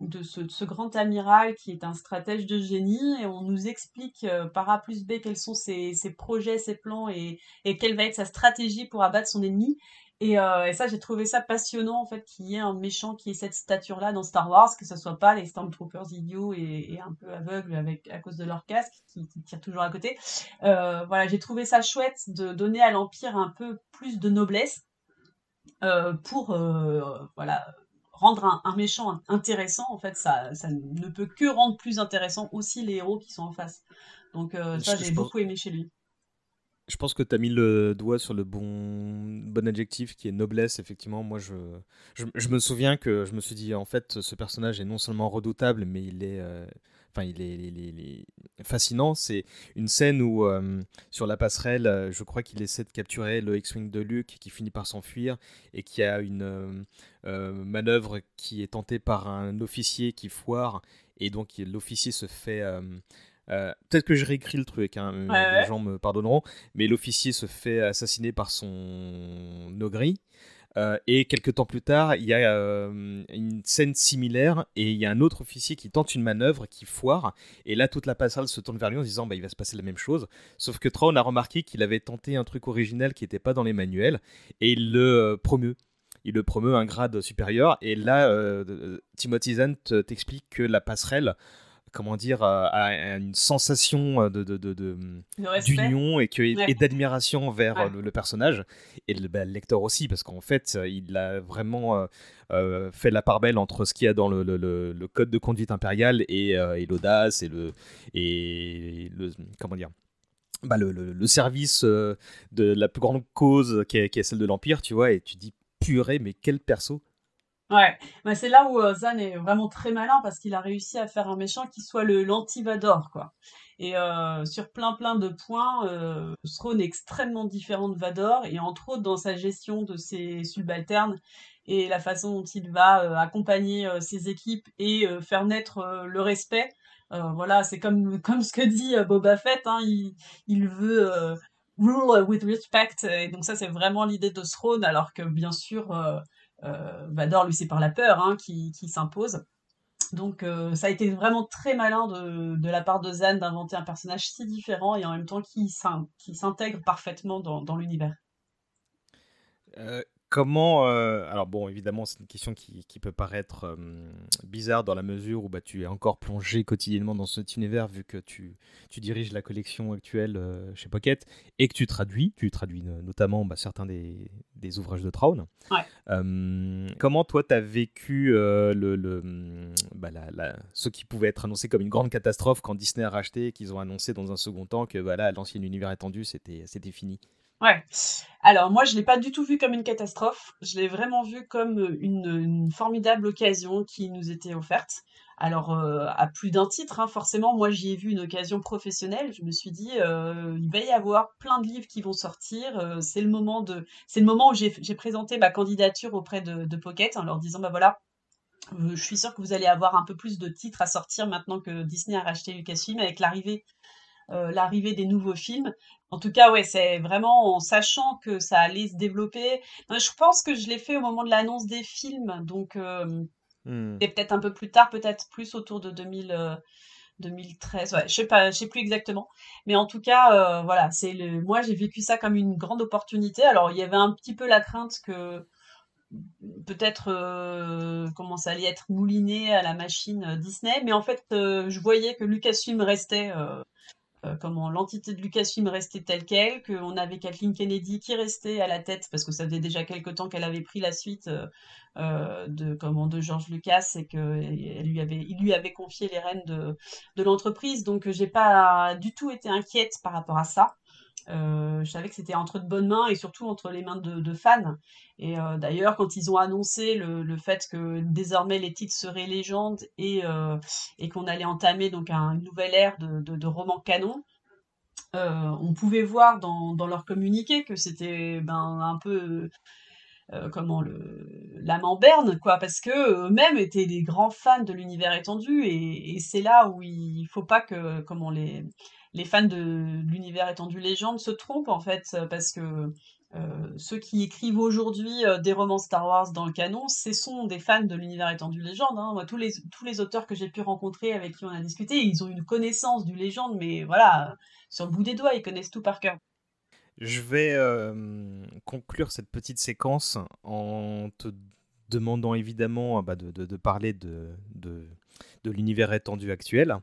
de ce, ce grand amiral qui est un stratège de génie et on nous explique par A plus B quels sont ses, ses projets, ses plans et, et quelle va être sa stratégie pour abattre son ennemi. Et, euh, et ça, j'ai trouvé ça passionnant, en fait, qu'il y ait un méchant qui ait cette stature-là dans Star Wars, que ce soit pas les Stormtroopers idiots et, et un peu aveugles avec, à cause de leur casque, qui, qui tirent toujours à côté. Euh, voilà, j'ai trouvé ça chouette de donner à l'Empire un peu plus de noblesse euh, pour, voilà, rendre un, un méchant intéressant. En fait, ça, ça ne peut que rendre plus intéressant aussi les héros qui sont en face. Donc ça, j'ai beaucoup aimé chez lui. Je pense que tu as mis le doigt sur le bon, bon adjectif qui est noblesse. Effectivement, moi, je, je, me souviens que je me suis dit, en fait, ce personnage est non seulement redoutable, mais il est, euh, enfin, il est, il est- fascinant. C'est une scène où, euh, sur la passerelle, je crois qu'il essaie de capturer le X-Wing de Luke qui finit par s'enfuir et qui a une euh, manœuvre qui est tentée par un officier qui foire et donc l'officier se fait. Euh, Peut-être que je réécris le truc, hein, Ouais, les ouais. gens me pardonneront, mais l'officier se fait assassiner par son ogri. Euh, et quelques temps plus tard, il y a euh, une scène similaire et il y a un autre officier qui tente une manœuvre qui foire. Et là, toute la passerelle se tourne vers lui en se disant bah, il va se passer la même chose. Sauf que Traun a remarqué qu'il avait tenté un truc original qui n'était pas dans les manuels et il le euh, promeut. Il le promeut un grade supérieur. Et là, euh, Timothy Zahn t'explique que la passerelle comment dire, euh, a une sensation euh, de, d'union et, que, Ouais. et d'admiration vers Ouais. euh, le, le personnage et le, bah, le lecteur aussi parce qu'en fait il a vraiment euh, fait la part belle entre ce qu'il y a dans le, code de conduite impérial et, euh, et l'audace et le et le comment dire bah, le, service de la plus grande cause qui est, qui est celle de l'empire tu vois et tu dis purée mais quel perso Ouais, bah, c'est là où euh, Zan est vraiment très malin parce qu'il a réussi à faire un méchant qui soit le l'anti-Vador, quoi. Et euh, sur plein plein de points, euh, Throne est extrêmement différent de Vador et entre autres dans sa gestion de ses subalternes et la façon dont il va euh, accompagner ses équipes et faire naître le respect. Voilà, c'est comme comme ce que dit Boba Fett, hein, il, il veut rule with respect et donc ça c'est vraiment l'idée de Throne alors que bien sûr Vador, lui, c'est par la peur hein, qui, s'impose. Donc, euh, ça a été vraiment très malin de, la part de Zan d'inventer un personnage si différent et en même temps qui s'in- qui s'intègre parfaitement dans, dans l'univers. Euh, Comment euh, alors bon évidemment c'est une question qui, qui peut paraître euh, bizarre dans la mesure où bah, tu es encore plongé quotidiennement dans cet univers vu que tu, tu diriges la collection actuelle euh, chez Pocket et que tu traduis tu traduis no- notamment bah, certains des, des ouvrages de Traun. Ouais. Comment toi tu as vécu le, le, hum, bah, la- la- ce qui pouvait être annoncé comme une grande catastrophe quand Disney a racheté et qu'ils ont annoncé dans un second temps que voilà l'ancien univers étendu c'était c'était fini? Ouais. Alors moi, je l'ai pas du tout vu comme une catastrophe. Je l'ai vraiment vu comme euh, une, formidable occasion qui nous était offerte. Alors euh, à plus d'un titre, hein, forcément. Moi, j'y ai vu une occasion professionnelle. Je me suis dit, euh, il va y avoir plein de livres qui vont sortir. c'est le moment de, c'est le moment où j'ai présenté ma candidature auprès de, de Pocket en leur disant, bah voilà. Je suis sûre que vous allez avoir un peu plus de titres à sortir maintenant que Disney a racheté Lucasfilm avec l'arrivée l'arrivée des nouveaux films. En tout cas, ouais, c'est vraiment en sachant que ça allait se développer. Non, Je pense que je l'ai fait au moment de l'annonce des films, donc euh, Hmm. et peut-être un peu plus tard, peut-être plus autour de 2000, euh, 2013. Ouais, je sais pas, je sais plus exactement. Mais en tout cas, euh, voilà, c'est le. Moi, j'ai vécu ça comme une grande opportunité. Alors, il y avait un petit peu la crainte que peut-être euh, comment ça allait être mouliné à la machine euh, Disney, mais en fait, euh, je voyais que Lucasfilm restait. Euh, comment l'entité de Lucasfilm restait telle quelle, qu'on avait Kathleen Kennedy qui restait à la tête parce que ça faisait déjà quelque temps qu'elle avait pris la suite euh, euh, de comment de George Lucas et elle lui avait il lui avait confié les rênes de de l'entreprise donc j'ai pas du tout été inquiète par rapport à ça. Euh, je savais que c'était entre de bonnes mains et surtout entre les mains de, fans. Et euh, d'ailleurs, quand ils ont annoncé le, fait que désormais les titres seraient légendes et, euh, et qu'on allait entamer donc un- une nouvelle ère de, de, romans canon, on pouvait voir dans, leur communiqué que c'était ben, un peu euh, comment le quoi parce que eux-mêmes étaient des grands fans de l'univers étendu et, et c'est là où il faut pas que comment les les fans de l'univers étendu légende se trompent en fait parce que euh, ceux qui écrivent aujourd'hui euh, des romans Star Wars dans le canon, ce sont des fans de l'univers étendu légende. Hein. Tous les, auteurs que j'ai pu rencontrer, avec qui on a discuté, ils ont une connaissance du légende, mais voilà, sur le bout des doigts, ils connaissent tout par cœur. Je vais euh, conclure cette petite séquence en te demandant évidemment bah, de, parler de, de l'univers étendu actuel.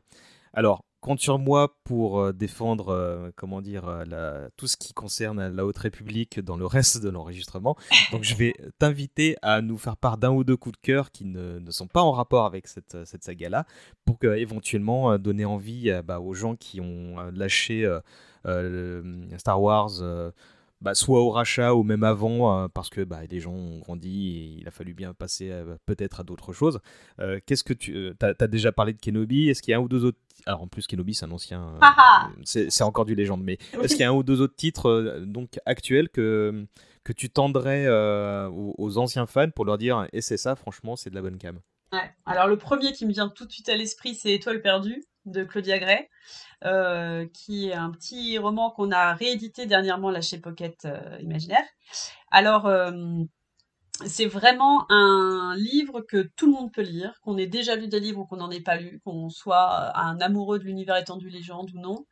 Alors, compte sur moi pour euh, défendre euh, comment dire, euh, tout ce qui concerne la Haute République dans le reste de l'enregistrement. Donc, je vais t'inviter à nous faire part d'un ou deux coups de cœur qui ne, ne sont pas en rapport avec cette, cette saga-là, pour que, éventuellement donner envie bah, aux gens qui ont lâché Star Wars. Bah, soit au rachat ou même avant, euh, parce que bah, les gens ont grandi et il a fallu bien passer euh, peut-être à d'autres choses. Euh, Qu'est-ce que tu t'as, t'as déjà parlé de Kenobi? Est-ce qu'il y a un ou deux autres Alors en plus Kenobi c'est un ancien, Ah ah c'est, encore du légende, mais est-ce qu'il y a un ou deux autres titres donc actuels que que tu tendrais aux, aux anciens fans pour leur dire et c'est ça franchement c'est de la bonne cam? Ouais. Alors le premier qui me vient tout de suite à l'esprit, c'est Étoile perdue de Claudia Gray, euh, qui est un petit roman qu'on a réédité dernièrement là chez Pocket euh, Imaginaire. Alors euh, c'est vraiment un livre que tout le monde peut lire, qu'on ait déjà lu des livres ou qu'on n'en ait pas lu, qu'on soit un amoureux de l'univers étendu légende ou non.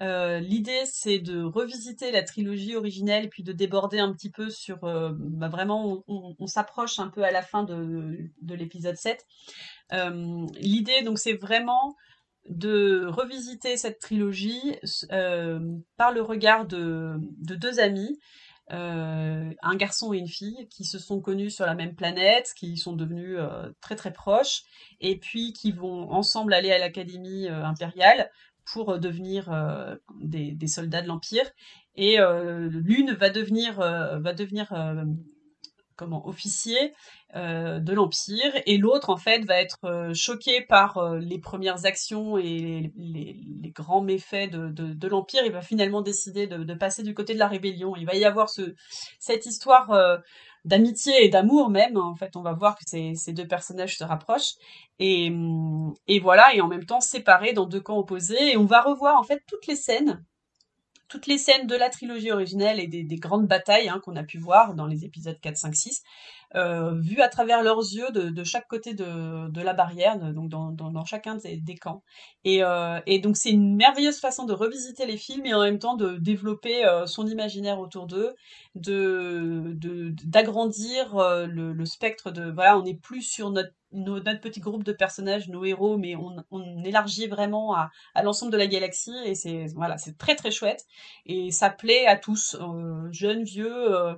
L'idée, c'est de revisiter la trilogie originelle, puis de déborder un petit peu sur... bah, vraiment, on, s'approche un peu à la fin de, de l'épisode 7. Euh, L'idée, donc, c'est vraiment de revisiter cette trilogie euh, par le regard de, de deux amis, euh, un garçon et une fille, qui se sont connus sur la même planète, qui sont devenus euh, très très proches, et puis qui vont ensemble aller à l'académie euh, impériale pour euh, devenir des, des soldats de l'Empire. Et l'une va devenir, va devenir officier euh, de l'Empire et l'autre en fait va être euh, choqué par euh, les premières actions et les, grands méfaits de, de- l'Empire. Il va finalement décider de, passer du côté de la rébellion. Il va y avoir ce, cette histoire d'amitié et d'amour même. En fait, on va voir que ces, ces deux personnages se rapprochent et, hum, et voilà et en même temps séparés dans deux camps opposés. Et on va revoir en fait toutes les scènes toutes les scènes de la trilogie originelle et des, des grandes batailles hein, qu'on a pu voir dans les épisodes 4, 5, 6 euh, vu à travers leurs yeux de, chaque côté de, la barrière, donc dans, chacun des, des camps. Et, euh, et donc c'est une merveilleuse façon de revisiter les films et en même temps de développer euh, son imaginaire autour d'eux, de de- d'agrandir euh, le, le spectre de voilà, on n'est plus sur notre nos- notre petit groupe de personnages, nos héros, mais on, on élargit vraiment à, à l'ensemble de la galaxie et c'est voilà, c'est très très chouette et ça plaît à tous, euh, jeunes, vieux, euh,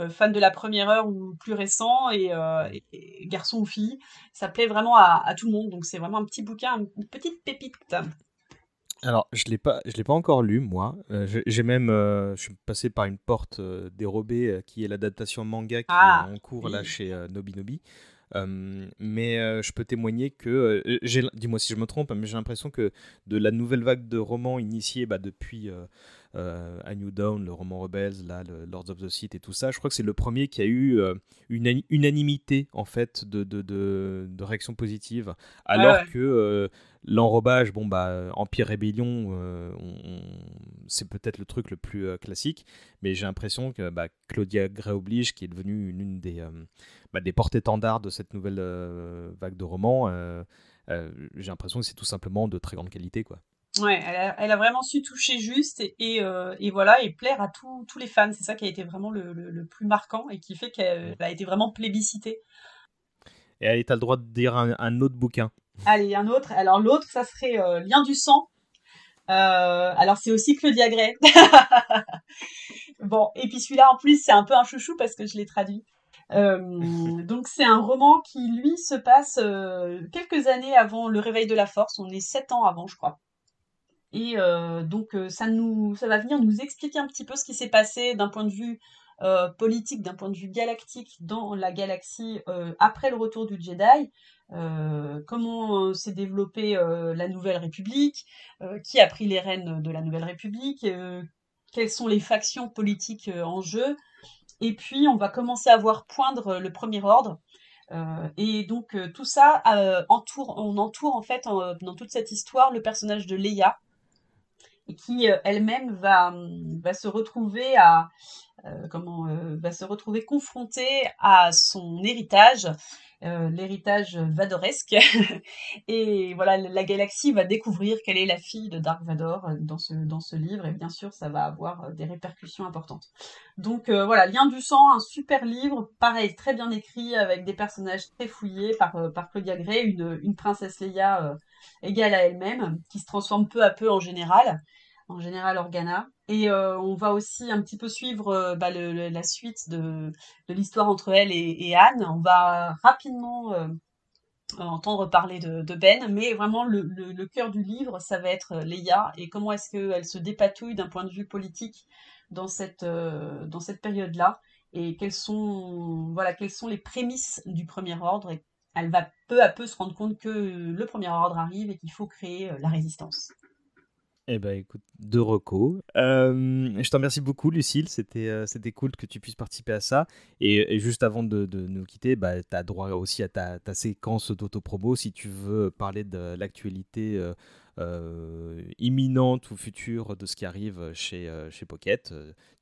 euh, fans de la première heure ou plus récents et, euh, et- et garçons ou filles, ça plaît vraiment à, à tout le monde. Donc c'est vraiment un petit bouquin, une petite pépite. Alors, je l'ai pas, je l'ai pas encore lu moi. Euh, j'ai- même, euh, je suis passé par une porte euh, dérobée qui est l'adaptation manga qui Ah, est en cours là chez Nobinobi. Mais je peux témoigner que, dis-moi si je me trompe, hein, mais j'ai l'impression que de la nouvelle vague de romans initiés bah, depuis euh, A New Dawn, le roman Rebels, là, le Lords of the Sith et tout ça, je crois que c'est le premier qui a eu euh, une ani- unanimité en fait de, de, de, de réactions positives, alors ouais. que euh, l'enrobage, bon bah Empire Rébellion, euh, on- on- c'est peut-être le truc le plus classique, mais j'ai l'impression que bah, Claudia Gray oblige, qui est devenue l'une des, bah, des porte-étendards de cette nouvelle vague de romans, j'ai l'impression que c'est tout simplement de très grande qualité quoi. Ouais, elle a, elle a vraiment su toucher juste et, et, euh, et voilà et plaire à tous les fans. C'est ça qui a été vraiment le, le, le plus marquant et qui fait qu'elle a été vraiment plébiscitée. Et allez, t'as le droit de dire un, un autre bouquin. Allez, un autre. Alors l'autre, ça serait euh, Lien du sang. Euh, alors c'est aussi Claudia Gray. bon, et puis celui-là en plus c'est un peu un chouchou parce que je l'ai traduit. Euh, donc c'est un roman qui lui se passe euh, quelques années avant le réveil de la force. On est sept ans avant, je crois. Et euh, donc euh, ça nous, ça va venir nous expliquer un petit peu ce qui s'est passé d'un point de vue euh, politique, d'un point de vue galactique dans la galaxie après le retour du Jedi. Comment s'est développée la Nouvelle République, qui a pris les rênes de la Nouvelle République, quelles sont les factions politiques en jeu, et puis on va commencer à voir poindre le Premier Ordre. Et donc tout ça entoure, on entoure en fait dans toute cette histoire le personnage de Leia, et qui euh, elle-même va, hum, va se retrouver à euh, euh, va se retrouver confrontée à son héritage, euh, l'héritage vadoresque. et voilà, la la galaxie va découvrir qu'elle est la fille de Dark Vador euh, dans ce, dans ce livre, et bien sûr, ça va avoir euh, des répercussions importantes. Donc voilà, Lien du sang, un super livre, pareil, très bien écrit, avec des personnages très fouillés par, par Claudia Gray, une, une princesse Leia égale à elle-même, qui se transforme peu à peu en général, en général Organa. Et euh, on va aussi un petit peu suivre euh, bah, la suite de, l'histoire entre elle et, Anne. On va rapidement euh, entendre parler de, Ben, mais vraiment le, cœur du livre, ça va être Leia et comment est-ce qu'elle se dépatouille d'un point de vue politique dans cette, période-là et quelles sont, quelles sont les prémices du Premier Ordre. Elle va peu à peu se rendre compte que le Premier Ordre arrive et qu'il faut créer la résistance. Eh ben écoute, de reco. Euh, je te remercie beaucoup, Lucille. C'était euh, c'était cool que tu puisses participer à ça. Et, et juste avant de, de nous quitter, bah, tu as droit aussi à ta, ta séquence d'autopromo si tu veux parler de l'actualité euh, imminente ou future de ce qui arrive chez, chez Pocket.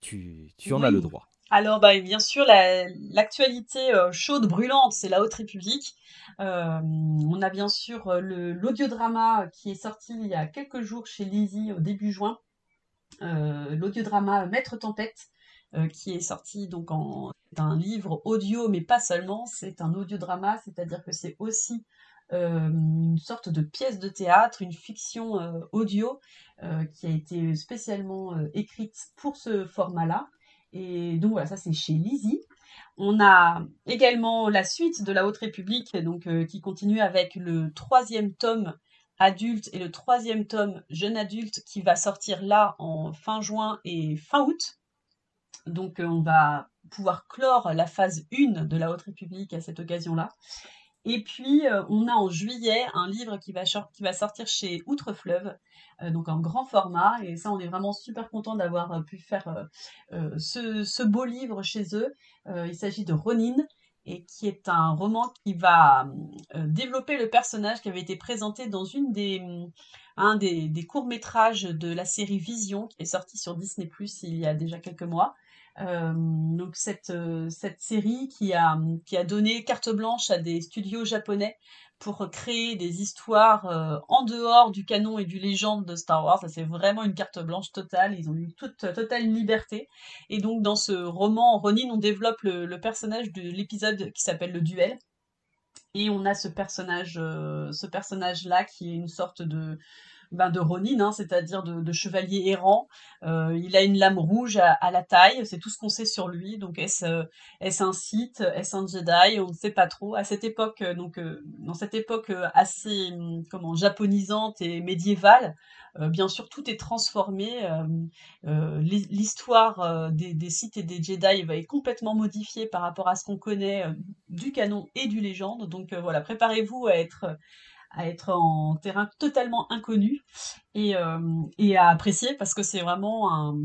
Tu, tu en as le droit. Alors, bah, bien sûr, la- l'actualité euh, chaude, brûlante, c'est la Haute République. Euh, on a bien sûr euh, l'audiodrama qui est sorti il y a quelques jours chez Lizzie au début juin. L'audiodrama Maître Tempête, qui est sorti donc en un livre audio, mais pas seulement, c'est un audiodrama, c'est-à-dire que c'est aussi une sorte de pièce de théâtre, une fiction audio qui a été spécialement écrite pour ce format-là. Et donc voilà, ça c'est chez Lizzie. On a également la suite de la Haute République, donc euh, qui continue avec le troisième tome adulte et le troisième tome jeune adulte qui va sortir là en fin juin et fin août. Donc euh, on va pouvoir clore la phase 1 de la Haute République à cette occasion-là. Et puis euh, on a en juillet un livre qui va, sortir chez Outre-Fleuve, euh, donc en grand format. Et ça, on est vraiment super content d'avoir euh, pu faire euh, ce, beau livre chez eux. Il s'agit de Ronin, et qui est un roman qui va développer le personnage qui avait été présenté dans des, un des, des courts-métrages de la série Vision, qui est sorti sur Disney Plus il y a déjà quelques mois. Euh, donc cette, euh, cette série qui a, qui a donné carte blanche à des studios japonais pour créer des histoires euh, en dehors du canon et du légende de Star Wars. Ça, c'est vraiment une carte blanche totale. Ils ont eu toute totale liberté. Et donc, dans ce roman, Ronin, on développe le, personnage de l'épisode qui s'appelle Le Duel. Et on a ce personnage, ce personnage-là qui est une sorte de, ben, de Ronin, hein, c'est-à-dire de, chevalier errant. Euh, il a une lame rouge à, la taille, c'est tout ce qu'on sait sur lui. Donc est-ce euh, est-ce un Sith, est-ce un Jedi On ne sait pas trop. À cette époque, euh, donc dans cette époque assez hum, comment japonisante et médiévale, bien sûr tout est transformé. l'hi- L'histoire des, des Sith et des Jedi va être complètement modifiée par rapport à ce qu'on connaît du canon et du légende. Donc voilà, préparez-vous à être à être en terrain totalement inconnu et, euh, et à apprécier parce que c'est vraiment un,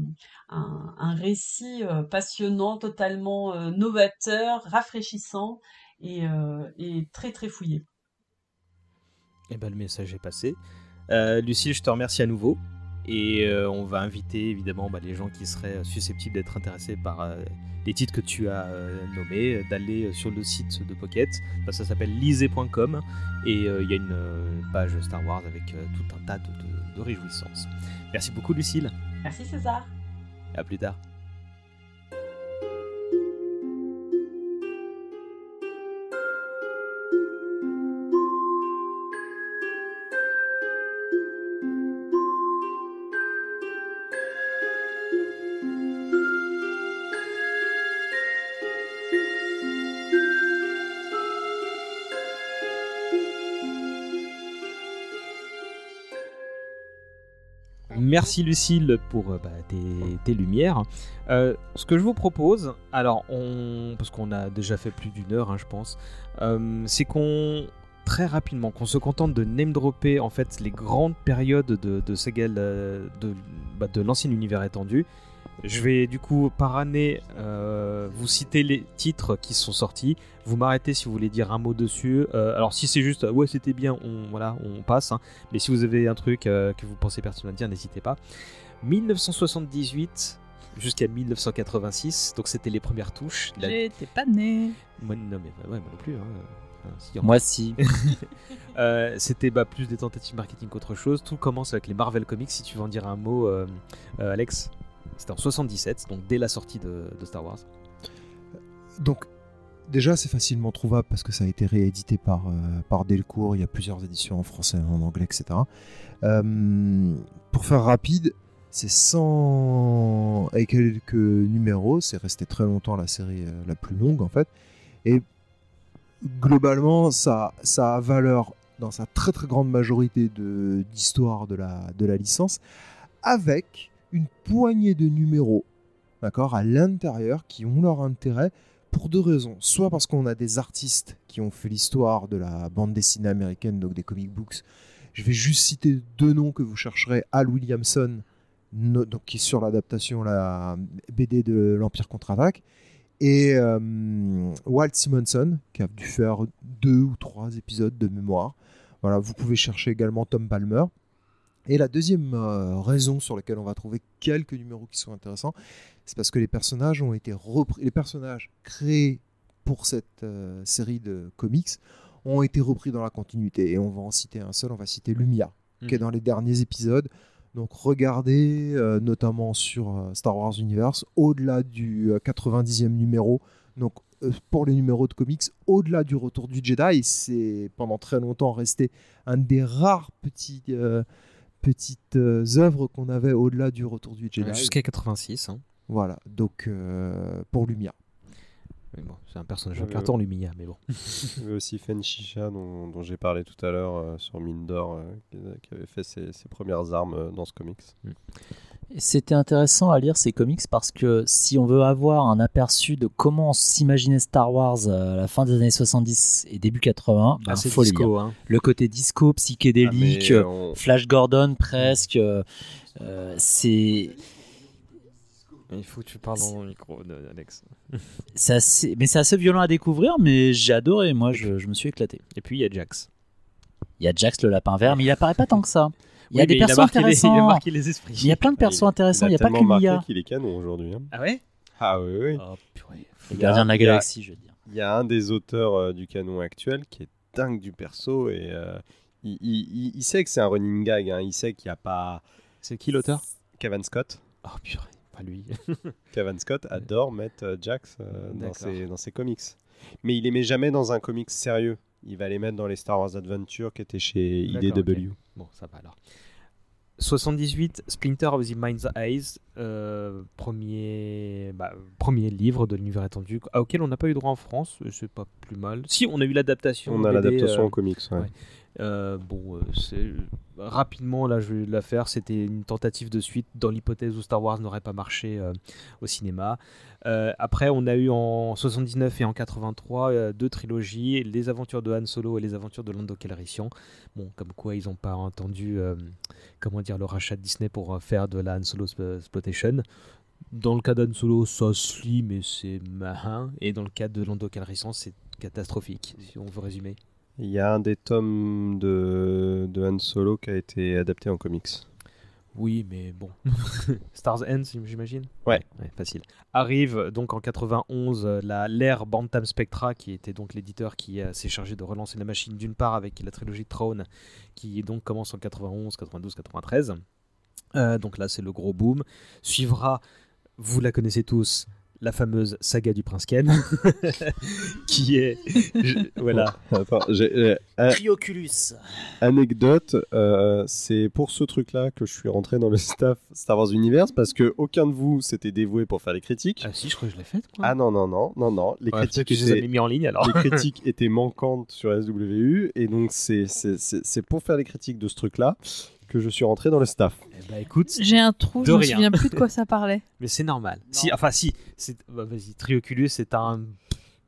un, récit euh, passionnant, totalement euh, novateur, rafraîchissant et, et très très fouillé. Eh ben, le message est passé. Lucille, je te remercie à nouveau. Et on va inviter évidemment bah, les gens qui seraient susceptibles d'être intéressés par les titres que tu as euh, nommés, euh, d'aller euh, sur le site de Pocket. Bah, ça s'appelle lisez.com et il y a une page Star Wars avec tout un tas de, de- de réjouissances. Merci beaucoup Lucille. Merci César. À plus tard. Merci Lucille pour euh, bah, tes, lumières. Euh, ce que je vous propose, alors on, parce qu'on a déjà fait plus d'une heure, hein, je pense, euh, c'est qu'on très rapidement, qu'on se contente de name dropper en fait les grandes périodes de, de, bah, de l'ancien univers étendu. Je vais du coup par année euh, vous citer les titres qui sont sortis. Vous m'arrêtez si vous voulez dire un mot dessus. Euh, alors si c'est juste ouais c'était bien, on voilà on passe. hein. Mais si vous avez un truc euh, que vous pensez pertinent à dire, n'hésitez pas. 1978 jusqu'à 1986, donc c'était les premières touches. La- J'étais pas né. Moi, non mais ouais, moi non plus. hein. Enfin, si, en Moi, si. Euh, c'était bah, plus des tentatives marketing qu'autre chose. Tout commence avec les Marvel Comics. Si tu veux en dire un mot, euh, euh, Alex. C'était en 77, donc dès la sortie de, de Star Wars. Donc, déjà, c'est facilement trouvable parce que ça a été réédité par, euh, Delcourt. Il y a plusieurs éditions en français, en anglais, etc. Euh, pour faire rapide, c'est 100 et quelques numéros. C'est resté très longtemps la série euh, la plus longue, en fait. Et globalement, ça, a valeur dans sa très très grande majorité de- d'histoire de la, de la licence, avec une poignée de numéros d'accord, à l'intérieur qui ont leur intérêt pour deux raisons. Soit parce qu'on a des artistes qui ont fait l'histoire de la bande dessinée américaine, donc des comic books. Je vais juste citer deux noms que vous chercherez. Al Williamson, donc, qui est sur l'adaptation la BD de l'Empire contre-attaque. Et euh, Walt Simonson, qui a dû faire deux ou trois épisodes de mémoire. Voilà, vous pouvez chercher également Tom Palmer. Et la deuxième euh, raison sur laquelle on va trouver quelques numéros qui sont intéressants, c'est parce que les personnages ont été repris, les personnages créés pour cette euh, série de comics ont été repris dans la continuité. Et on va en citer un seul, on va citer Lumia, qui est Mhm. dans les derniers épisodes. Donc regardez, euh, notamment sur euh, Star Wars Universe, au-delà du euh, 90e numéro, donc pour les numéros de comics, au-delà du retour du Jedi, c'est pendant très longtemps resté un des rares petits, petites euh, œuvres qu'on avait au-delà du retour du Jedi. Jusqu'à 86. hein. Voilà, donc euh, pour Lumia. Bon, c'est un personnage en carton, Lumia, mais bon. Il y avait aussi Fen Shisha, dont, dont j'ai parlé tout à l'heure euh, sur Mine d'Or, euh, qui, qui avait fait ses, ses premières armes euh, dans ce comics. Et C'était intéressant à lire ces comics parce que si on veut avoir un aperçu de comment s'imaginait Star Wars euh, à la fin des années 70 et début 80, ben, Ah, c'est faut les disco, lire. hein. Le côté disco, psychédélique, Ah, euh, on- Flash Gordon presque, euh, c'est Il faut que tu parles dans le micro, Alex. assez, mais c'est assez violent à découvrir, mais j'ai adoré. Moi, je, je me suis éclaté. Et puis il y a Jax. Il y a Jax le lapin vert, mais il apparaît pas tant que ça. Il y a Oui, des il persos marqué les- il a intéressants. marqué les esprits. Il y a plein de persos intéressants. Il n'y a pas que Mia. qu'il est canon aujourd'hui. hein. Ah ouais? Ah oui, oui. Oh, purée. Il y a- Gardien de la il galaxie, je veux dire. Il y a un des auteurs euh, du canon actuel qui est dingue du perso et euh, il, il- il- il sait que c'est un running gag. hein. Il sait qu'il n'y a pas. C'est qui l'auteur? Kevin Scott. Oh purée, pas lui. Kevin Scott adore mettre euh, Jax euh, dans, ses, dans ses comics. Mais il les met jamais dans un comics sérieux. Il va les mettre dans les Star Wars Adventure qui étaient chez IDW. Bon, ça va alors. 78, Splinter of the Mind's Eyes, euh, premier, bah, premier livre de l'univers étendu, auquel on n'a pas eu droit en France, c'est pas plus mal. Si, on a eu l'adaptation. On a l'adaptation euh, en comics, ouais. Euh, bon, euh, c'est rapidement là, je vais la faire. C'était une tentative de suite dans l'hypothèse où Star Wars n'aurait pas marché euh, au cinéma. Euh, après, on a eu en 79 et en 83 euh, deux trilogies les aventures de Han Solo et les aventures de Lando Calrissian. Bon, comme quoi ils n'ont pas entendu, euh, comment dire, le rachat de Disney pour euh, faire de la Han Solo exploitation. Dans le cas d'Han Solo, ça se lit, mais c'est mahin. Et dans le cas de Lando Calrissian, c'est catastrophique, si on veut résumer. Il y a un des tomes de, de Han Solo qui a été adapté en comics. Oui, mais bon. Stars End, j'imagine? Ouais. Facile. Arrive donc en 91 euh, la l'ère Bantam Spectra, qui était donc l'éditeur qui euh, s'est chargé de relancer la machine d'une part avec la trilogie Throne, qui donc commence en 91, 92, 93. Euh, donc là, c'est le gros boom. Suivra, vous la connaissez tous, la fameuse saga du Prince Ken, qui est. je- voilà. Attends, j'ai- euh, euh, Crioculus. Anecdote, euh, c'est pour ce truc-là que je suis rentré dans le staff Star Wars Universe parce que aucun de vous s'était dévoué pour faire les critiques. Ah si, je crois que je l'ai fait. Ah non non non non non, les Ouais, critiques que je les étaient- avais mis en ligne, alors. Les critiques étaient manquantes sur SWU et donc c'est c'est- c'est c'est pour faire les critiques de ce truc-là que je suis rentré dans le staff. Bah écoute, J'ai un trou, de je me rien. souviens plus de quoi ça parlait. Mais c'est normal. Si, enfin si, c'est bah, vas-y, Trioculus, c'est un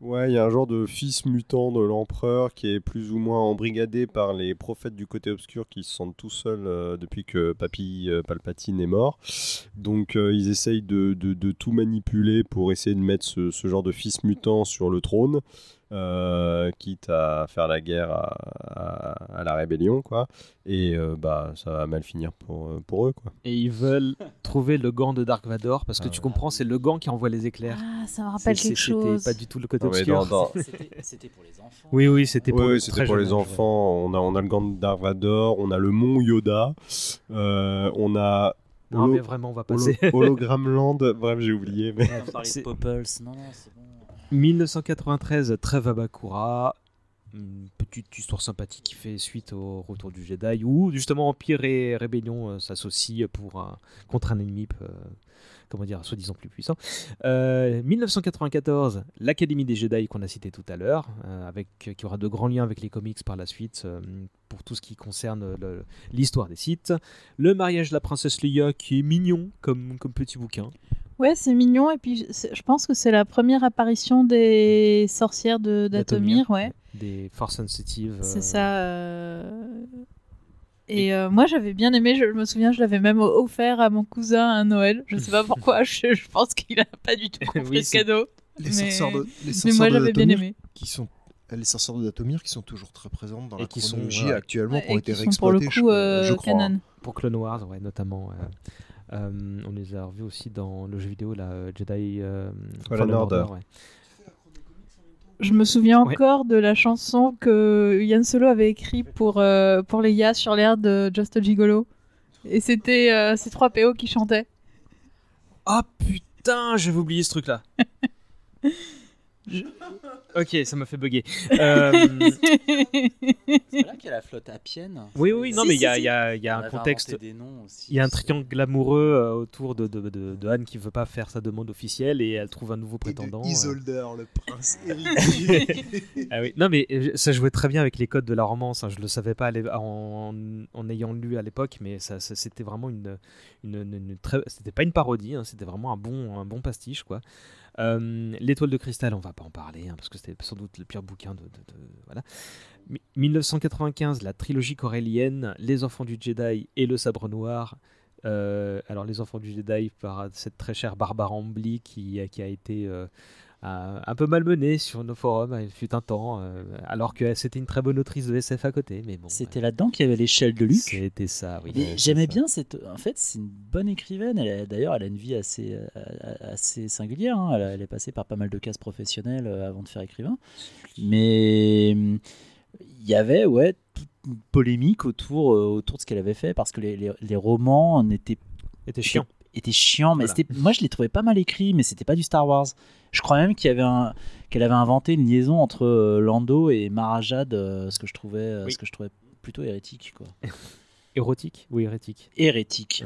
Ouais, il y a un genre de fils mutant de l'empereur qui est plus ou moins embrigadé par les prophètes du côté obscur qui se sentent tout seuls euh, depuis que Papy euh, Palpatine est mort. Donc euh, ils essayent de, de- de tout manipuler pour essayer de mettre ce, ce genre de fils mutant sur le trône. Euh, quitte à faire la guerre à, à- à la rébellion quoi et euh, bah ça va mal finir pour, euh, pour eux quoi et ils veulent trouver le gant de Dark Vador parce que tu comprends, c'est le gant qui envoie les éclairs. Ah, ça me rappelle quelque c'était chose. pas du tout le côté Non, mais obscur. dans- C'était c'était pour les enfants. Oui, oui, c'était pour, c'était très pour jeune les enfants. On a, on a le gant de Dark Vador, on a le mont Yoda, euh, on a. Non, mais vraiment, on va holo- passer. Hologram Land, bref, j'ai oublié. Mais... On de Popples. Non, non, c'est bon. 1993, Trêve à une petite histoire sympathique qui fait suite au retour du Jedi, où justement Empire et Rébellion euh, s'associent pour contre un ennemi, euh, comment dire, soi-disant plus puissant. Euh, 1994, l'Académie des Jedi qu'on a cité tout à l'heure, euh, avec qui aura de grands liens avec les comics par la suite euh, pour tout ce qui concerne l'histoire des sites. Le mariage de la princesse Leia qui est mignon comme, comme petit bouquin. Ouais, c'est mignon. Et puis, je pense que c'est la première apparition des sorcières de d'Atomir. Ouais, Des force sensitive. c'est euh, ça. euh. Et euh, moi, j'avais bien aimé. Je, je me souviens, je l'avais même offert à mon cousin à Noël. Je sais pas pourquoi. je, je pense qu'il a pas du tout compris Oui, le c'est- cadeau. Les mais, sorcières de, les mais sorcières moi, de j'avais bien Datomir aimé. Qui sont, les sorcières de Datomir qui sont toujours très présentes dans Et la qui sont, ouais. actuellement, qui ont et été qui sont pour le réexploitées, coup, je, euh, je crois. canon. Pour Clone Wars, ouais, notamment. On les a revus aussi dans le jeu vidéo, la euh, Jedi euh, Fallen Order. ouais. Je me souviens Ouais. encore de la chanson que Yann Solo avait écrit pour, euh, pour Leia sur l'air de Just a Gigolo. Et c'était euh, ces trois PO qui chantaient. Ah putain, j'avais oublié ce truc-là. Ok, ça m'a fait bugger. Euh, C'est là qu'il y a la flotte appienne. Oui, oui, non, Si, mais il y a, si, il y a- si. il y a On un contexte. Il y a un triangle amoureux euh, autour de, de, de, de Anne qui veut pas faire sa demande officielle et elle trouve un nouveau prétendant. euh. Isolder, le prince héritier. ah oui. Non, mais ça jouait très bien avec les codes de la romance. hein. Je le savais pas en, en ayant lu à l'époque, mais ça, ça- c'était vraiment une, une, une- une très. C'était pas une parodie, hein, c'était vraiment un bon, un bon pastiche, quoi. Euh, L'étoile de cristal, on va pas en parler hein, parce que c'était sans doute le pire bouquin de, voilà. Mi- 1995, la trilogie corélienne, Les Enfants du Jedi et Le Sabre Noir. Euh, alors, Les Enfants du Jedi par cette très chère Barbara Ambly qui, a été euh, un peu malmené sur nos forums, il fut un temps, euh, alors que c'était une très bonne autrice de SF à côté. Mais bon, C'était là-dedans qu'il y avait l'échelle de Luc. C'était ça, oui. J'aimais bien cette. En fait, c'est une bonne écrivaine. D'ailleurs, elle a une vie assez, euh, assez singulière. hein. Elle, a- elle est passée par pas mal de cases professionnelles euh, avant de faire écrivain. Mais hum, il y avait, ouais, toute une polémique autour, euh, autour de ce qu'elle avait fait parce que les, les- les romans n'étaient Étaient chiants. étaient chiants, mais Voilà. c'était, moi je les trouvais pas mal écrits, mais c'était pas du Star Wars. Je crois même qu'il y avait un, qu'elle avait inventé une liaison entre euh, Lando et Marajad, euh, ce que je trouvais, euh, ce que je trouvais plutôt hérétique, quoi. Érotique ou hérétique? Hérétique.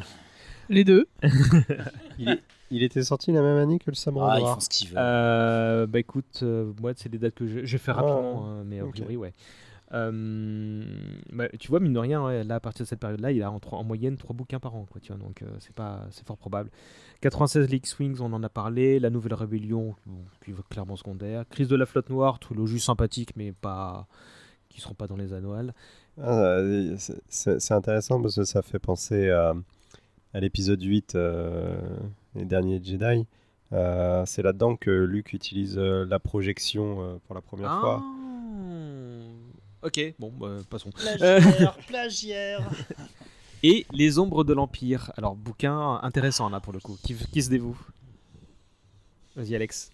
Les deux. il, est- il était sorti la même année que le sabre Ah, noir. Euh, bah écoute, euh, moi c'est des dates que je- j'ai fait Ah, rapidement, hein, mais a priori ouais. Euh, bah, tu vois, mine de rien, ouais, là, à partir de cette période-là, il a en, moyenne 3 bouquins par an, quoi, tu vois, donc euh, c'est pas, c'est fort probable. 96 League Swings, on en a parlé, La Nouvelle Rébellion, bon, qui est clairement secondaire, Crise de la Flotte Noire, trilogie sympathique, mais pas, qui seront pas dans les annuals. Ah, euh, c'est- intéressant parce que ça fait penser à, à l'épisode 8, euh, Les Derniers Jedi. Euh, c'est là-dedans que Luke utilise la projection pour la première Ah. fois. Ok, bon, bah, passons. Plagiaire, plagiaire. Et Les Ombres de l'Empire. Alors, bouquin intéressant là pour le coup. Qui, qui se dévoue? Vas-y, Alex.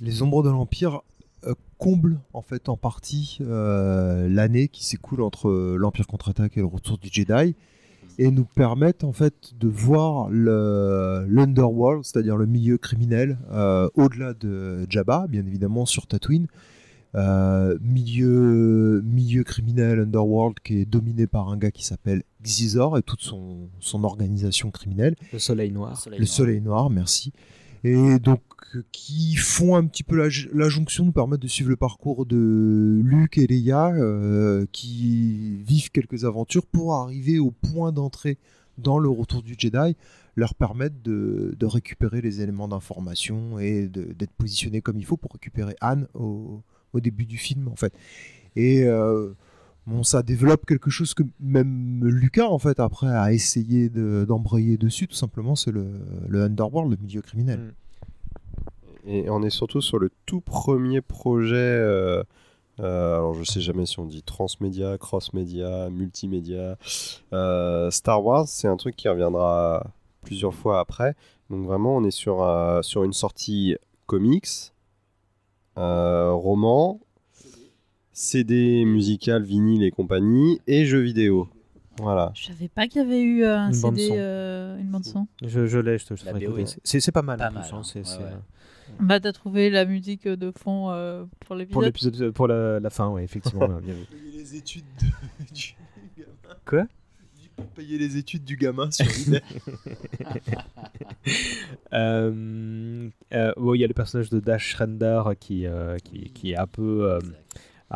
Les Ombres de l'Empire euh, comblent en fait en partie euh, l'année qui s'écoule entre euh, l'Empire contre-attaque et le retour du Jedi et nous permettent en fait de voir le l'underworld, c'est-à-dire le milieu criminel euh, au-delà de Jabba, bien évidemment sur Tatooine. Euh, milieu, milieu criminel, underworld, qui est dominé par un gars qui s'appelle Xizor et toute son, son organisation criminelle. Le Soleil Noir. Le Soleil Le Noir. Soleil Noir, merci. Et donc, euh, qui font un petit peu la, la jonction, nous permettent de suivre le parcours de Luke et Leia, euh, qui vivent quelques aventures pour arriver au point d'entrée dans le retour du Jedi, leur permettre de, de récupérer les éléments d'information et d'être positionnés comme il faut pour récupérer Anne au, au début du film, en fait. Et euh, bon, ça développe quelque chose que même Lucas, en fait, après, a essayé de- d'embrayer dessus, tout simplement, c'est le, le Underworld, le milieu criminel. Et on est surtout sur le tout premier projet. euh, euh, alors, je sais jamais si on dit transmédia, cross-média, multimédia. Star Wars, c'est un truc qui reviendra plusieurs fois après. Donc, vraiment, on est sur, sur une sortie comics, roman, CD musical, vinyle et compagnie, et jeux vidéo. Voilà. Je savais pas qu'il y avait eu euh, un Une bande CD, son. euh, une bande son. Je, je l'ai, je te ouais. C'est pas mal. Pas mal, hein, Ouais, ouais. euh, Bah, t'as trouvé la musique de fond euh, pour l'épisode Pour l'épisode, pour la, la fin, ouais, effectivement. bien vu. Les études du gamin. Quoi? Pour payer les études du gamin sur eBay. Euh, euh, bon, il y a le personnage de Dash Rendar qui, euh, qui, qui est un peu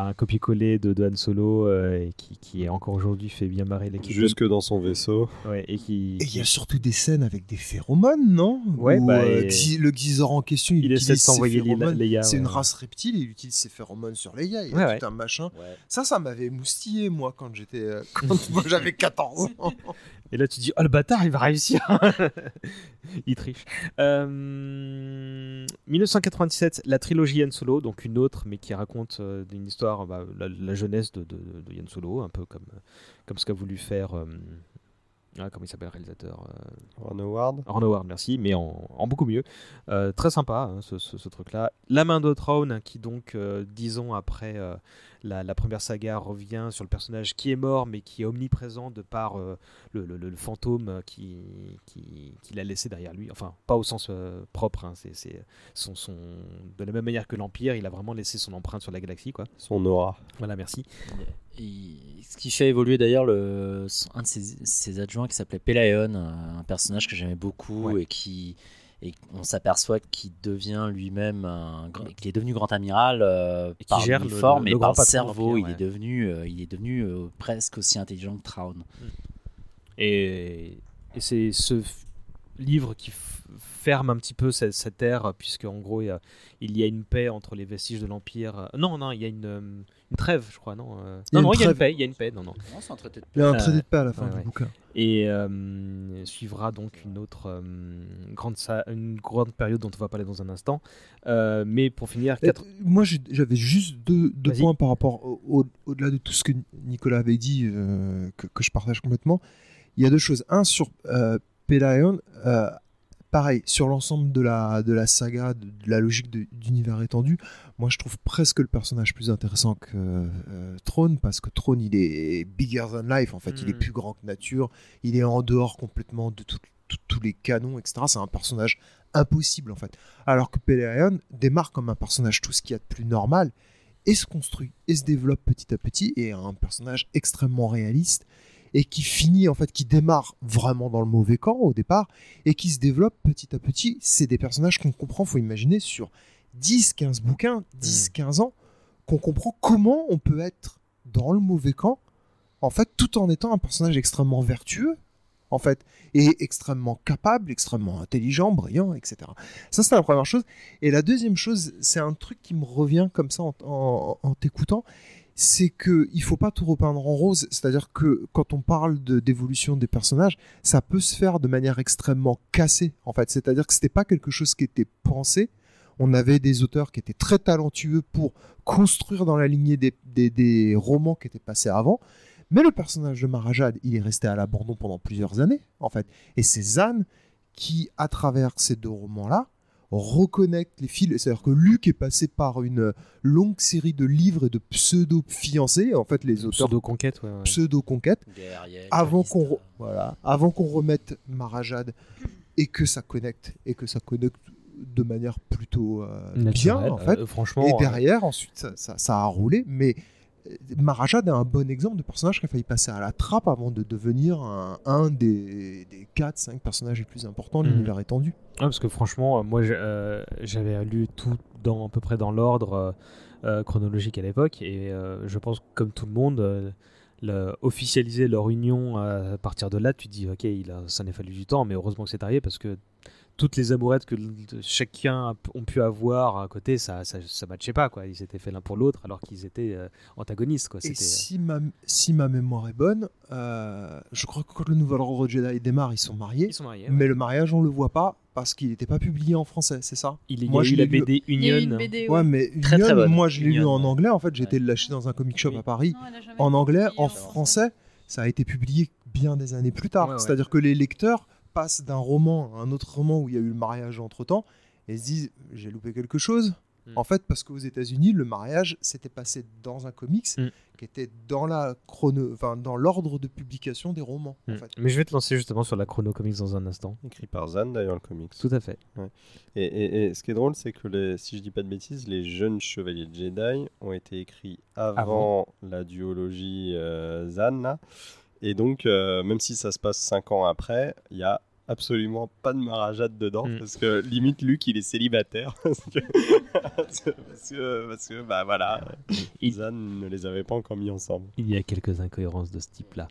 un copier-coller de, de Han Solo euh, et qui, qui encore aujourd'hui fait bien marrer l'équipe. Jusque dans son vaisseau. Ouais, et qui. Et il y a surtout des scènes avec des phéromones, non? Ouais, Où, bah, euh, le Xizor en question, il, Il essaie de utilise ses phéromones. C'est une race reptile, et il utilise ses phéromones sur Leia. Il y a Ouais, tout un machin. Ouais. Ça, ça m'avait moustillé, moi, quand j'étais, euh, quand j'avais 14 ans. Et là, tu dis, oh le bâtard, il va réussir. il triche. Euh, 1997, la trilogie Han Solo, donc une autre, mais qui raconte euh, une histoire, bah, la, jeunesse de, de, Solo, un peu comme, comme ce qu'a voulu faire. Ah, comment il s'appelle le réalisateur euh, Ron Howard. Ron Howard, merci, mais en, en beaucoup mieux. Euh, très sympa, hein, ce, ce- ce truc-là. La main de Throne, hein, qui donc, euh, dix ans après euh, la, la première saga, revient sur le personnage qui est mort, mais qui est omniprésent de par euh, le, le- le- le fantôme qui, qui, qui l'a laissé derrière lui. Enfin, pas au sens euh, propre, hein, c'est c'est son, son... de la même manière que l'Empire, il a vraiment laissé son empreinte sur la galaxie. Quoi. Son aura. Voilà, merci. Ce qui fait évoluer d'ailleurs le, un de ses, ses adjoints qui s'appelait Pelaeon, un personnage que j'aimais beaucoup et qui et on s'aperçoit qu'il devient lui-même qu'il est devenu grand amiral euh, Et par gère le- l'uniforme le- et par le cerveau. l'Empire, Il est devenu, euh, il est devenu euh, presque aussi intelligent que Traun. Et, et c'est ce livre qui ferme un petit peu cette, cette ère, puisque en gros, il y, a, il y a une paix entre les vestiges de l'Empire. Euh, Non, non, il y a une, euh, une trêve, je crois, non euh, Il y a Non, non, une il y a une paix, il y a une paix, non, non. Non, c'est un traité de Il y a un traité de paix à la fin ouais, du ouais. bouquin. Et euh, suivra donc une autre euh, grande, une grande période dont on va parler dans un instant. Euh, mais pour finir, Euh, quatre... Moi, j'avais juste deux, points par rapport au- au- au-delà de tout ce que Nicolas avait dit, euh, que, que je partage complètement. Il y a deux choses. Un, sur euh, Pelayon, euh, pareil, sur l'ensemble de la, de la saga, de, de la logique d'univers étendu, moi je trouve presque le personnage plus intéressant que euh, Throne, parce que Throne, il est bigger than life, en fait. Il est Mm. plus grand que nature, il est en dehors complètement de tout- tout- tous les canons, etc. C'est un personnage impossible, en fait. Alors que Pelayon démarre comme un personnage tout ce qu'il y a de plus normal, et se construit, et se développe petit à petit, et est un personnage extrêmement réaliste, et qui finit, en fait, qui démarre vraiment dans le mauvais camp au départ, et qui se développe petit à petit. C'est des personnages qu'on comprend, faut imaginer, sur 10, 15 bouquins, 10, 15 ans, qu'on comprend comment on peut être dans le mauvais camp, en fait, tout en étant un personnage extrêmement vertueux, en fait, et extrêmement capable, extrêmement intelligent, brillant, etc. Ça, c'est la première chose. Et la deuxième chose, c'est un truc qui me revient comme ça en, en- en t'écoutant, c'est que il faut pas tout repeindre en rose. C'est-à-dire que quand on parle d'évolution des personnages, ça peut se faire de manière extrêmement cassée, en fait. C'est-à-dire que c'était pas quelque chose qui était pensé. On avait des auteurs qui étaient très talentueux pour construire dans la lignée des, des- des romans qui étaient passés avant. Mais le personnage de Marajad, il est resté à l'abandon pendant plusieurs années, en fait. Et c'est Zan qui, à travers ces deux romans-là, reconnecte les fils. C'est-à-dire que Luc est passé par une longue série de livres et de pseudo-fiancés. En fait, les auteurs. Pseudo-conquête, ouais, ouais. Pseudo-conquête. Avant qu'on re- voilà, avant qu'on remette Marajad et que ça connecte et que ça connecte de manière plutôt euh, bien en fait. euh, franchement, et derrière ensuite ça, ça- ça a roulé, mais Marajad est un bon exemple de personnage qui a failli passer à la trappe avant de devenir un, un des, des 4-5 personnages les plus importants de Mhm. l'univers étendu. Ouais, parce que franchement, euh, moi euh, j'avais lu tout dans à peu près dans l'ordre euh, chronologique à l'époque, et je pense que comme tout le monde, le- officialiser leur union à partir de là, tu te dis ok, il a, ça n'a fallu du temps, mais heureusement que c'est arrivé parce que toutes les amourettes que chacun ont pu avoir à côté, ça, ça, ça matchait pas quoi. Ils s'étaient fait l'un pour l'autre alors qu'ils étaient euh, antagonistes quoi. Et C'était, euh, si ma, si ma mémoire est bonne, euh, je crois que quand le nouvel ordre Jedi démarre, ils sont mariés. Ils sont mariés, Mais le mariage, on le voit pas parce qu'il n'était pas publié en français, c'est ça? Il y a Moi, eu la lu- BD Il y a eu une Union. BD, ouais. ouais. mais Très, très Union, bonne. moi je l'ai lu Union, en anglais. En fait, j'ai été le lâcher dans un comic shop à Paris en anglais, en français. Ça a été publié bien des années plus tard. Ouais, ouais. C'est-à-dire que les lecteurs passent d'un roman à un autre roman où il y a eu le mariage entre temps et se disent j'ai loupé quelque chose. Mm. En fait, parce qu'aux États-Unis, le mariage s'était passé dans un comics Mm. qui était dans la chrono, enfin dans l'ordre de publication des romans. en hmm. fait. Mais je vais te lancer justement sur la chrono comics dans un instant. Écrit par Zan d'ailleurs le comics. Tout à fait. Ouais. Et, et- et ce qui est drôle, c'est que les, si je dis pas de bêtises, les jeunes chevaliers Jedi ont été écrits avant, Avant. la duologie euh, Zan là. Et donc, euh, même si ça se passe 5 ans après, il y a absolument pas de Marajad dedans Mm. parce que limite Luc il est célibataire parce que parce que, parce que, bah voilà Zan ne les avait pas encore mis ensemble Il y a quelques incohérences de ce type-là.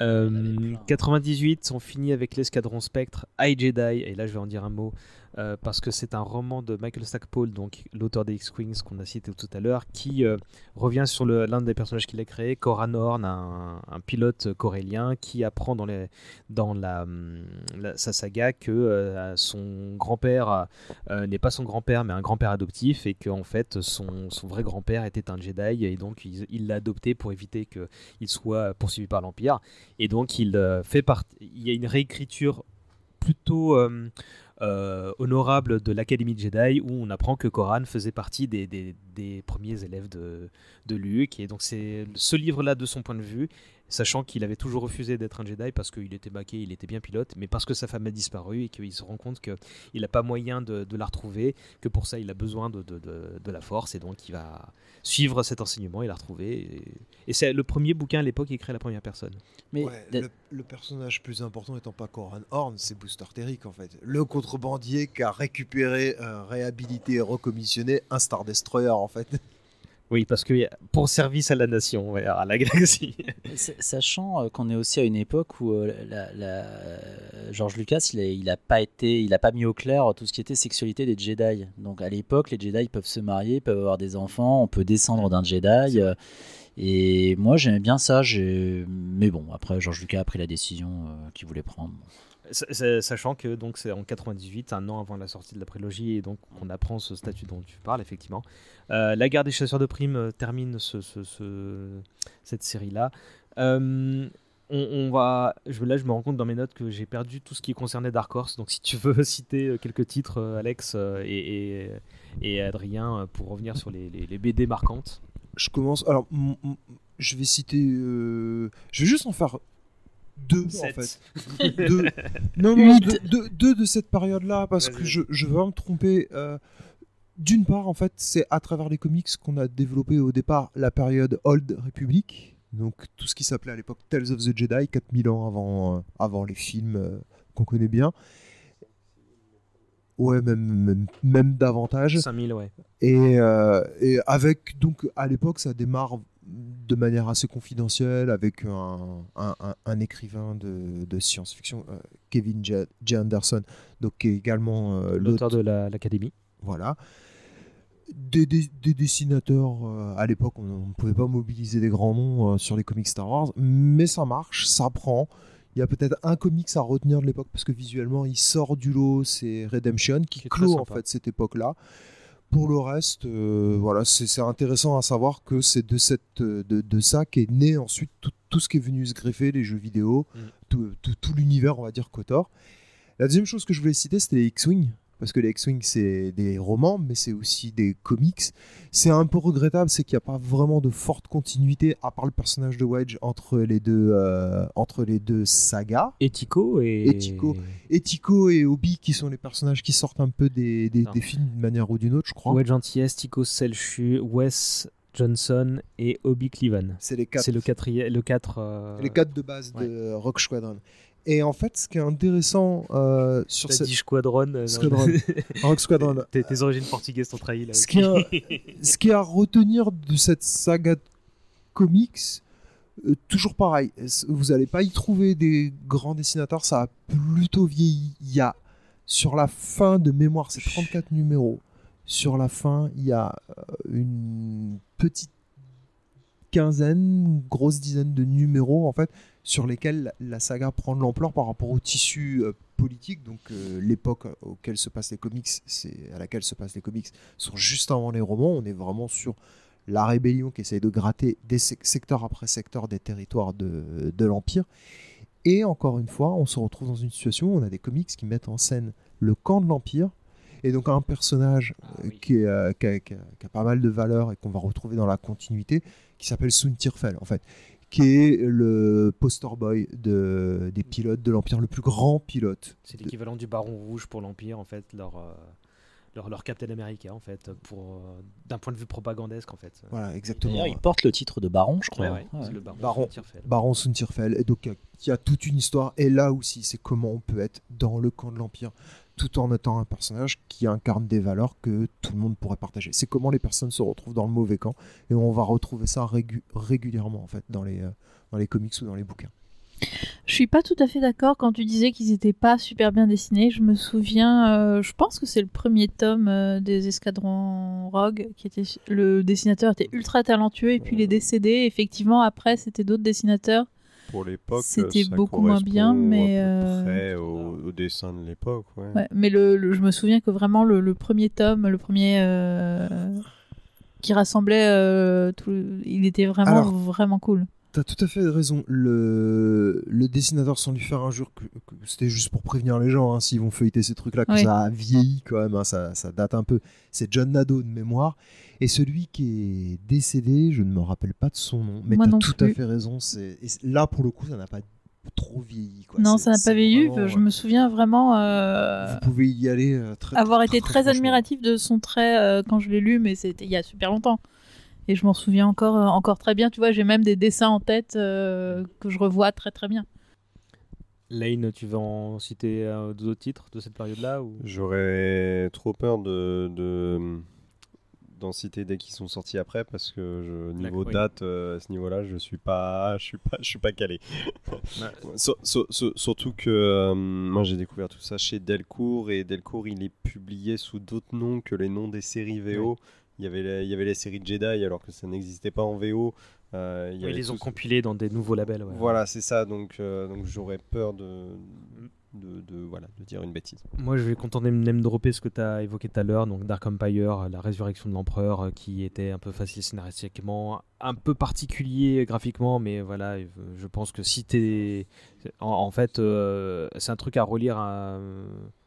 Euh, 98, on finit avec l'escadron Spectre, I Jedi, et là je vais en dire un mot, euh, parce que c'est un roman de Michael Stackpole, donc l'auteur des X-Wings qu'on a cité tout à l'heure, qui euh, revient sur l'un des personnages qu'il a créé, Coran Horn, un, pilote corélien qui apprend dans, hum, sa saga que euh, son grand-père n'est pas son grand-père, mais un grand-père adoptif, et qu'en fait son, vrai grand-père était un Jedi, et donc il l'a adopté pour éviter qu'il soit poursuivi par l'Empire. Et donc il fait partie. Il y a une réécriture plutôt euh, euh, honorable de l'Académie Jedi où on apprend que Koran faisait partie des premiers élèves de, de Luke. Et donc c'est ce livre-là de son point de vue, sachant qu'il avait toujours refusé d'être un Jedi parce qu'il était baqué, il était bien pilote, mais parce que sa femme a disparu et qu'il se rend compte qu'il n'a pas moyen de, de la retrouver, que pour ça il a besoin de, de- de- de la force et donc il va suivre cet enseignement et la retrouver. Et, et c'est le premier bouquin à l'époque écrit à la première personne. Mais Ouais, le, le personnage plus important étant pas Coran Horn, c'est Booster Terrick en fait. Le contrebandier qui a récupéré, euh, réhabilité et recommissionné un Star Destroyer en fait. Oui, parce que pour service à la nation, ouais, à la galaxie. Sachant euh, qu'on est aussi à une époque où euh, la, la- euh, George Lucas, il a, il a pas été, il a pas mis au clair tout ce qui était sexualité des Jedi. Donc à l'époque, les Jedi peuvent se marier, peuvent avoir des enfants, on peut descendre d'un Jedi. euh, Et moi, j'aimais bien ça. Mais bon, après, George Lucas a pris la décision euh, qu'il voulait prendre. Sa- sa- Sachant que donc c'est en 98, un an avant la sortie de la prélogie, et donc on apprend ce statut dont tu parles effectivement. Euh, la guerre des chasseurs de primes euh, termine ce, ce- ce- cette série-là. Euh, on, on va, je, là, je me rends compte dans mes notes que j'ai perdu tout ce qui concernait Dark Horse. Donc, si tu veux citer euh, quelques titres, Alex et, et, et Adrien, pour revenir sur les, les- les BD marquantes. Je commence. Alors, je vais citer. euh, Je vais juste en faire deux Sept. en fait. deux. Non, deux, deux- deux de cette période-là parce que je, je veux pas me tromper. euh, D'une part, en fait, c'est à travers les comics qu'on a développé au départ la période Old Republic, donc tout ce qui s'appelait à l'époque Tales of the Jedi, 4000 ans avant, euh, avant les films euh, qu'on connaît bien. Ouais, même, même, même davantage. 5000, ouais. Et, et avec, donc, à l'époque, ça démarre de manière assez confidentielle avec un, un, un- un écrivain de, de science-fiction, euh, Kevin J. J. Anderson, donc, qui est également euh, L'auteur de la- l'Académie. Voilà. Des, des- des dessinateurs, euh, à l'époque, on ne pouvait pas mobiliser des grands noms sur les comics Star Wars, mais ça marche, ça prend. Il y a peut-être un comics à retenir de l'époque parce que visuellement il sort du lot, c'est Redemption qui, Qui clôt en fait cette époque-là. Pour le reste, euh, voilà, c'est intéressant à savoir que c'est de, cette, de, de ça qu'est né ensuite tout, tout ce qui est venu se greffer, les jeux vidéo, Mm. tout, tout- tout l'univers, on va dire, Kotor. La deuxième chose que je voulais citer, c'était les X-Wing. Parce que les X-Wing, c'est des romans, mais c'est aussi des comics. C'est un peu regrettable, c'est qu'il n'y a pas vraiment de forte continuité, à part le personnage de Wedge, entre les deux, euh, entre les deux sagas. Etico et... Etico, Etico et Obi, qui sont les personnages qui sortent un peu des, des, Non. des films d'une manière ou d'une autre, je crois. Wedge Antilles, Tico Selchu, Wes Johnson et Obi Cleavan. C'est les quatre. C'est le quatrième, le 4. les quatre de base de Rock Squadron. Et en fait, ce qui est intéressant euh, sur cette... dit Squadron. euh. Squadron. Rock Squadron. Tes, tes origines portugaises sont trahies là. Ce qui, est, ce qui est à retenir de cette saga de comics, euh, toujours pareil, vous n'allez pas y trouver des grands dessinateurs, ça a plutôt vieilli. Il y a, sur la fin de mémoire, c'est 34 numéros. Sur la fin, il y a euh, une petite quinzaine, grosse dizaine de numéros en fait, sur lesquels la, saga prend de l'ampleur par rapport au tissu euh, politique. Donc euh, l'époque auquel se passent les comics, c'est à laquelle se passent les comics, sont juste avant les romans. On est vraiment sur la rébellion qui essaye de gratter des sec- secteur après secteur des territoires de, de l'empire. Et encore une fois, on se retrouve dans une situation où on a des comics qui mettent en scène le camp de l'empire. Et donc un personnage qui, est, euh, qui a, qui a- qui a pas mal de valeur et qu'on va retrouver dans la continuité, qui s'appelle Sun Tirfel, en fait, qui est le poster boy de, des pilotes de l'Empire, le plus grand pilote. C'est l'équivalent du Baron Rouge pour l'Empire, en fait, leur, euh, leur, leur Captain America, en fait, pour euh, d'un point de vue propagandesque, en fait. Voilà, exactement. D'ailleurs, il porte le titre de baron, je crois. Ouais, ouais, Ouais. c'est le Baron, Baron. Baron Suntirfel. Et donc, il y a toute une histoire. Et là aussi, c'est comment on peut être dans le camp de l'Empire tout en étant un personnage qui incarne des valeurs que tout le monde pourrait partager. C'est comment les personnes se retrouvent dans le mauvais camp. Et on va retrouver ça régu- régulièrement, en fait, dans les, euh, dans les comics ou dans les bouquins. Je suis pas tout à fait d'accord quand tu disais qu'ils étaient pas super bien dessinés. Je me souviens, euh, je pense que c'est le premier tome euh, des Escadrons Rogue qui était le dessinateur était ultra talentueux et puis il est décédé. Effectivement, après c'était d'autres dessinateurs. Pour l'époque, C'était beaucoup moins bien, mais à peu euh, près au, au dessin de l'époque. Ouais. ouais, mais le, le- je me souviens que vraiment le, le premier tome, le premier euh, qui rassemblait, euh, tout, il était vraiment Alors, vraiment cool. T'as tout à fait raison. Le, le dessinateur, sans lui faire injure, que, que c'était juste pour prévenir les gens, hein, s'ils vont feuilleter ces trucs-là, que Oui. ça a vieilli quand même, hein, ça, ça date un peu. C'est John Nadeau de mémoire. Et celui qui est décédé, je ne me rappelle pas de son nom, mais t'as tout à fait raison. C'est, là, pour le coup, ça n'a pas trop vieilli. Quoi. non, ça n'a pas vieilli. vraiment, Je ouais. me souviens vraiment. euh, Vous pouvez y aller euh, très avoir été très admiratif de son trait euh, quand je l'ai lu, mais c'était il y a super longtemps. Et je m'en souviens encore, euh, encore très bien. Tu vois, j'ai même des dessins en tête euh, que je revois très très bien. Lane, tu veux en citer euh, d'autres titres de cette période-là ou... J'aurais trop peur de, de- d'en citer dès qu'ils sont sortis après parce que je, niveau oui. date euh, à ce niveau-là je suis pas je suis pas je suis pas calé Sur- sur- sur- surtout que euh, moi j'ai découvert tout ça chez Delcourt et Delcourt il est publié sous d'autres noms que les noms des séries VO il y avait les, il y avait les séries Jedi alors que ça n'existait pas en VO Euh, il Oui, ils les ont compilés dans des nouveaux labels. ouais. Voilà, c'est ça. Donc, euh, donc j'aurais peur de, de, de- voilà, de dire une bêtise. Moi, je vais contenter de name dropper ce que tu as évoqué tout à l'heure, donc Dark Empire, la résurrection de l'empereur, euh, qui était un peu facile scénaristiquement, un peu particulier graphiquement, mais voilà, je pense que si t'es. En, en fait, euh, c'est un truc à relire à.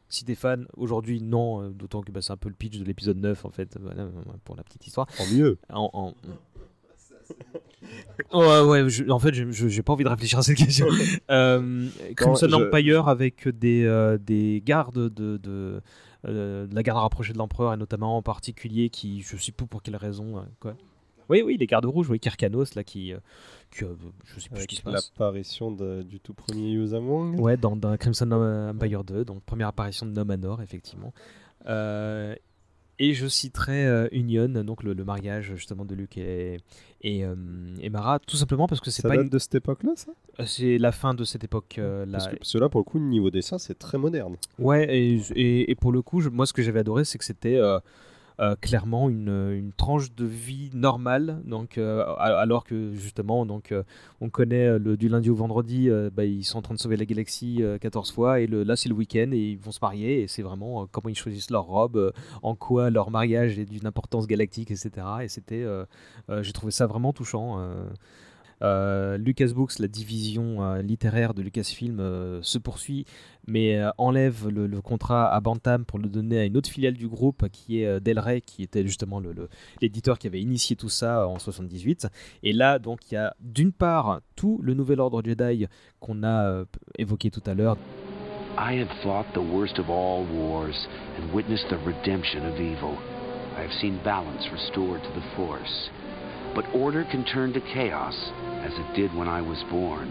Si t'es fan, aujourd'hui non, euh, d'autant que bah, c'est un peu le pitch de l'épisode 9 en fait, voilà, pour la petite histoire. En mieux. En- en- Ouais, ouais, je- en fait, j'ai pas envie de réfléchir à cette question. Euh, Crimson je- Empire avec des, euh, des gardes de, de, euh, de la garde rapprochée de l'empereur et notamment en particulier qui, je sais plus pour quelle raison, quoi. Oui, oui, les gardes rouges, oui, Kirkanos là qui, euh, qui, euh, je sais plus ce qui se passe. l'apparition du tout premier Yuuzhamong. Ouais, dans, dans Crimson Empire 2, donc première apparition de Nomanor, effectivement. Euh, et je citerai euh, Union, donc le, le mariage justement de Luke et, et, euh, et Mara, tout simplement parce que c'est pas date une- de cette époque-là, ça? C'est la fin de cette époque. euh, là. Parce que cela, pour le coup, niveau dessin, c'est très moderne. Ouais, et, et- et pour le coup, je- moi, ce que j'avais adoré, c'est que c'était euh, clairement une, une tranche de vie normale. Donc, euh, alors que justement, donc, euh, on connaît le, du lundi au vendredi, bah, ils sont en train de sauver la galaxie euh, 14 fois, et le, là, c'est le week-end, et ils vont se marier, et c'est vraiment comment ils choisissent leur robe, en quoi leur mariage est d'une importance galactique, etc. Et c'était, j'ai trouvé ça vraiment touchant. Euh. Lucas Books, la division euh, littéraire de Lucasfilm, euh, se poursuit, mais enlève le, le contrat à Bantam pour le donner à une autre filiale du groupe qui est Del Rey, qui était justement le- le- l'éditeur qui avait initié tout ça en 78. Et là, donc, il y a d'une part tout le nouvel ordre Jedi qu'on a évoqué tout à l'heure. I have fought the worst of all wars and witnessed the redemption of evil. I have seen balance restored to the Force. But order can turn to chaos, as it did when I was born.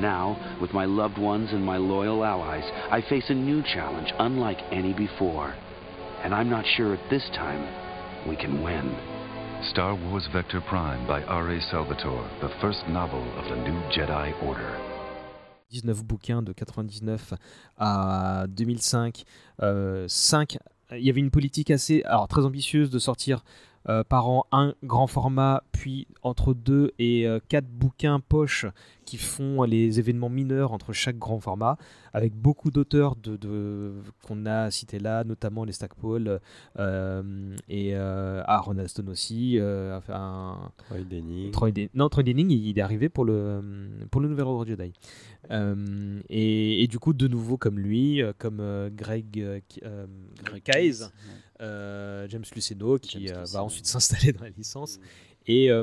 Now, with my loved ones and my loyal allies, I face a new challenge unlike any before. And I'm not sure at this time we can win. Star Wars Vector Prime by R.A. Salvatore, the first novel of the new Jedi Order. 19 bouquins de 99 à 2005. euh, cinq- il y avait une politique assez alors, très ambitieuse de sortir euh, par an un grand format, puis entre deux et euh, quatre bouquins poche qui font les événements mineurs entre chaque grand format, avec beaucoup d'auteurs de, de- qu'on a cités là, notamment les Stackpole euh, et euh, Aaron Aston aussi. euh, enfin, Troy Denning. Troy non, Troy Denning, il il est arrivé pour le, pour le Nouvel Ordre Jedi. Euh, et, et du coup, de nouveau comme lui, euh, comme Greg, Greg euh, James Luceno, qui euh, va ensuite s'installer dans la licence. Et euh,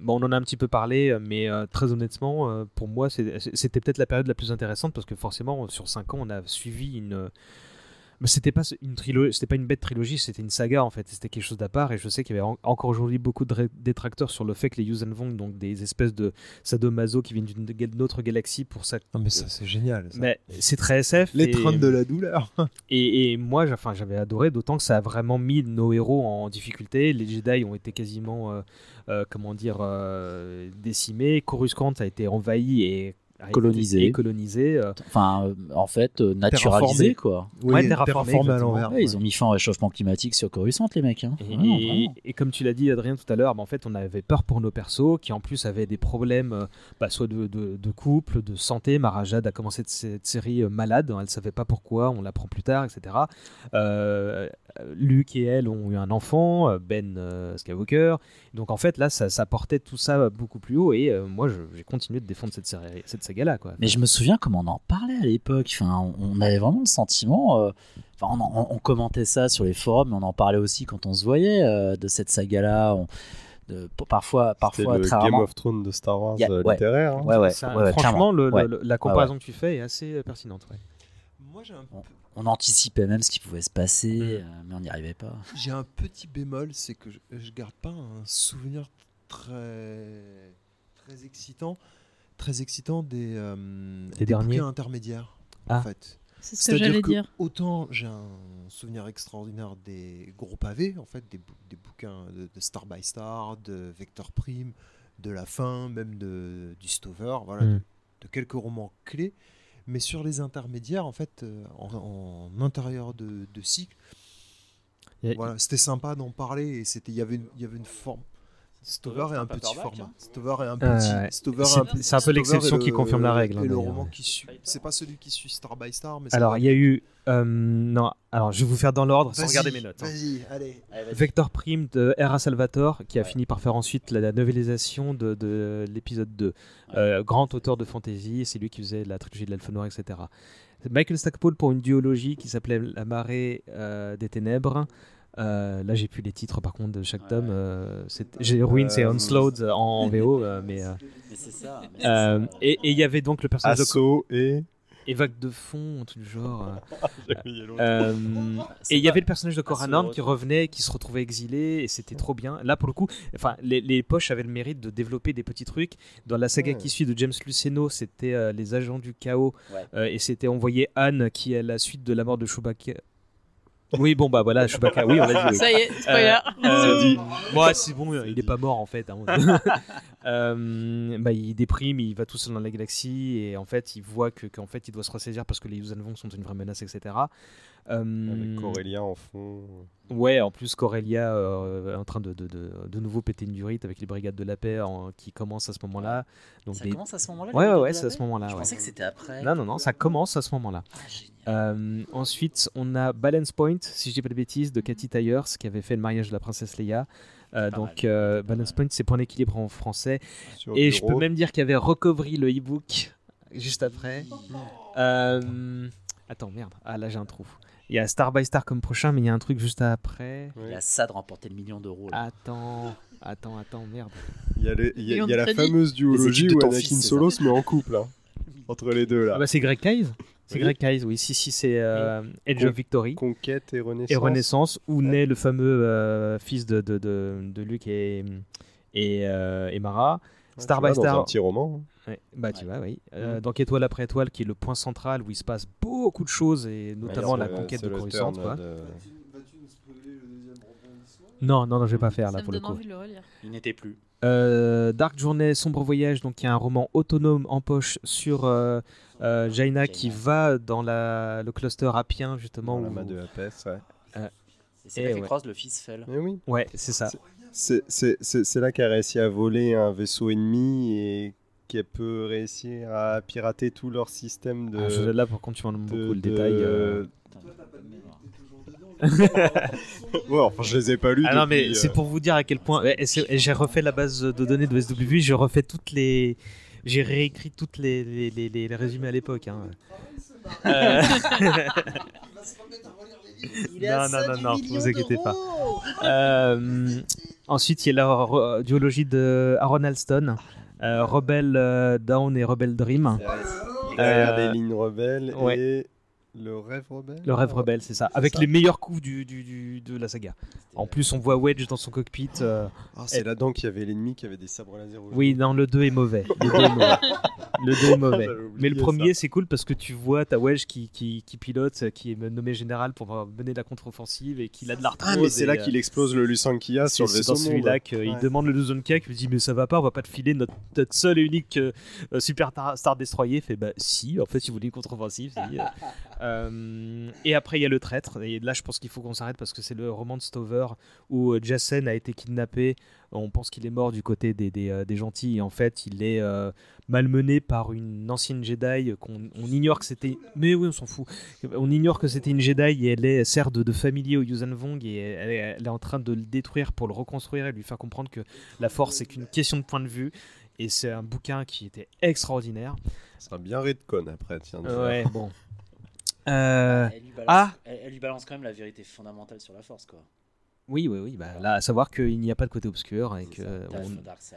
bon, on en a un petit peu parlé, mais euh, très honnêtement, euh, pour moi, c'était peut-être la période la plus intéressante parce que forcément, sur 5 ans, on a suivi une. Mais c'était pas une trilogie, c'était pas une bête trilogie, c'était une saga en fait. C'était quelque chose d'à part. Et je sais qu'il y avait en- encore aujourd'hui beaucoup de détracteurs sur le fait que les Yuuzhan Vong, donc des espèces de sadomaso qui viennent d'une autre galaxie pour ça. Non, mais ça, c'est génial, ça. Mais c'est très SF. Les et- trains de la douleur. et, et moi, enfin, j'avais adoré, d'autant que ça a vraiment mis nos héros en difficulté. Les Jedi ont été quasiment, euh, euh, comment dire, euh, décimés. Coruscant a été envahi et Colonisé. et colonisé. euh. Enfin, euh, en fait, euh, naturalisé, quoi. Ouais, terraformé, exactement. Ouais, Ils ont mis fin au réchauffement climatique sur Coruscant, les mecs. hein. Et, Vraiment, et- vraiment. et comme tu l'as dit, Adrien, tout à l'heure, bah, en fait, on avait peur pour nos persos, qui en plus avaient des problèmes, bah, soit de, de- de couple, de santé. Marajad a commencé cette série euh, malade, elle ne savait pas pourquoi, on l'apprend plus tard, etc. Euh, Luke et elle ont eu un enfant, euh, Ben euh, Skywalker. Donc en fait, là, ça, ça portait tout ça beaucoup plus haut, et euh, moi, j'ai continué de défendre cette, série, cette saga-là. Quoi. Mais je me souviens comment on en parlait à l'époque. Enfin, on on avait vraiment le sentiment. euh, Enfin, on, en- on commentait ça sur les forums, mais on en parlait aussi quand on se voyait euh, de cette saga-là. On- de- parfois, parfois le très Game rarement. of Thrones de Star Wars Il y a- euh, ouais. littéraire, hein. Ouais, ouais, Ça, ouais, ouais, franchement, le- le- la ouais. comparaison que tu fais est assez euh, pertinente. ouais. Moi, j'ai un On, anticipait même ce qui pouvait se passer, Mm. euh, mais on n'y arrivait pas. J'ai un petit bémol, c'est que je, je garde pas un souvenir très très excitant, très excitant des, euh, Des derniers bouquins intermédiaires Ah. en fait. C'est ce que j'allais dire. Autant j'ai un souvenir extraordinaire des gros pavés, en fait, des, bou- des bouquins de, de Star by Star, de Vector Prime, de la fin, même de, du Stover, voilà, Mm. de, de quelques romans clés. Mais sur les intermédiaires, en fait, euh, en, en intérieur de, de cycle, a- voilà, c'était sympa d'en parler et c'était, il y avait une, il y avait une forme. Stover est un pas petit paperback, format. hein. Stover est un Euh, petit. ouais. Stover C'est- est un petit- c'est un peu l'exception qui confirme la règle, Et le d'ailleurs. roman qui suit. C'est pas celui qui suit Star by Star, mais Alors, il y a eu. euh, non, alors je vais vous faire dans l'ordre sans regarder mes notes. hein. Vas-y, allez. Vector Prime de R.A. Salvatore, qui a fini par faire ensuite la, la novélisation de, de l'épisode 2. Euh, grand auteur de fantasy, c'est lui qui faisait la trilogie de l'Elfe Noir, etc. Michael Stackpole pour une duologie qui s'appelait La marée euh, des ténèbres. Euh, là, j'ai plus les titres par contre de chaque tome. euh, j'ai Ruins et Euh, Onslaught en, en VO, euh, mais. euh, Mais c'est ça, mais c'est euh, ça. et et il y avait donc le personnage de et. et vague de fond, tout le genre. euh. Euh, et il y avait le personnage de Coranorn qui revenait, qui se retrouvait exilé, et c'était trop bien. Là, pour le coup, enfin, les, les poches avaient le mérite de développer des petits trucs. Dans la saga Ouais. qui suit de James Luceno, c'était euh, les agents du chaos, Ouais. euh, et c'était envoyé Anne, qui est la suite de la mort de Chewbacca. Oui, bon, bah voilà, Chewbacca, oui, on l'a dit. oui. Ça y est, spoiler. Euh, moi, c'est bon, il est pas mort en fait. hein. Euh, bah, il déprime, il va tout seul dans la galaxie et en fait, il voit que qu'en fait, il doit se ressaisir parce que les Yuuzhan Vong sont une vraie menace, etc. Euh, Avec Corellia en fond. Ouais, en plus Corellia euh, est en train de, de, de, de nouveau péter une durite avec les brigades de la paix en- qui commencent à ce moment-là. Donc Ça les- commence à ce moment-là, Ouais, ouais, ouais, c'est à ce moment-là. Je ouais. pensais que c'était après. Non, non, non, ça commence à ce moment-là. Euh, ensuite, on a Balance Point, si je dis pas de bêtises, de Cathy Tyers, qui avait fait le mariage de la princesse Leia. Euh, donc, euh, Balance Point, c'est point d'équilibre en français. Sur Et je peux même dire qu'il y avait Recovery, le e-book, juste après. Euh, Attends, merde. Ah, là, j'ai un trou. Il y a Star by Star comme prochain, mais il y a un truc juste après. Il y a ça de remporter le million d'euros. là. Attends, attends, attends, merde. Il y a, les- il y a- Million il y a de la crédits. fameuse duologie de où ton Anakin fils, c'est Solo se met en couple. hein, entre les deux là. Ah bah c'est Greg Keyes C'est Oui. Greg Keyes, oui. Si, si, c'est euh, Edge Con- of Victory. Conquête et Renaissance. Et Renaissance, où naît le fameux euh, fils de, de, de, de Luke et, et, euh, et Mara. Ouais, Star tu by vois, dans Star. un petit roman. Ouais, bah tu vois, oui. Euh, Mm. Donc Étoile après Étoile, qui est le point central où il se passe beaucoup de choses, et notamment c'est la conquête de Coruscant. Non, non, non, je vais pas faire là Ça pour me le donne coup. envie de le relire. Il n'était plus. Euh, Dark Journey, Sombre Voyage, donc il y a un roman autonome en poche sur euh, euh, Jaina qui va dans la, le cluster appien justement. Dans la où- main de Apes, ouais. Euh, Et c'est là qu'elle ouais. croise le fils Fell. Mais oui. Ouais, c'est ça. C'est- C'est c'est- c'est là qu'elle a réussi à voler un vaisseau ennemi et qu'elle peut réussir à pirater tout leur système de. Ah, je- là, par contre, tu m'en donnes de- beaucoup le de- détail. euh. ouais, enfin, je les ai pas lus. Ah non, mais c'est euh, pour vous dire à quel point. c'est- et J'ai refait la base de données de SW, j'ai refait toutes les. J'ai réécrit toutes les, les, les- les- résumés à l'époque. hein. Euh, non, non, non, non, vous inquiétez pas. Euh, ensuite, il y a la duologie de Aaron Alston, euh, Rebel euh, Down et Rebel Dream. Derrière Euh, les lignes rebelles ouais. et le rêve rebelle. Le rêve rebelle, c'est ça. Avec ça. les meilleurs coups du, du- du- de la saga. En plus, on voit Wedge dans son cockpit. euh, Ah, c'est et- là-dedans qu'il y avait l'ennemi qui avait des sabres laser. Oui, non, le 2 est mauvais. Le 2 est mauvais. Le 2 est mauvais. J'avais oublié Mais le premier, c'est cool parce que tu vois ta Wedge qui, qui, qui pilote, qui est nommé général pour mener la contre-offensive et qu'il a de l'arthrose. Ah, mais c'est là euh, qu'il explose le Lusankia sur le c'est vaisseau dans celui-là qu'il Ouais. demande le Luzonka qui lui dit mais ça va pas on va pas te filer notre, notre seul et unique euh, super tar- star destroyer Il fait bah si en fait il voulait une contre-offensive si. Euh, et après il y a le traître. Et là je pense qu'il faut qu'on s'arrête parce que c'est le roman de Stover où euh, Jacen a été kidnappé. On pense qu'il est mort du côté des, des, euh, des gentils. Et en fait il est euh, malmené par une ancienne Jedi qu'on on ignore que c'était mais oui on s'en fout. On ignore que c'était une Jedi et elle est sert de, de familier au Yuuzhan Vong et elle est, elle est en train de le détruire pour le reconstruire et lui faire comprendre que la force c'est qu'une question de point de vue. Et c'est un bouquin qui était extraordinaire. Ça sera bien Redcon après, tiens. ouais bon Euh, Elle lui, balance, ah elle, elle lui balance quand même la vérité fondamentale sur la force, quoi. oui oui oui bah, là à savoir qu'il n'y a pas de côté obscur et que on-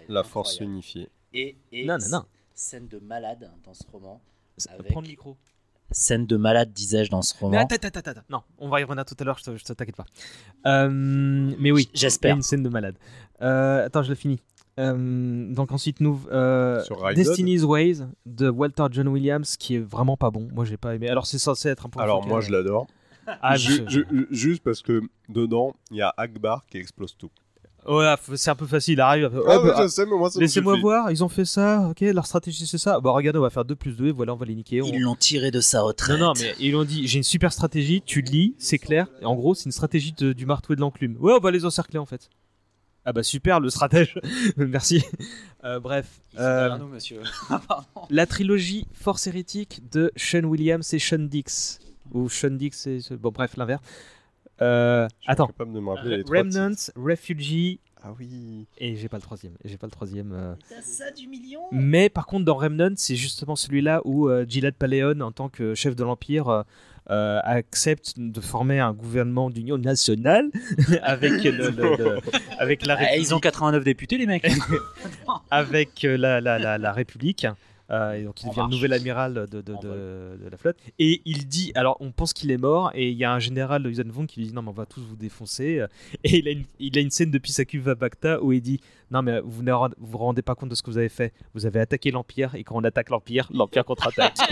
La force incroyable. unifiée. Et, et Non, non, non. scène de malade dans ce roman. avec- prends le micro Scène de malade, disais-je, dans ce roman. Mais attends, attends, attends. Non, on va y revenir tout à l'heure, je te- t'inquiète pas. Euh, mais oui, J'espère. il y a une scène de malade. Euh, attends, je le finis. Euh, donc ensuite, nous, euh, Destiny's Ways de Walter John Williams, qui est vraiment pas bon. Moi, j'ai pas aimé. Alors, c'est censé être un peu. Alors moi je l'adore. Ah, je- juste parce que dedans il y a Akbar qui explose tout. Ouais, c'est un peu facile. Il arrive. Ah, ah, me Laissez-moi voir. Ils ont fait ça. Ok, leur stratégie c'est ça. Bon, regardez, on va faire 2 plus 2 et voilà, on va les niquer. On- Ils l'ont tiré de sa retraite. Non, non, mais ils l'ont dit, j'ai une super stratégie, tu le lis, c'est clair. Et en gros, c'est une stratégie de- du marteau et de l'enclume. Ouais, on va les encercler en fait. Ah bah super, le stratège. Merci. Euh, bref. Derrière nous, monsieur. Pardon. la trilogie Force hérétique de Sean Williams et Sean Dix. Ou Sean Dix et... Bon bref, l'inverse. Euh, attends. incapable de me rappeler les trois Remnants, Refugee. Ah oui. Et j'ai pas le troisième. J'ai pas le troisième. euh. T'as ça du million? Mais par contre, dans Remnant, c'est justement celui-là où euh, Gilad Paleon, en tant que chef de l'Empire, euh, accepte de former un gouvernement d'union nationale avec, le, le- le- avec la Ah, ils ont République. 89 députés, les mecs. avec euh, la, la, la, la République. Euh, et donc il En devient le nouvel amiral de, de, de, de la flotte. Et il dit, alors on pense qu'il est mort, et il y a un général de Yuuzhan Vong qui lui dit non mais on va tous vous défoncer. Et il a une, il a une scène depuis sa cuve à Bacta où il dit non mais vous ne vous rendez pas compte de ce que vous avez fait. Vous avez attaqué l'Empire, et quand on attaque l'Empire, l'Empire contre-attaque.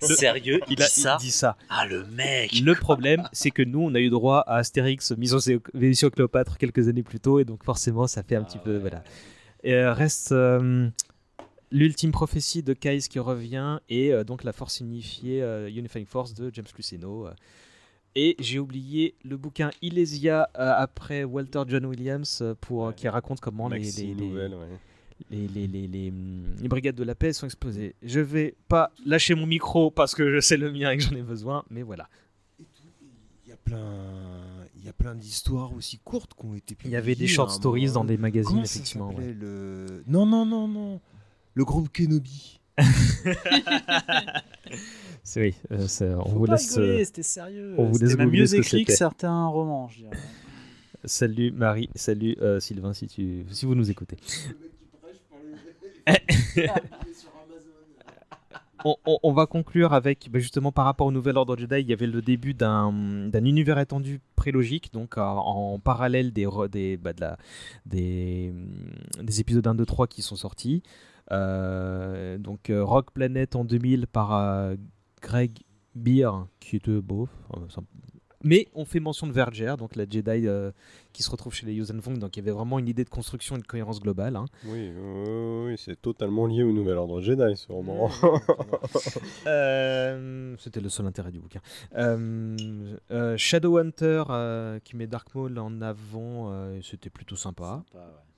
Le- Sérieux Il a- dit ça dit ça. Ah, le mec Le problème, c'est que nous, on a eu droit à Astérix, Mission Cléopâtre quelques années plus tôt, et donc forcément, ça fait un petit peu. Voilà. Et, euh, reste euh, l'ultime prophétie de Kais qui revient, et euh, donc la force unifiée, euh, Unifying Force de James Luceno. euh. Et j'ai oublié le bouquin Ilesia euh, après Walter John Williams euh, pour qui raconte comment les, Maxime les, les- Nouvelle, ouais. les, les, les, les, hum, les brigades de la paix sont explosées. Je vais pas lâcher mon micro parce que je sais le mien et que j'en ai besoin, mais voilà. Il y a plein, il y a plein d'histoires aussi courtes qui ont été Il y avait des publiées short à un stories moment. dans des magazines, Comment ça effectivement, s'appelait, ouais. le... Non, non, non, non. Le groupe Kenobi. C'est oui, euh, c'est- on vous laisse. euh, c'était sérieux. On vous C'était laisse même googler mieux ce que écrit que c'était. certains romans, je dirais. Salut Marie, salut euh, Sylvain si tu si vous nous écoutez. on, on- on va conclure avec bah, justement par rapport au Nouvel Ordre Jedi, il y avait le début d'un d'un univers étendu prélogique, donc euh, en parallèle des, re- des, bah, de la- des, des épisodes 1, 2, 3 qui sont sortis. Euh, donc euh, Rock Planet en 2000 par euh, Greg Beer, qui était beau. mais on fait mention de Verger, donc la Jedi euh, qui se retrouve chez les Yuuzhan Vong, donc il y avait vraiment une idée de construction et de cohérence globale. hein. Oui, oui, oui, c'est totalement lié au Nouvel Ordre Jedi, ce roman. Euh, C'était le seul intérêt du bouquin. Euh, euh, Shadowhunter euh, qui met Dark Maul en avant, euh, c'était plutôt sympa.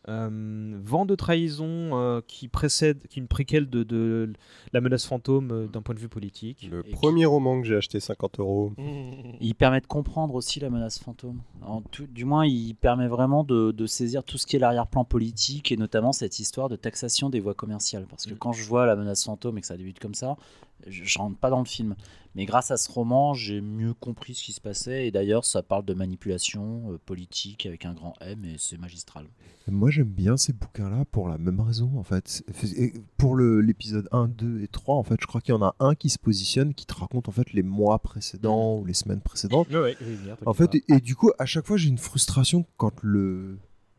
Euh, Vent de trahison euh, qui précède, qui est une préquelle de, de la menace fantôme euh, d'un point de vue politique. Le premier roman que j'ai acheté 50 euros. Il permet de comprendre aussi la menace fantôme. En tout- du moins, il permet vraiment de, de saisir tout ce qui est l'arrière-plan politique et notamment cette histoire de taxation des voies commerciales. Parce que quand je vois la menace fantôme et que ça débute comme ça, je, rentre pas dans le film. Mais grâce à ce roman, j'ai mieux compris ce qui se passait. Et d'ailleurs, ça parle de manipulation euh, politique avec un grand M et c'est magistral. Moi, j'aime bien ces bouquins-là pour la même raison, en fait. Et pour l'épisode 1, 2 et 3, en fait, je crois qu'il y en a un qui se positionne, qui te raconte en fait les mois précédents ou les semaines précédentes. Ouais, ouais, en fait, et, et du coup, à chaque fois, j'ai une frustration quand le,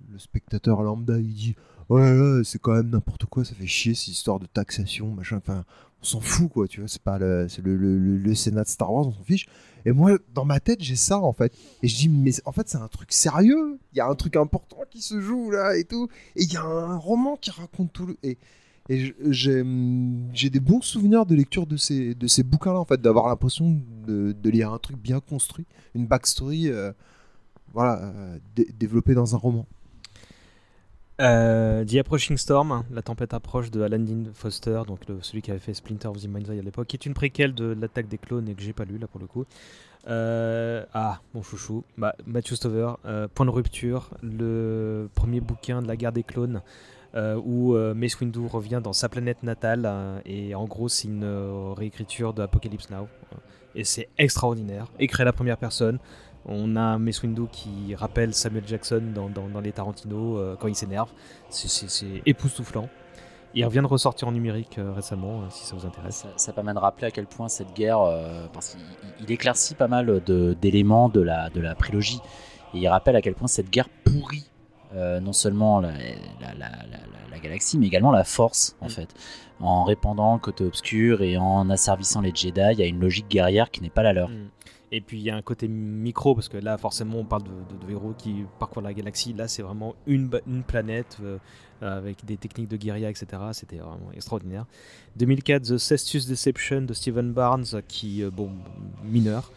le spectateur lambda il dit Ouais, ouais, c'est quand même n'importe quoi, ça fait chier cette histoire de taxation, machin. Enfin, on s'en fout, quoi, tu vois. C'est pas le, le, le- le- Sénat de Star Wars, on s'en fiche. Et moi, dans ma tête, j'ai ça, en fait. Et je dis Mais en fait, c'est un truc sérieux. Il y a un truc important qui se joue là et tout. Et il y a un roman qui raconte tout. Et, et j'ai des bons souvenirs de lecture de ces, de ces bouquins-là, en fait, d'avoir l'impression de, de lire un truc bien construit, une backstory, euh, voilà, euh, dé- développée dans un roman. Euh, The Approaching Storm, la tempête approche de Alan Dean Foster, donc celui qui avait fait Splinter of the Mind's Eye à l'époque, qui est une préquelle de l'attaque des clones et que j'ai pas lu là pour le coup. Euh, ah, mon chouchou, bah, Matthew Stover, euh, Point de rupture, le premier bouquin de la guerre des clones. où Mace Windu revient dans sa planète natale et en gros c'est une réécriture de Apocalypse Now et c'est extraordinaire écrit à la première personne on a un Mace Windu qui rappelle Samuel Jackson dans, dans, dans les Tarantino euh, quand il s'énerve. C'est- époustouflant. Il revient de ressortir en numérique euh, récemment, euh, si ça vous intéresse. Ça, ça permet de rappeler à quel point cette guerre, parce qu'il il- il éclaircit pas mal d'éléments de la, de la prélogie, et il rappelle à quel point cette guerre pourrit euh, non seulement la, la- la- la- la galaxie, mais également la force, en fait. En répandant le côté obscur et en asservissant les Jedi, il y a une logique guerrière qui n'est pas la leur. Mm. Et puis il y a un côté micro, parce que là forcément on parle de, héros qui parcourent la galaxie. Là c'est vraiment une, une planète euh, avec des techniques de guérilla, etc. C'était vraiment extraordinaire. 2004, The Cestus Deception de Stephen Barnes, qui, euh, bon, mineur.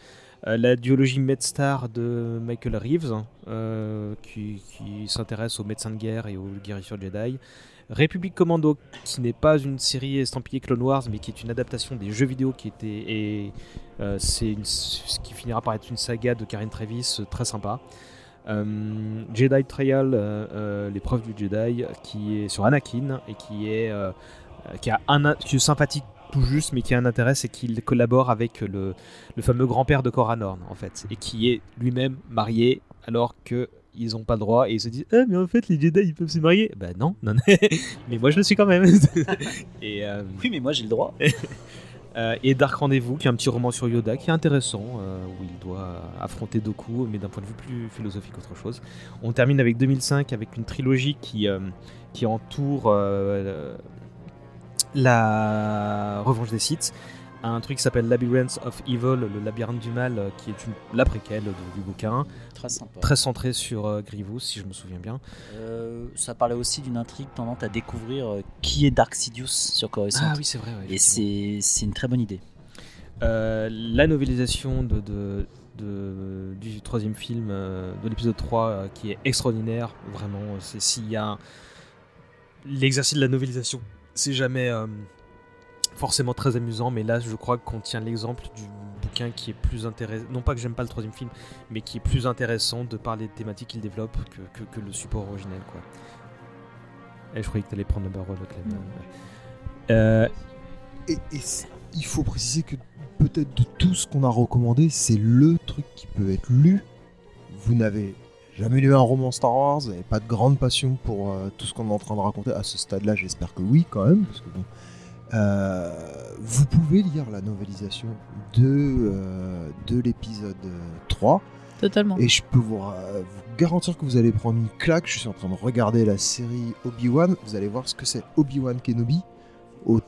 Euh, la duologie MedStar de Michael Reeves, euh, qui, qui s'intéresse aux médecins de guerre et aux guérisseurs Jedi. République Commando, qui n'est pas une série estampillée Clone Wars, mais qui est une adaptation des jeux vidéo qui était et euh, c'est ce qui finira par être une saga de Karine Travis euh, très sympa. Euh, Jedi Trial, l'épreuve du Jedi, qui est sur Anakin et qui est qui a un qui sympathique tout juste, mais qui a un intérêt, c'est qu'il collabore avec le, le fameux grand-père de Cora Norn, en fait, et qui est lui-même marié alors que ils n'ont pas le droit et ils se disent ah mais en fait les Jedi ils peuvent se marier bah non non mais moi je le suis quand même et euh, Oui, mais moi j'ai le droit. euh, et Dark Rendez-vous, qui est un petit roman sur Yoda, qui est intéressant, euh, où il doit affronter Doku, mais d'un point de vue plus philosophique qu'autre chose. On termine avec 2005, avec une trilogie qui, qui entoure la Revanche des Sith, un truc qui s'appelle Labyrinth of Evil, le labyrinthe du mal, euh, qui est une, la préquelle du, du bouquin. Très sympa. Très centré sur euh, Grievous, si je me souviens bien. Euh, ça parlait aussi d'une intrigue tendante à découvrir euh, qui est Dark Sidious sur Coruscant. Ah oui, c'est vrai, ouais, Et c'est une très bonne idée. La novélisation de, de- de- du troisième film, de l'épisode 3, euh, qui est extraordinaire, vraiment. C'est s'il y a l'exercice de la novélisation, c'est jamais forcément très amusant, mais là, je crois qu'on tient l'exemple du bouquin qui est plus intéressant. Non pas que j'aime pas le troisième film, mais qui est plus intéressant de par les thématiques qu'il développe que, que- que le support originel, quoi. Et je croyais que tu allais prendre le barreau, le Clem. Euh, Et, et il faut préciser que peut-être de tout ce qu'on a recommandé, c'est le truc qui peut être lu. Vous n'avez jamais lu un roman Star Wars, vous n'avez pas de grande passion pour euh, tout ce qu'on est en train de raconter. À ce stade-là, j'espère que oui, quand même. Parce que bon, euh, vous pouvez lire la novélisation de, euh, de l'épisode euh, 3. Totalement. Et je peux vous, euh, vous garantir que vous allez prendre une claque. Je suis en train de regarder la série Obi-Wan. Vous allez voir ce que c'est Obi-Wan Kenobi au,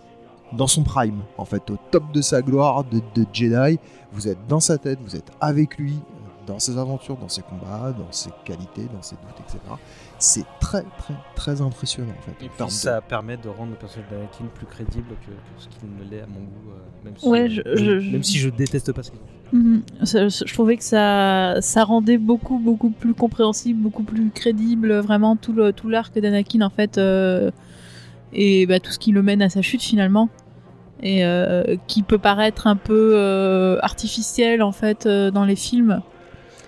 dans son prime, en fait, au top de sa gloire de, de Jedi. Vous êtes dans sa tête, vous êtes avec lui, dans ses aventures, dans ses combats, dans ses qualités, dans ses doutes, etc. C'est très, très, très impressionnant, en fait. Et en puis termes de- ça permet de rendre le personnage d'Anakin plus crédible que, que ce qu'il ne l'est à mon goût, euh, même, si, Ouais, je- je- je- même si je déteste pas ce qu'il Mhm. Ça- Je trouvais que ça, ça rendait beaucoup, beaucoup plus compréhensible, beaucoup plus crédible, vraiment tout le tout l'arc d'Anakin en fait, euh, et bah, tout ce qui le mène à sa chute finalement, et euh, qui peut paraître un peu euh, artificiel en fait euh, dans les films,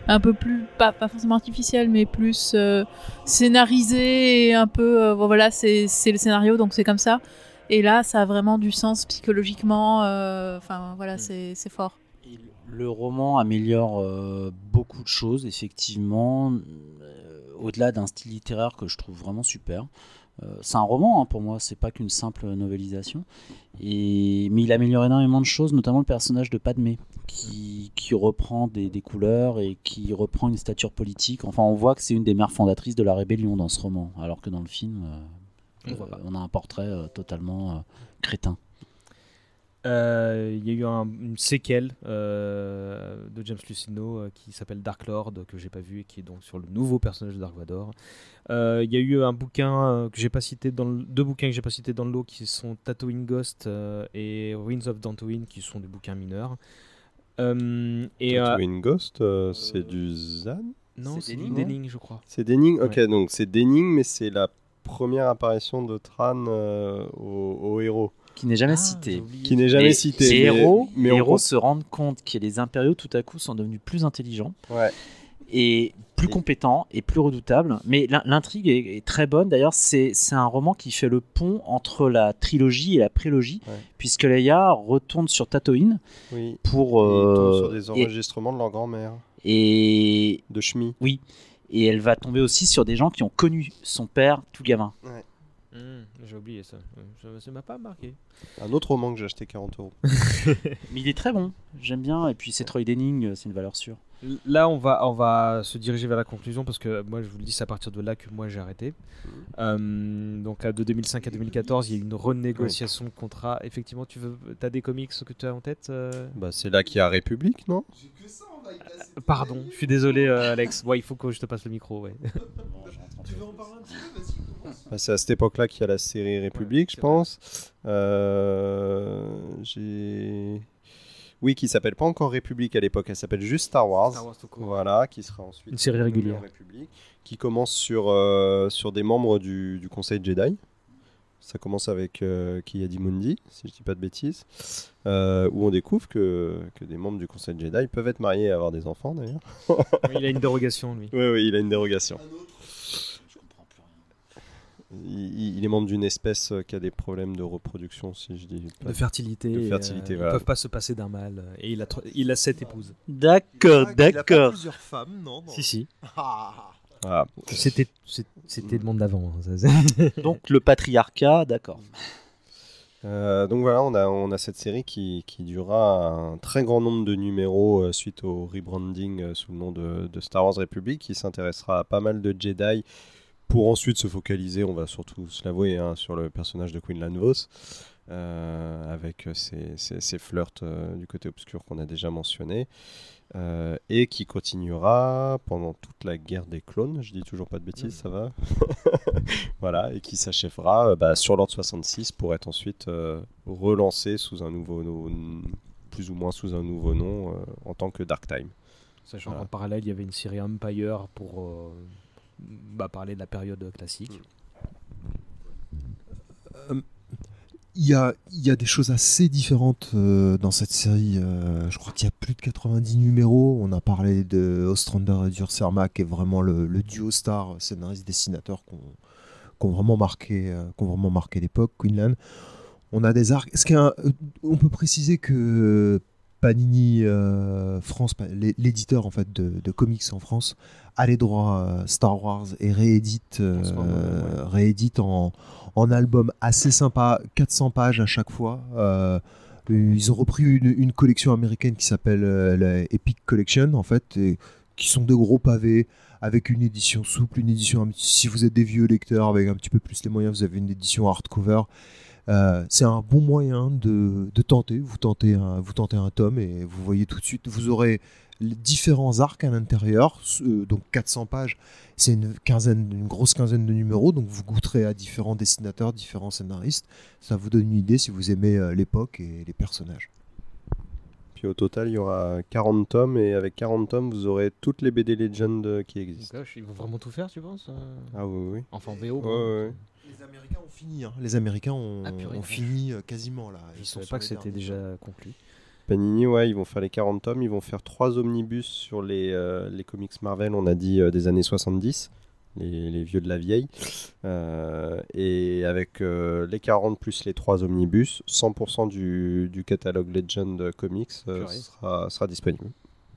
un peu plus pas, pas forcément artificiel, mais plus euh, scénarisé et un peu euh, voilà c'est c'est le scénario donc c'est comme ça. Et là, ça a vraiment du sens psychologiquement. euh, Enfin, voilà, c'est c'est fort. Le roman améliore beaucoup de choses, effectivement, au-delà d'un style littéraire que je trouve vraiment super. Euh, c'est un roman hein, pour moi, c'est pas qu'une simple novélisation. Et, mais il améliore énormément de choses, notamment le personnage de Padmé, qui, qui reprend des, des couleurs et qui reprend une stature politique. Enfin, on voit que c'est une des mères fondatrices de la rébellion dans ce roman, alors que dans le film, euh, On euh, on a un portrait euh, totalement crétin. Euh, Il y a eu un- une séquelle euh, de James Lucino euh, qui s'appelle Dark Lord que j'ai pas vu et qui est donc sur le nouveau personnage de Dark Vador. Euh, Il y a eu un bouquin euh, que j'ai pas cité dans le- deux bouquins que j'ai pas cité dans le lot qui sont Tatooine Ghost euh, et Ruins of Dantooine qui sont des bouquins mineurs. Euh, et euh, Tatooine Ghost, euh, c'est du Zan? Non, c'est Denning, je crois. C'est Denning Ok, Ouais. donc c'est Denning, mais c'est la première apparition de Tran euh, au, au héros. Qui n'est jamais cité. Qui n'est jamais Et cité. Les mais- héros, mais les on héros compte- se rendent compte que les impériaux tout à coup sont devenus plus intelligents Ouais. et plus compétents et plus redoutables. Mais l'in- l'intrigue est, est très bonne. D'ailleurs, c'est c'est un roman qui fait le pont entre la trilogie et la prélogie, puisque Leia retourne sur Tatooine Oui. pour tombent euh, sur des et- enregistrements de leur grand-mère. et de Shmi. Oui. Et elle va tomber aussi sur des gens qui ont connu son père tout gamin. Hmm, j'ai oublié ça. Euh, Ça ça m'a pas marqué. Un autre roman que j'ai acheté 40 euros. Mais il est très bon. J'aime bien. Et puis c'est Troy Denning, c'est une valeur sûre. Là, on va, on va se diriger vers la conclusion parce que moi, je vous le dis, c'est à partir de là que moi j'ai arrêté. Euh, donc, à- de 2005 à 2014, il y a eu une renégociation de contrat. Effectivement, tu veux, as des comics que tu as en tête euh? Bah, c'est là qu'il y a République, non? Euh, Pardon, je suis désolé, euh, Alex. Ouais, il faut que je te passe le micro. Ouais. Tu veux en parler un petit peu? Vas-y. Bah, c'est à cette époque-là qu'il y a la série République, je pense. Euh, j'ai. Oui, qui s'appelle pas encore République à l'époque, elle s'appelle juste Star Wars. Star Wars tout court. Voilà, qui sera ensuite Une série régulière. République, qui commence sur euh, sur des membres du, du Conseil Jedi. Ça commence avec euh, Ki-Adi Mundi, si je dis pas de bêtises, euh, où on découvre que, que des membres du Conseil Jedi peuvent être mariés et avoir des enfants d'ailleurs. Il a une dérogation, lui. Oui, oui, il a une dérogation. Il, il- il est membre d'une espèce euh, qui a des problèmes de reproduction, si je dis pas De fertilité. De fertilité, euh, voilà. Ils peuvent pas se passer d'un mâle. Et il a, il a sept épouses. D'accord, Ah, qu'il a pas d'accord. plusieurs femmes, non, non. Si, si. Voilà. C'était, le monde d'avant. hein, Donc le patriarcat, d'accord. Euh, donc voilà, on a, on a cette série qui, qui durera un très grand nombre de numéros euh, suite au rebranding euh, sous le nom de, de Star Wars Republic, qui s'intéressera à pas mal de Jedi pour ensuite se focaliser, on va surtout se l'avouer, hein, sur le personnage de Quinlan Vos, euh, avec ses, ses- ses flirts euh, du côté obscur qu'on a déjà mentionné, euh, et qui continuera pendant toute la guerre des clones, je dis toujours pas de bêtises, ça va Voilà, et qui s'achèvera euh, bah, sur l'ordre 66 pour être ensuite euh, relancé sous un nouveau nom, plus ou moins sous un nouveau nom, euh, en tant que Dark Time. Sachant Voilà. qu'en parallèle, il y avait une série Empire pour euh, bah, parler de la période classique. Euh, Il y a, y a des choses assez différentes euh, dans cette série. euh, je crois qu'il y a plus de 90 numéros. On a parlé de Ostrander et Durserma, qui est vraiment le, duo star scénariste-dessinateur qu'on qu'on vraiment marqué, euh, qu'on vraiment marqué l'époque, Queenland. On a des arcs. Un- euh, on peut préciser que Panini euh, France, l'éditeur en fait de, de comics en France, a les droits euh, Star Wars et réédite, euh, ouais. réédite en, en album assez sympa, 400 pages à chaque fois. Ils ont repris une, une collection américaine qui s'appelle la Epic Collection en fait, et qui sont des gros pavés avec une édition souple, une édition si vous êtes des vieux lecteurs avec un petit peu plus les moyens, vous avez une édition hardcover. Euh, c'est un bon moyen de, de tenter. Vous tentez, un, vous tentez un tome et vous voyez tout de suite, vous aurez les différents arcs à l'intérieur, euh, donc 400 pages. C'est une quinzaine, une grosse quinzaine de numéros, donc vous goûterez à différents dessinateurs, différents scénaristes. Ça vous donne une idée si vous aimez euh, l'époque et les personnages. Puis au total, il y aura 40 tomes, et avec 40 tomes, vous aurez toutes les BD Legend euh, qui existent. Ils vont vraiment tout faire, tu penses Ah oui, oui. Enfin, VO. Ouais. Les Américains ont fini. hein. Les Américains ont, Ah, ont fini euh, quasiment là. Je Ils savais sont pas que c'était déjà conclu. Panini, ouais, ils vont faire les 40 tomes, ils vont faire trois omnibus sur les, euh, les comics Marvel, on a dit euh, des années 70, les, les vieux de la vieille. Euh, et avec euh, les 40 plus les trois omnibus, 100% du, du catalogue Legend Comics euh, sera, sera disponible.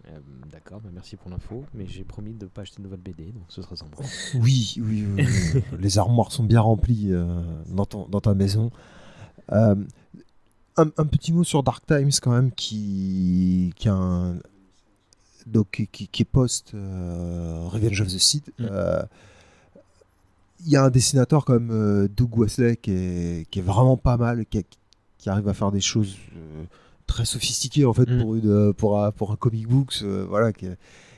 Euh, D'accord, bah merci pour l'info, mais j'ai promis de ne pas acheter de nouvelles BD, donc ce sera sympa. Oui, oui, oui, oui. les armoires sont bien remplies euh, dans, ton- dans ta maison. Euh, un, un petit mot sur Dark Times quand même qui, qui, a un- donc, qui, qui- qui est post Revenge of the Sith. Euh, Il y a un dessinateur comme Doug Wesley qui est, qui est vraiment pas mal, qui, qui arrive à faire des choses très sophistiquées en fait pour, une, euh, pour, un, pour un comic books, euh, voilà, qui est,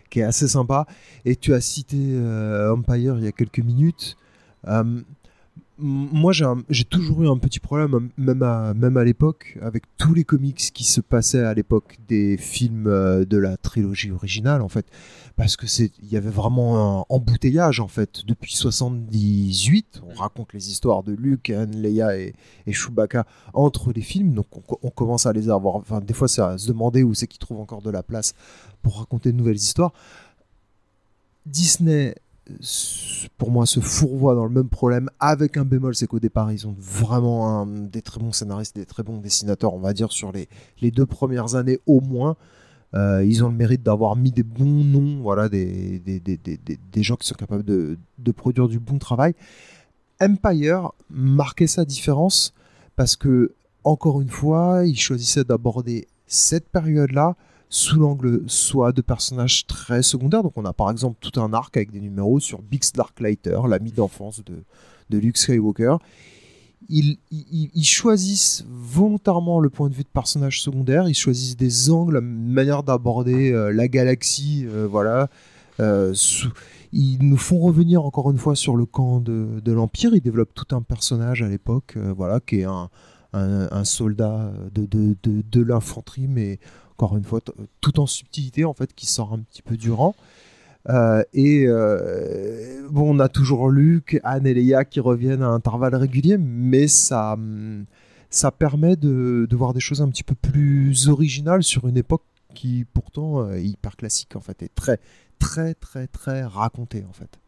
qui est assez sympa. Et tu as cité euh, Empire il y a quelques minutes. Moi, j'ai toujours eu un petit problème, même à, même à l'époque, avec tous les comics qui se passaient à l'époque des films euh, de la trilogie originale, en fait, parce que c'est, il y avait vraiment un embouteillage, en fait, depuis 78. On raconte les histoires de Luke, Han, Leia et, et Chewbacca entre les films, donc on, on commence à les avoir. Enfin, des fois, c'est à se demander où c'est qu'ils trouvent encore de la place pour raconter de nouvelles histoires. Disney, pour moi, se fourvoie dans le même problème, avec un bémol, c'est qu'au départ, ils ont vraiment des très bons scénaristes, des très bons dessinateurs, on va dire, sur les, les deux premières années au moins. Euh, ils ont le mérite d'avoir mis des bons noms, voilà, des, des, des, des, gens qui sont capables de, de produire du bon travail. Empire marquait sa différence parce que, encore une fois, il choisissait d'aborder cette période-là sous l'angle soit de personnages très secondaires. Donc on a par exemple tout un arc avec des numéros sur Bix Darklighter, l'ami d'enfance de, de Luke Skywalker. Ils, choisissent volontairement le point de vue de personnages secondaires, ils choisissent des angles, une manière d'aborder euh, la galaxie, euh, voilà. Euh, ils nous font revenir encore une fois sur le camp de, de l'Empire, ils développent tout un personnage à l'époque, voilà, qui est un, un, soldat de, de, de, de l'infanterie, mais encore une fois, tout en subtilité en fait, qui sort un petit peu du rang. Euh, et euh, bon, on a toujours Luke, Anne et Leia qui reviennent à intervalles réguliers, mais ça, hum, ça permet de, voir des choses un petit peu plus originales sur une époque qui pourtant euh, est hyper classique en fait, et très, très, très, très racontée en fait.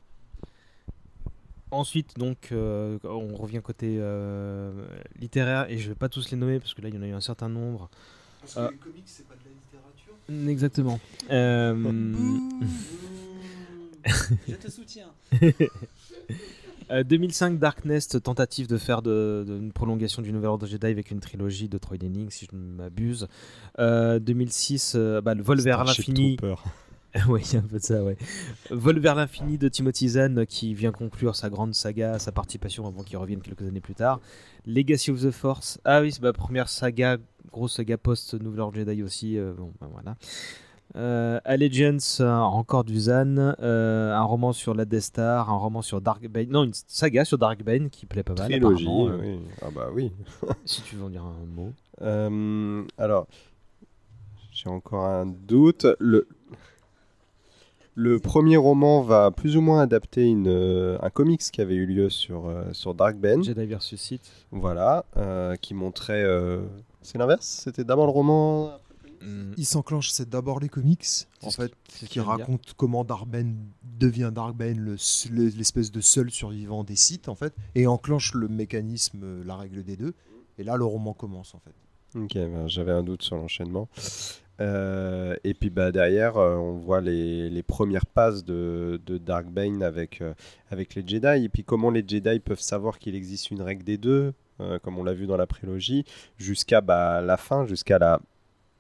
Ensuite, donc, euh, on revient côté euh, littéraire, et je vais pas tous les nommer parce que là, il y en a eu un certain nombre. Euh, comics, c'est pas de la littérature Mm, Exactement. Euh, Je te soutiens. Euh, 2005 Darkness, tentative de faire de, de- une prolongation du Nouvel Ordre Jedi avec une trilogie de Troy Denning, si je ne m'abuse. Euh, 2006, euh, bah, le vol vers Starship l'infini. Oui, il y a un peu de ça, ouais. Vol vers l'infini de Timothy Zahn euh, qui vient conclure sa grande saga, sa participation avant qu'il revienne quelques années plus tard. Legacy of the Force. Ah oui, c'est ma première saga, grosse saga post-Nouvel Ordre Jedi aussi. euh, bon, ben voilà. Euh, Allegiance, euh, encore du Zahn, euh, un roman sur la Death Star, un roman sur Dark Bane, non, une saga sur Dark Bane qui plaît pas mal. Trilogie, oui. Ah bah oui. si tu veux en dire un mot. Alors, j'ai encore un doute. Le, le premier roman va plus ou moins adapter une, euh, un comics qui avait eu lieu sur, euh, sur Dark Ben. Jedi vs Sith. Voilà, euh, qui montrait. euh, C'est l'inverse? C'était d'abord le roman? Il s'enclenche, c'est d'abord les comics, en ce fait, qui- racontent comment Darkbane devient Darkbane, le s- le- l'espèce de seul survivant des sites, en fait, et enclenche le mécanisme, la règle des deux. Et là, le roman commence, en fait. Ok, ben, j'avais un doute sur l'enchaînement. Euh, et puis bah, derrière, euh, on voit les, les premières passes de, de Dark Bane avec, euh, avec les Jedi. Et puis comment les Jedi peuvent savoir qu'il existe une règle des deux, comme on l'a vu dans la prélogie, jusqu'à bah, la fin, jusqu'à la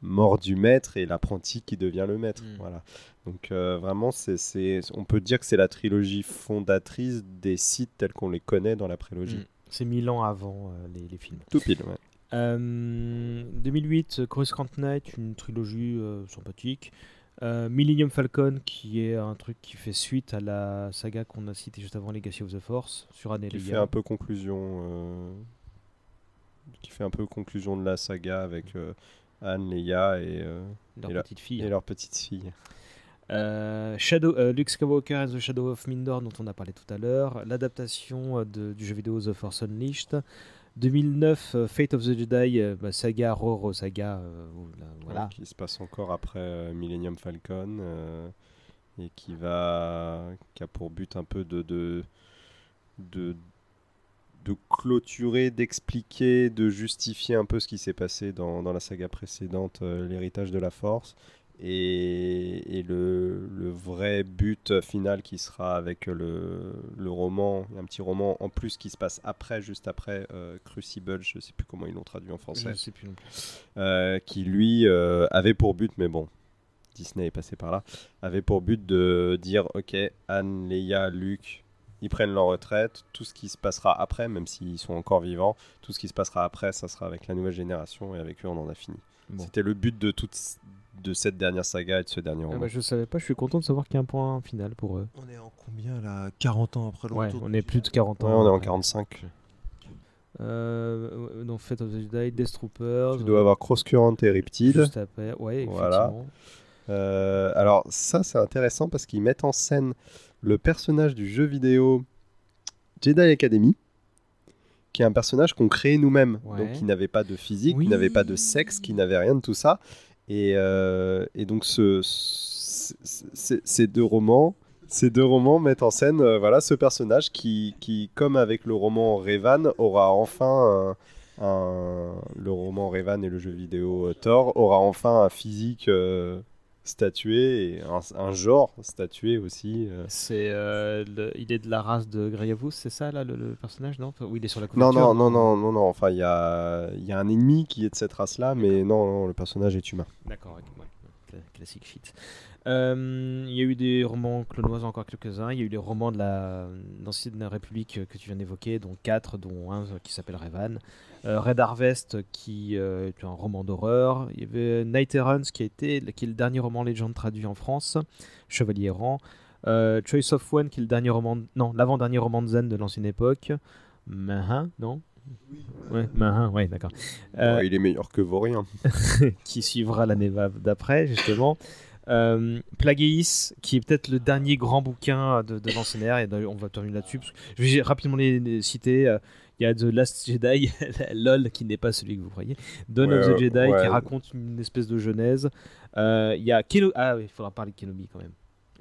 mort du maître et l'apprenti qui devient le maître. Voilà. Donc vraiment, c'est, on peut dire que c'est la trilogie fondatrice des sites tels qu'on les connaît dans la prélogie. Mm. C'est mille ans avant les, les films. Tout pile, ouais. Euh, 2008, euh, Coruscant Knight, une trilogie euh, sympathique. Euh, Millennium Falcon, qui est un truc qui fait suite à la saga qu'on a citée juste avant, Legacy of the Force, sur Anne et qui fait un peu conclusion qui fait un peu conclusion de la saga avec euh, Anne, Leia et, euh, Leur et petite fille. et leur petite fille. Euh, Shadow, Luke Skywalker and the Shadow of Mindor, dont on a parlé tout à l'heure. L'adaptation du jeu vidéo The Force Unleashed. 2009, euh, Fate of the Jedi, euh, bah, saga, Roro saga. euh, voilà. qui se passe encore après Millennium Falcon et qui va qui a pour but un peu de de de, clôturer, d'expliquer, de justifier un peu ce qui s'est passé dans, dans la saga précédente, l'héritage de la Force. Et, et le, le vrai but final qui sera avec le, le roman, un petit roman en plus qui se passe après, juste après euh, Crucible, je sais plus comment ils l'ont traduit en français. Je sais plus non plus. Euh, qui lui euh, avait pour but, mais bon, Disney est passé par là, avait pour but de dire ok, Anne, Leia, Luke, ils prennent leur retraite, tout ce qui se passera après, même s'ils sont encore vivants, tout ce qui se passera après, ça sera avec la nouvelle génération et avec eux on en a fini. Bon. C'était le but de toute de cette dernière saga et de ce dernier Ah roman. bah, je savais pas, je suis content de savoir qu'il y a un point final pour eux. On est en combien là? 40 ans après le Ouais, retour on est plus de 40 ans. Ouais, on est en après. 45. Euh, donc Fate of the Jedi, Death Troopers. Tu dois avoir Cross Current et Riptide. Juste après, ouais, Voilà. Euh, alors ça c'est intéressant parce qu'ils mettent en scène le personnage du jeu vidéo Jedi Academy, qui est un personnage qu'on crée nous-mêmes, Ouais. donc qui n'avait pas de physique, Oui. qui n'avait pas de sexe, qui n'avait rien de tout ça. Et, euh, et donc ce, ce- ce- ces deux romans, mettent en scène euh, voilà ce personnage qui, comme avec le roman Revan, aura enfin un, le roman Revan et le jeu vidéo euh, Thor aura enfin un physique statué et un, un genre statué aussi. euh. C'est, euh, le- il est de la race de Greyavus, c'est ça là le, le personnage, non? Il est sur la Non, couverture? non, non, non, non, non. Enfin, il y a, il y a un ennemi qui est de cette race-là, mais non, non, le personnage est humain. D'accord, ouais, cla- classique shit. Euh, Il y a eu des romans clonoises, encore quelques-uns. Il y a eu les romans de la l'ancienne République que tu viens d'évoquer, dont quatre, dont un qui s'appelle Revan. Euh, Red Harvest, qui euh, est un roman d'horreur. Il y avait Night Errands, qui, a été, qui est le dernier roman Legend traduit en France. Chevalier errant. Euh, Choice of One, qui est le dernier roman, non, l'avant-dernier roman de Zen de l'ancienne époque. Mahin, non? Ouais, Mahin, ouais, d'accord. Euh, Ouais, il est meilleur que Vaurien. qui suivra l'année d'après, justement. Euh, Plagueis, qui est peut-être le dernier grand bouquin de, de et on va terminer là-dessus. Je vais rapidement les, les citer. Il y a The Last Jedi, LOL, qui n'est pas celui que vous croyez. Dawn Ouais, of the Jedi, qui raconte une espèce de genèse. Euh, Il y a Keno... Ah oui, il faudra parler de Kenobi quand même.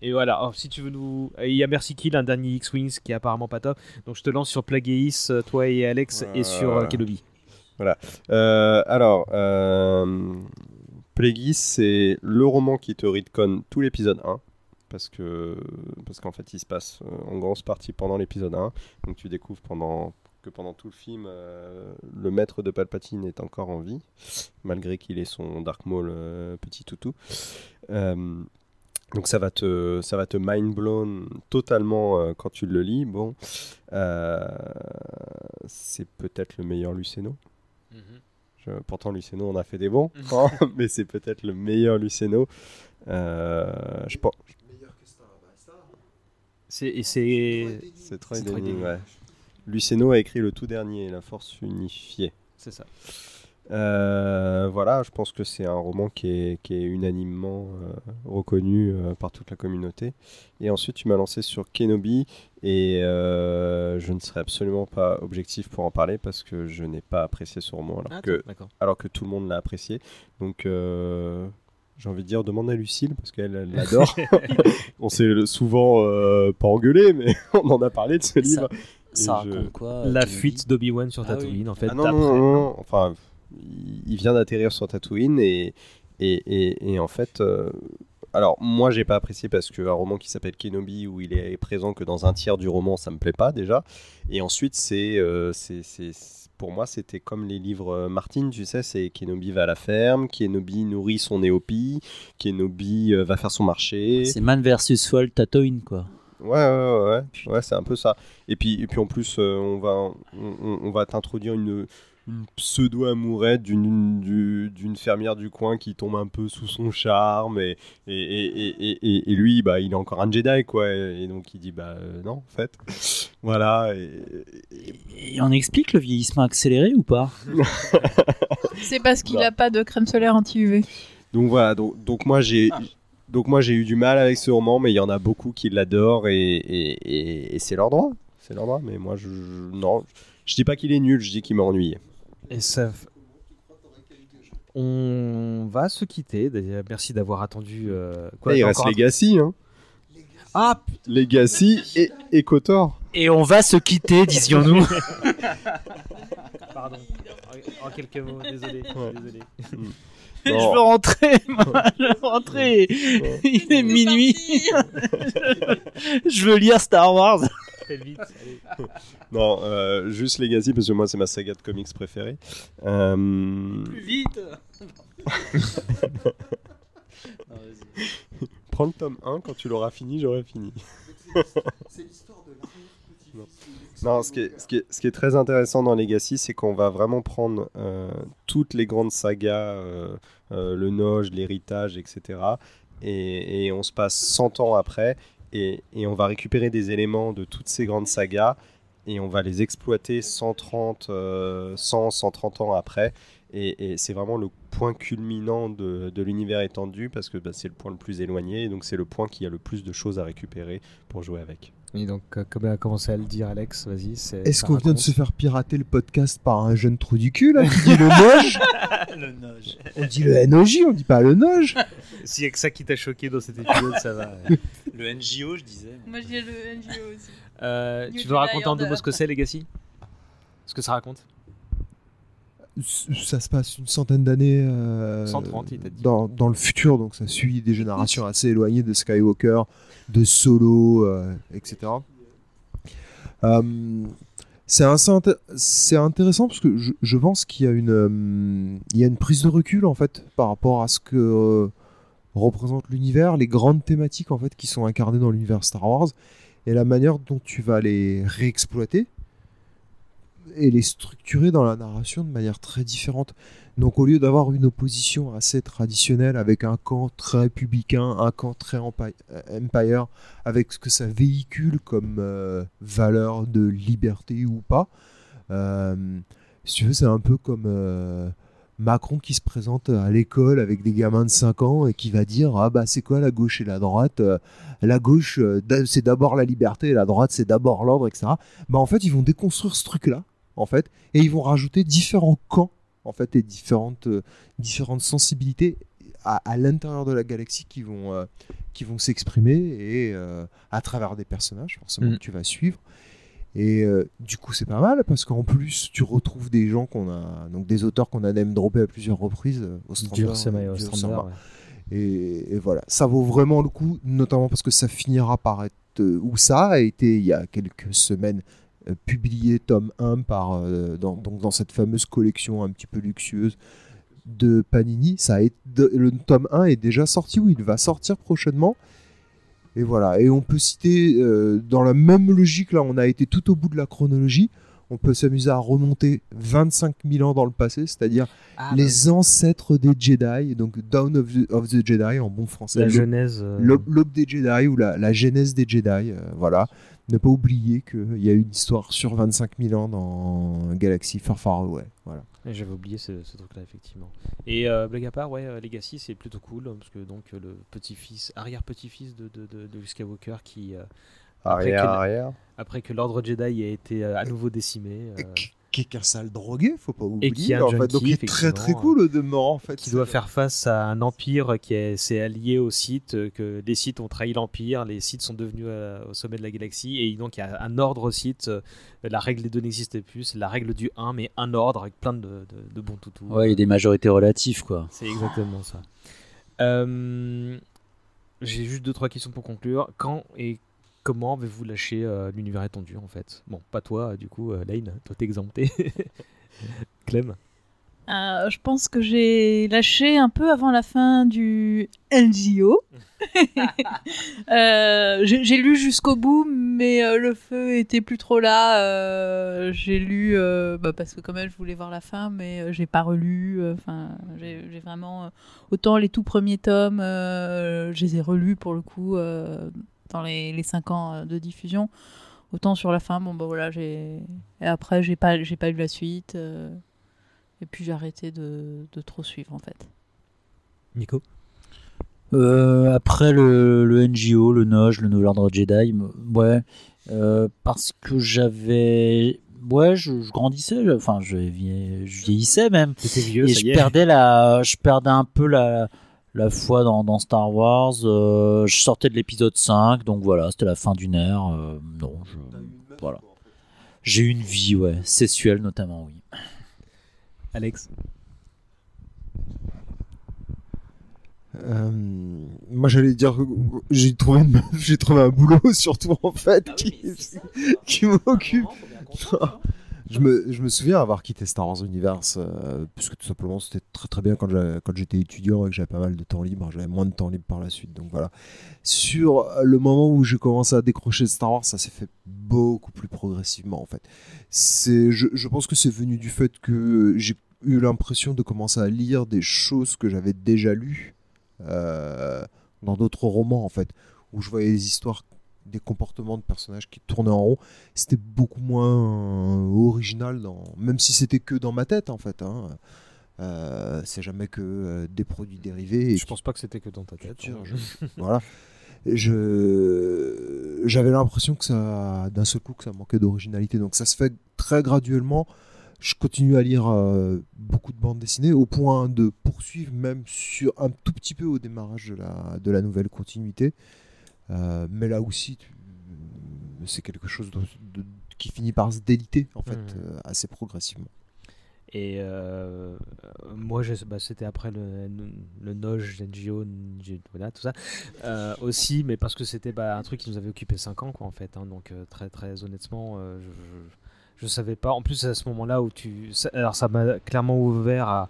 Et voilà, alors, si tu veux nous. Il y a Mercy Kill, un dernier X-Wings qui est apparemment pas top. Donc je te lance sur Plagueis, euh, toi et Alex, et sur euh. Kenobi. Voilà. Euh, alors, euh, Plagueis, c'est le roman qui te retconne tout l'épisode 1. Parce que parce qu'en fait, il se passe en grosse partie pendant l'épisode 1. Donc tu découvres pendant que pendant tout le film, euh, le maître de Palpatine est encore en vie, malgré qu'il ait son Dark Maul euh, petit toutou. Euh, donc ça va te, ça va te mind blown totalement euh, quand tu le lis. Bon, euh, c'est peut-être le meilleur Luceno. Je- pourtant Luceno on a fait des bons, hein, mais c'est peut-être le meilleur Luceno. Euh, je pense. C'est et c'est C'est Troy Denning. ouais. Luceno a écrit le tout dernier, La Force Unifiée. C'est ça. Euh, voilà, je pense que c'est un roman qui est, qui est unanimement euh, reconnu euh, par toute la communauté. Et ensuite, tu m'as lancé sur Kenobi et je ne serai absolument pas objectif pour en parler parce que je n'ai pas apprécié ce roman alors, Ah, que, alors que tout le monde l'a apprécié. Donc, j'ai envie de dire, demande à Lucille parce qu'elle elle l'adore. on s'est souvent euh, pas engueulé, mais on en a parlé de ce livre. Ça raconte quoi La fuite d'Obi-Wan sur Ah oui. Tatooine, en fait. ah non, non, non, non, enfin, il- vient d'atterrir sur Tatooine et, et, et, et en fait, euh, alors moi j'ai pas apprécié parce qu'un roman qui s'appelle Kenobi où il est présent que dans un tiers du roman, ça me plaît pas déjà. Et ensuite, c'est, euh, c'est, c'est, c'est- pour moi, c'était comme les livres euh, Martin, tu sais, c'est Kenobi va à la ferme, Kenobi nourrit son néopie, Kenobi euh, va faire son marché. C'est Man versus Fold Tatooine, quoi. Ouais, ouais, ouais, ouais, ouais, c'est un peu ça. Et puis, et puis en plus, euh, on va, on, va t'introduire une, une pseudo-amourette d'une, du- d'une fermière du coin qui tombe un peu sous son charme. Et, et, et, et, et- et lui, bah, il est encore un Jedi, quoi. Et, donc il dit, bah euh, non, en fait. Voilà. Et, Et on explique le vieillissement accéléré ou pas? C'est parce qu'il Non. a pas de crème solaire anti-UV. Donc voilà, donc, donc moi j'ai donc moi j'ai eu du mal avec ce roman, mais il y en a beaucoup qui l'adorent et, et, et- et c'est leur droit, c'est leur droit. Mais moi je, je- non, je dis pas qu'il est nul, je dis qu'il m'a ennuyé. Et ça. On va se quitter. Merci d'avoir attendu. euh, quoi, il reste Legacy, hein. Ah Legacy et, et Kotor. Et on va se quitter, disions-nous. Pardon. En, en quelques mots, désolé. désolé. Je veux rentrer, moi, je veux rentrer. Il est minuit. je veux lire Star Wars. Fais vite, allez. Non, euh, juste Legacy parce que moi c'est ma saga de comics préférée. Euh, Plus vite. Prends le tome 1 quand tu l'auras fini, j'aurai fini. Non. Non, ce qui, est, très intéressant dans Legacy, c'est qu'on va vraiment prendre euh, toutes les grandes sagas, euh, euh, le Noge, l'héritage, etc. Et, on se passe 100 ans après, et, on va récupérer des éléments de toutes ces grandes sagas, et on va les exploiter 130, euh, 100, 130 ans après. Et, c'est vraiment le point culminant de, de l'univers étendu, parce que bah, c'est le point le plus éloigné, et donc c'est le point qui a le plus de choses à récupérer pour jouer avec. Et donc, euh, comme a commencé à le dire Alex, vas-y. c'est- Est-ce qu'on vient de se faire pirater le podcast par un jeune trou du cul là qui dit le noge Le Noge. On dit le NOJ, on dit pas le noge. S'il y a que ça qui t'a choqué dans cet épisode, ça va. ouais. Le NGO, je disais. Moi, j'ai le NGO aussi. Euh, tu veux raconter en deux mots ce que c'est, Legacy Ce que ça raconte? Ça se passe une centaine d'années euh, 130, il t'a dit. dans, dans le futur, donc ça suit des générations assez éloignées de Skywalker, de Solo, euh, etc. Euh, c'est intéressant parce que je, je pense qu'il y a une il y a une prise de recul en fait par rapport à ce que représente l'univers, les grandes thématiques en fait qui sont incarnées dans l'univers Star Wars et la manière dont tu vas les réexploiter et les structurer dans la narration de manière très différente. Donc au lieu d'avoir une opposition assez traditionnelle avec un camp très républicain, un camp très euh, empire, avec ce que ça véhicule comme euh, valeur de liberté ou pas, Euh, si tu veux, c'est un peu comme euh, Macron qui se présente à l'école avec des gamins de 5 ans et qui va dire Ah bah c'est quoi la gauche et la droite La gauche, c'est d'abord la liberté, la droite, c'est d'abord l'ordre, etc. Bah en fait, ils vont déconstruire ce truc-là, en fait, et ils vont rajouter différents camps, en fait, et différentes, euh, différentes sensibilités à, à l'intérieur de la galaxie qui vont, euh, qui vont s'exprimer et euh, à travers des personnages, forcément, Mm. que tu vas suivre. Et euh, du coup, c'est pas mal parce qu'en plus, tu retrouves des gens qu'on a, donc des auteurs qu'on a même droppé à plusieurs reprises, euh, Ostrander, Dursema et ouais. Et, et voilà, ça vaut vraiment le coup, notamment parce que ça finira par être, euh, ou ça a été il y a quelques semaines publié tome 1 par, euh, dans, donc dans cette fameuse collection un petit peu luxueuse de Panini. Ça de- le tome 1 est déjà sorti, ou il va sortir prochainement. Et voilà, et on peut citer, euh, dans la même logique, là, on a été tout au bout de la chronologie. On peut s'amuser à remonter 25 000 ans dans le passé, c'est-à-dire Ah, les ancêtres des Jedi, donc Dawn of the, of the Jedi en bon français. La L'aube- genèse, euh. l'aube- L'aube des Jedi ou la, la genèse des Jedi, euh, voilà. Ne pas oublier qu'il y a une histoire sur 25 000 ans dans Galaxy Far Far Away. Voilà. Et J'avais oublié ce, ce truc-là, effectivement. Et euh, blague à part, ouais, euh, Legacy, c'est plutôt cool, parce que donc euh, le petit-fils, arrière-petit-fils de, de, de, de Luke Skywalker qui. euh, après Arrière, que- arrière. Après que l'ordre Jedi ait été à nouveau décimé. Qui est qu'un sale drogué, faut pas oublier. et qui est un en fait. Donc il est très très cool au demeurant en fait. qui doit faire face à un empire qui est- s'est allié aux Sith, euh, que les Sith ont trahi l'empire, les Sith sont devenus euh, au sommet de la galaxie, et donc il y a un ordre Sith, euh, la règle des deux n'existe plus, c'est la règle du 1, mais un ordre avec plein de, de, de bons toutous. Ouais, il y a des majorités relatives, quoi. C'est exactement ça. Euh, J'ai juste deux trois questions pour conclure. Quand et comment avez-vous lâché euh, l'univers étendu en fait? Bon, pas toi, du coup, euh, Lane, toi t'es exempté. Clem? Euh, je pense que j'ai lâché un peu avant la fin du NGO. Euh, j'ai lu jusqu'au bout, mais euh, le feu était plus trop là. Euh, j'ai lu euh, bah, parce que quand même je voulais voir la fin, mais euh, j'ai pas relu. euh, Enfin, j'ai j'ai vraiment euh, autant les tout premiers tomes, euh, je les ai relus pour le coup euh, dans les, les cinq ans euh, de diffusion. Autant sur la fin, bon bah voilà, j'ai et après j'ai pas j'ai pas lu la suite. euh, et puis j'ai arrêté de, de trop suivre en fait. Nico? Euh, après le, le NGO, le Noj, le Nouvel Ordre Jedi, ouais, euh, parce que j'avais, ouais, je, je grandissais, enfin, je, vie- je vieillissais même, vieux, et ça je y est. perdais la, je perdais un peu la, la foi dans, dans Star Wars. euh, je sortais de l'épisode 5, donc voilà, c'était la fin d'une ère. euh, non, je, voilà, j'ai eu une vie, ouais, sexuelle notamment, oui. Alex Euh, moi j'allais dire que j'ai trouvé une meuf, j'ai trouvé un boulot surtout en fait Ah qui, qui m'occupe. Je me, souviens avoir quitté Star Wars Universe euh, puisque tout simplement c'était très très bien quand j'étais étudiant et que j'avais pas mal de temps libre, j'avais moins de temps libre par la suite donc voilà. Sur le moment où j'ai commencé à décrocher Star Wars, ça s'est fait beaucoup plus progressivement en fait. Je, je pense que c'est venu du fait que j'ai eu l'impression de commencer à lire des choses que j'avais déjà lues euh, dans d'autres romans en fait, où je voyais des histoires, des comportements de personnages qui tournaient en rond. C'était beaucoup moins original, dans... même si c'était que dans ma tête en fait. hein. Euh, c'est jamais que euh, des produits dérivés. et Je pense pas que c'était que dans ta tête. Sûr, hein. je- voilà. Je j'avais l'impression que ça d'un seul coup que ça manquait d'originalité. Donc ça se fait très graduellement. Je continue à lire euh, beaucoup de bandes dessinées au point de poursuivre même sur un tout petit peu au démarrage de la de la nouvelle continuité. Euh, mais là aussi c'est quelque chose de- de- qui finit par se déliter en fait Mhm. euh, assez progressivement. Et euh, moi, bah, c'était après le, le Noj, NGO, NG, voilà, tout ça. Euh, aussi, mais parce que c'était bah, un truc qui nous avait occupé 5 ans, quoi, en fait. hein. donc, très, très honnêtement, euh, je, je, je savais pas. En plus, à ce moment-là où tu. alors, ça m'a clairement ouvert à,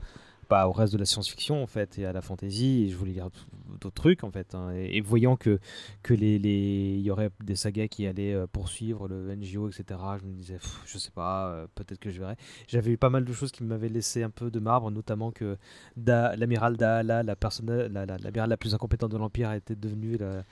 bah, au reste de la science-fiction, en fait, et à la fantasy. Et je voulais lire d'autres trucs, en fait. hein. et, voyant que, que les, il y aurait des sagas qui allaient euh, poursuivre le NGO, etc., je me disais, pff, je sais pas, euh, peut-être que je verrai. J'avais eu pas mal de choses qui m'avaient laissé un peu de marbre, notamment que Da- l'amiral Daala, la personne, la, la, l'amiral la plus incompétente de l'Empire, était devenue la-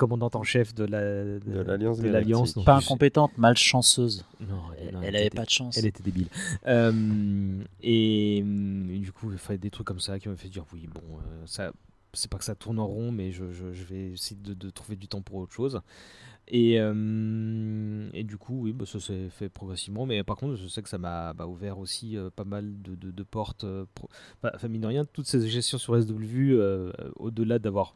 commandante en chef de la De l'Alliance de Galactique. l'Alliance. donc Pas incompétente, malchanceuse. Non, elle, non, elle était avait dé- pas de chance. Elle était débile. Euh, et, et du coup, il fallait des trucs comme ça qui m'ont fait dire oui, bon, euh, ça, c'est pas que ça tourne en rond, mais je, je- je vais essayer de, de trouver du temps pour autre chose. Et, euh, et du coup, oui, bah, ça s'est fait progressivement. Mais par contre, je sais que ça m'a bah, ouvert aussi euh, pas mal de, de- de portes. euh, pro- bah, Enfin, mine de rien, toutes ces gestions sur SW, euh, au-delà d'avoir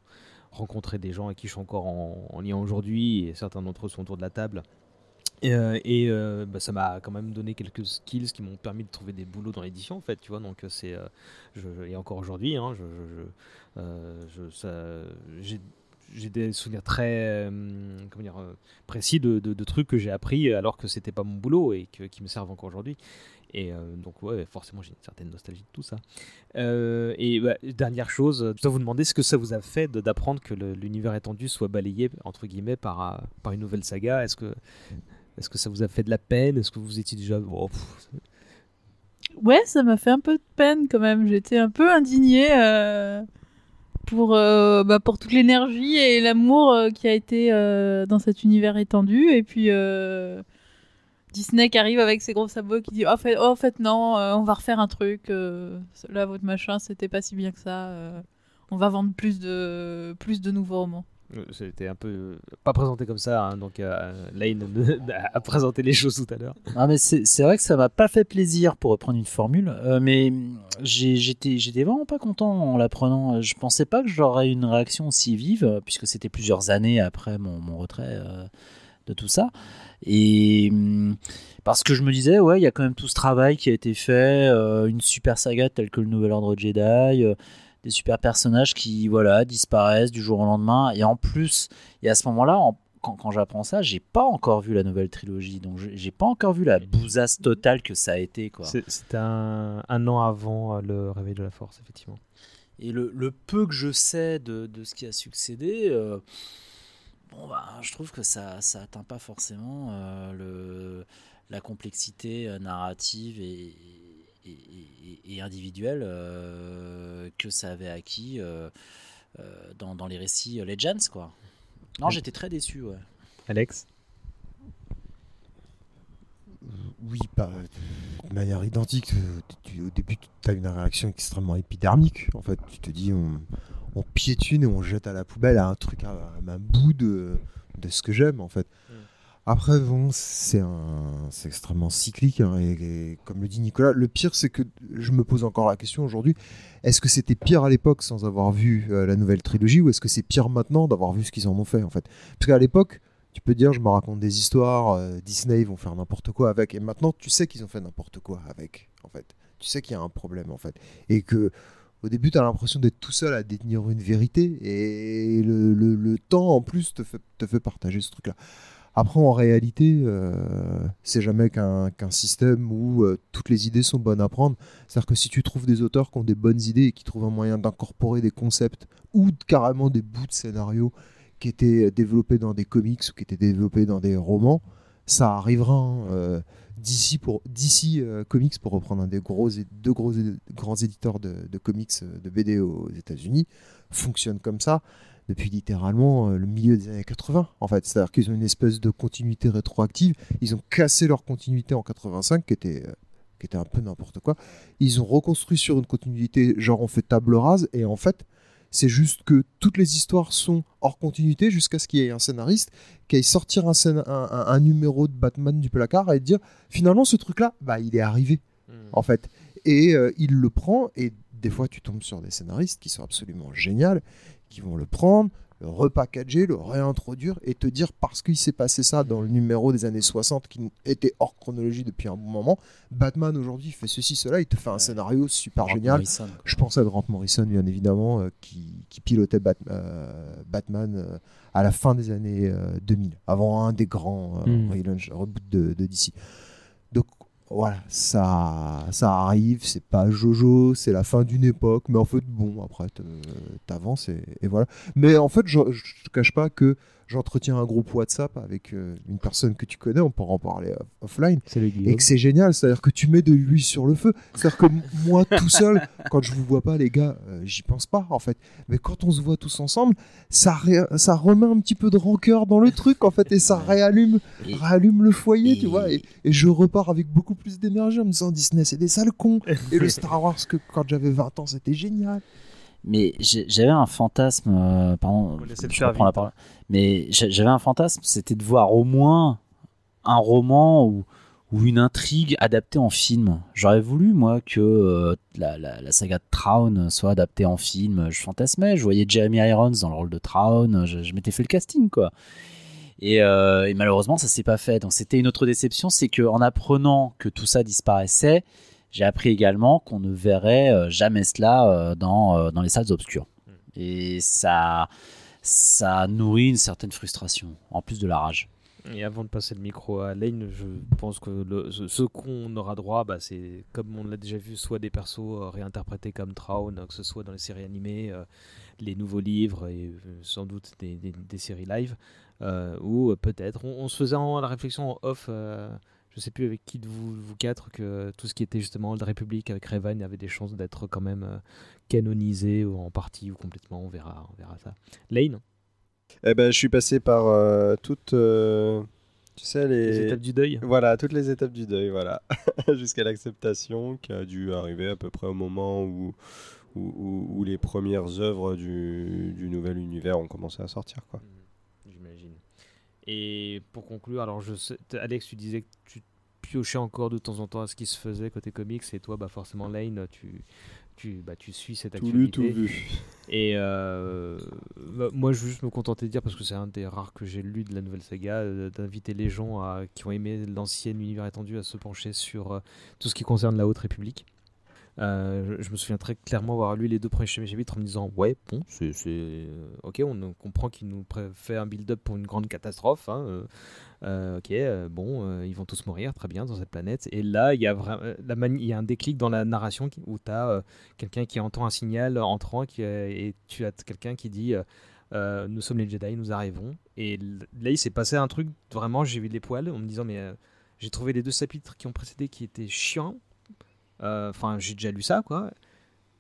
rencontré des gens avec qui je suis encore en, en lien aujourd'hui, et certains d'entre eux sont autour de la table. Et, euh, euh, bah, ça m'a quand même donné quelques skills qui m'ont permis de trouver des boulots dans l'édition en fait tu vois donc euh, c'est et encore aujourd'hui hein, j'ai des souvenirs très précis de, de- de trucs que j'ai appris alors que c'était pas mon boulot et que- qui me servent encore aujourd'hui et euh, donc ouais forcément j'ai une certaine nostalgie de tout ça Euh, et bah, dernière chose je dois vous demander ce que ça vous a fait d'apprendre que l'univers étendu soit balayé entre guillemets par, euh, par une nouvelle saga est-ce que est-ce que ça vous a fait de la peine? Est-ce que vous étiez déjà. oh, Ouais, ça m'a fait un peu de peine quand même. J'étais un peu indignée pour, bah, pour toute l'énergie et l'amour qui a été dans cet univers étendu. Et puis Disney qui arrive avec ses gros sabots qui dit oh, en fait, oh, en fait non, euh, on va refaire un truc. euh, là, votre machin, c'était pas si bien que ça. euh, on va vendre plus de, plus de nouveaux romans. C'était un peu. Pas présenté comme ça, hein, donc euh, Lane a présenté les choses tout à l'heure. Ah mais c'est c'est vrai que ça m'a pas fait plaisir pour reprendre une formule, euh, mais j'ai- j'étais j'étais vraiment pas content en l'apprenant. Je pensais pas que j'aurais une réaction aussi vive, puisque c'était plusieurs années après mon, mon retrait euh, de tout ça. Et hum, parce que je me disais, ouais, il y a quand même tout ce travail qui a été fait, euh, une super saga telle que le Nouvel Ordre Jedi, euh, des super personnages qui, voilà, disparaissent du jour au lendemain. Et en plus, et à ce moment-là, en- quand, quand j'apprends ça, j'ai pas encore vu la nouvelle trilogie, donc j'ai pas encore vu la bousasse totale que ça a été, C'était un, un an avant euh, le réveil de la force, effectivement. Et le, le peu que je sais de, de ce qui a succédé, euh, bon bah, je trouve que ça ça atteint pas forcément euh, le, la complexité euh, narrative et, et, et- et individuelle euh, que ça avait acquis euh, dans, dans les récits Legends, quoi. Non, j'étais très déçu, ouais. Alex? Oui, pas de manière identique. tu- au début, tu as une réaction extrêmement épidermique. En fait, tu te dis, on, on piétine et on jette à la poubelle un truc, à, à un bout de, de ce que j'aime, en fait. Après, bon, c'est un, c'est extrêmement cyclique. hein, et, et comme le dit Nicolas, le pire, c'est que je me pose encore la question aujourd'hui est-ce que c'était pire à l'époque sans avoir vu euh, la nouvelle trilogie ou est-ce que c'est pire maintenant d'avoir vu ce qu'ils en ont fait, en fait? Parce qu'à l'époque, tu peux dire, je me raconte des histoires, euh, Disney ils vont faire n'importe quoi avec, et maintenant tu sais qu'ils ont fait n'importe quoi avec, en fait. Tu sais qu'il y a un problème, en fait. Et que au début, tu as l'impression d'être tout seul à détenir une vérité, et le, temps en plus te fait, partager ce truc-là. Après, en réalité, euh, c'est jamais qu'un système où euh, toutes les idées sont bonnes à prendre. C'est-à-dire que si tu trouves des auteurs qui ont des bonnes idées et qui trouvent un moyen d'incorporer des concepts ou carrément des bouts de scénario qui étaient développés dans des comics ou qui étaient développés dans des romans, ça arrivera. hein. Euh, DC pour euh, Comics pour reprendre un des gros deux gros grands éditeurs de, comics euh, de BD aux États-Unis fonctionne comme ça depuis littéralement euh, le milieu des années 80 en fait. C'est-à-dire qu'ils ont une espèce de continuité rétroactive. Ils ont cassé leur continuité en 85 qui était qui était un peu n'importe quoi. Ils ont reconstruit sur une continuité genre on fait table rase et en fait c'est juste que toutes les histoires sont hors continuité jusqu'à ce qu'il y ait un scénariste qui aille sortir un, scén- un- un- un numéro de Batman du placard et dire finalement ce truc là bah il est arrivé en fait. Et euh, il le prend et des fois tu tombes sur des scénaristes qui sont absolument géniaux qui vont le prendre le repackager, le réintroduire et te dire parce qu'il s'est passé ça dans le numéro des années 60 qui était hors chronologie depuis un bon moment, Batman aujourd'hui fait ceci, cela, il te fait un scénario super Grant génial. Morrison. Je pense à Grant Morrison bien évidemment euh, qui, qui pilotait Bat- euh, Batman euh, à la fin des années euh, 2000, avant un des grands Mm. relaunch- reboots de, de DC. Voilà, ça, ça arrive, c'est pas Jojo, c'est la fin d'une époque, mais en fait, bon, après, te- t'avances et, et voilà. Mais en fait, je, je te cache pas que j'entretiens un groupe WhatsApp avec euh, une personne que tu connais, on pourra en parler offline, et que c'est génial, c'est-à-dire que tu mets de l'huile sur le feu. C'est-à-dire que moi, tout seul, quand je vous vois pas, les gars, euh, j'y pense pas, en fait. Mais quand on se voit tous ensemble, ça, remet un petit peu de rancœur dans le truc, en fait, et ça réallume, réallume le foyer, tu vois. Et, et je repars avec beaucoup plus d'énergie en me disant Disney, c'est des sales cons. Et le Star Wars, que quand j'avais 20 ans, c'était génial. Mais j'avais un fantasme, euh, pardon, je la parole. Mais j'avais un fantasme, c'était de voir au moins un roman ou, ou une intrigue adaptée en film. J'aurais voulu, moi, que euh, la, la- la saga de Traun soit adaptée en film. Je fantasmais, je voyais Jeremy Irons dans le rôle de Traun, je, je m'étais fait le casting, quoi. Et, euh, et malheureusement, ça s'est pas fait. Donc c'était une autre déception, c'est que en apprenant que tout ça disparaissait, j'ai appris également qu'on ne verrait euh, jamais cela euh, dans, euh, dans les salles obscures. Et ça, ça nourrit une certaine frustration, en plus de la rage. Et avant de passer le micro à Lane, je pense que le- ce, ce qu'on aura droit, bah, c'est comme on l'a déjà vu, soit des persos euh, réinterprétés comme Traun, que ce soit dans les séries animées, euh, les nouveaux livres et euh, sans doute des, des- des séries live, ou peut-être, on, on se faisait en, la réflexion en off, je sais plus avec qui de vous, vous quatre, que tout ce qui était justement Old Republic avec Revan avait des chances d'être quand même euh, canonisé ou en partie ou complètement, on verra, on verra ça. Lane Eh ben, je suis passé par euh, toutes, euh, tu sais, les... Les étapes du deuil. Voilà, toutes les étapes du deuil, voilà, jusqu'à l'acceptation qui a dû arriver à peu près au moment où où, où- où les premières œuvres du, du nouvel univers ont commencé à sortir, quoi. J'imagine. Et pour conclure, alors je sais, Alex, tu disais que tu piochais encore de temps en temps à ce qui se faisait côté comics, et toi, bah forcément, Lane, tu, tu, bah, tu suis cette Tout lu, actualité. tout vu. Et euh, bah, moi, je veux juste me contenter de dire, parce que c'est un des rares que j'ai lu de la nouvelle saga, euh, d'inviter les gens à- qui ont aimé l'ancien univers étendu à se pencher sur euh, tout ce qui concerne la Haute République. Euh, je, me souviens très clairement avoir lu les deux premiers chapitres en me disant ouais bon c'est euh, ok on, comprend qu'il nous fait un build-up pour une grande catastrophe hein, euh, ok bon ils vont tous mourir très bien dans cette planète. Et là il y a vra- la mani- il y a un déclic dans la narration où tu as quelqu'un qui entend un signal entrant et tu as quelqu'un qui dit nous sommes les Jedi nous arrivons. Et là il s'est passé un truc vraiment j'ai eu les poils en me disant mais j'ai trouvé les deux chapitres qui ont précédé qui étaient chiants Enfin, j'ai déjà lu ça, quoi.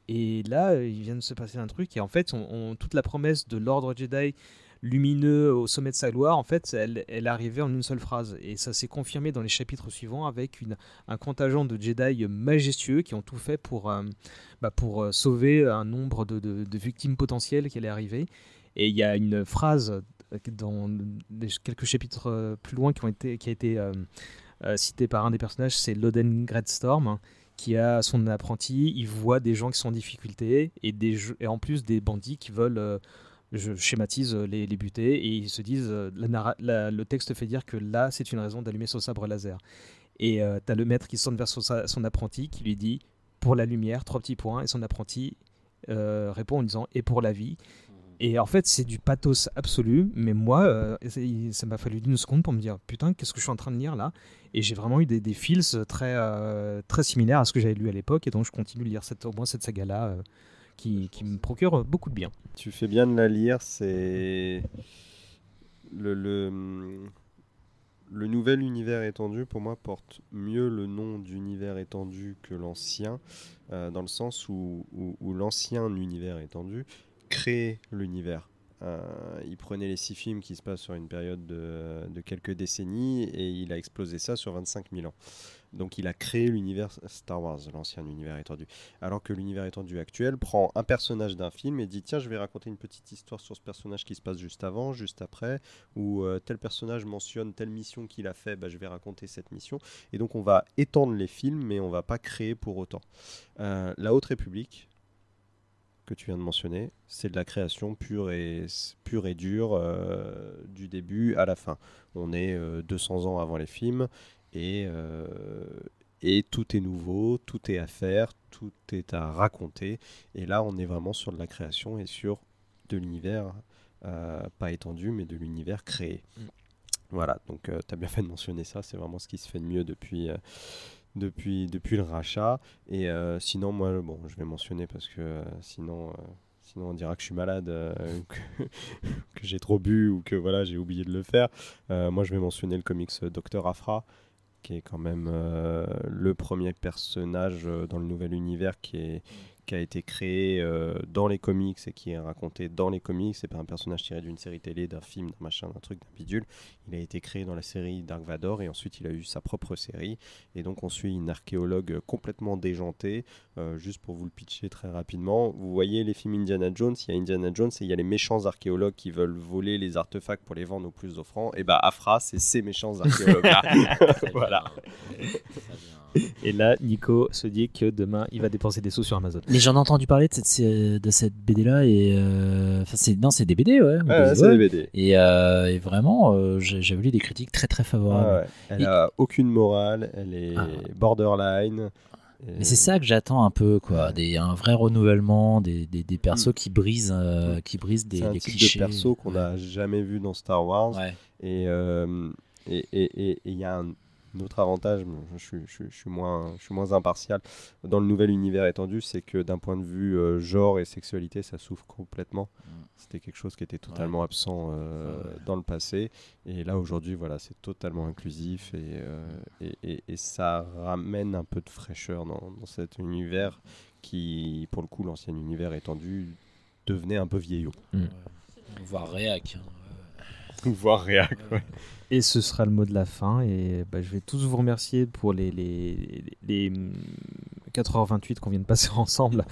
Et là, euh, il vient de se passer un truc. Et en fait, toute la promesse de l'ordre Jedi lumineux au sommet de sa gloire, en fait, elle, elle arrivait en une seule phrase. Et ça s'est confirmé dans les chapitres suivants avec un contingent de Jedi majestueux qui ont tout fait pour, euh, bah, euh, sauver un nombre de, victimes potentielles qui allaient arriver. Et il y a une phrase euh, dans quelques chapitres euh, plus loin qui, a été euh, euh, citée par un des personnages, c'est Loden Greatstorm, hein, qui a son apprenti, il voit des gens qui sont en difficulté et, des et en plus des bandits qui veulent, euh, je schématise, euh, les, les buter et ils se disent, euh, le texte fait dire que là c'est une raison d'allumer son sabre laser. Et euh, t'as le maître qui se vers son, son apprenti qui lui dit pour la lumière, trois petits points, et son apprenti répond en disant et pour la vie. Et en fait, c'est du pathos absolu, mais moi, euh, ça m'a fallu d'une seconde pour me dire putain, qu'est-ce que je suis en train de lire là? Et j'ai vraiment eu des, des feels très, euh, très similaires à ce que j'avais lu à l'époque, et donc je continue de lire cette, au moins cette saga-là euh, qui, qui me procure beaucoup de bien. Tu fais bien de la lire, c'est le, le, nouvel univers étendu pour moi porte mieux le nom d'univers étendu que l'ancien, dans le sens où- où l'ancien univers étendu créait l'univers. Euh, il prenait les six films qui se passent sur une période de, de quelques décennies et il a explosé ça sur 25 000 ans. Donc il a créé l'univers Star Wars, l'ancien univers étendu. Alors que l'univers étendu actuel prend un personnage d'un film et dit tiens je vais raconter une petite histoire sur ce personnage qui se passe juste avant, juste après, ou euh, tel personnage mentionne telle mission qu'il a fait, bah, je vais raconter cette mission. Et donc on va étendre les films mais on va pas créer pour autant. Euh, La Haute République, que tu viens de mentionner, c'est de la création pure et, pure et dure euh, du début à la fin. On est euh, 200 ans avant les films et, euh, et tout est nouveau, tout est à faire, tout est à raconter. Et là, on est vraiment sur de la création et sur de l'univers, euh, pas étendu, mais de l'univers créé. Voilà, donc tu as bien fait de mentionner ça, c'est vraiment ce qui se fait de mieux depuis, euh, depuis, depuis le rachat. Et euh, sinon, moi, bon, je vais mentionner parce que euh, sinon, euh, sinon on dira que je suis malade, que, que j'ai trop bu ou que voilà j'ai oublié de le faire, moi je vais mentionner le comics Docteur Afra, qui est quand même le premier personnage dans le nouvel univers qui est qui a été créé euh, dans les comics et qui est raconté dans les comics. C'est pas un personnage tiré d'une série télé, d'un film, d'un machin, d'un truc, d'un bidule. Il a été créé dans la série Dark Vador et ensuite il a eu sa propre série. Et donc on suit une archéologue complètement déjantée. Euh, juste pour vous le pitcher très rapidement, vous voyez les films Indiana Jones, il y a Indiana Jones et il y a les méchants archéologues qui veulent voler les artefacts pour les vendre au plus offrant. Et bah Afra, c'est ces méchants archéologues. voilà. Et là, Nico se dit que demain, il va dépenser des sous sur Amazon. Mais j'en ai entendu parler de cette, de cette BD là et euh, enfin c'est non c'est des BD ouais. Ouais, ouais, c'est des BD. Et, euh, et vraiment euh, j'ai- j'avais lu des critiques très très favorables. Ouais, ouais. Elle Et- a aucune morale, elle est borderline. Et- Mais c'est ça que j'attends un peu quoi, des, un vrai renouvellement des, des, des persos qui brisent euh, qui brisent des, Mm. c'est un les type clichés. de perso qu'on n'a jamais vu dans Star Wars. Et euh, et et- et- et il y a un, un autre avantage, je, suis- je suis- je suis moins, je suis moins impartial, dans le nouvel univers étendu, c'est que d'un point de vue euh, genre et sexualité, ça souffre complètement. C'était quelque chose qui était totalement absent euh, dans le passé. Et là, aujourd'hui, voilà, c'est totalement inclusif et, euh, et, et- et ça ramène un peu de fraîcheur dans, dans cet univers qui, pour le coup, l'ancien univers étendu, devenait un peu vieillot. Voire réac. hein. Voire réac, ouais. Et ce sera le mot de la fin. Et bah, je vais tous vous remercier pour les, les, les, les, hum, 4h28 qu'on vient de passer ensemble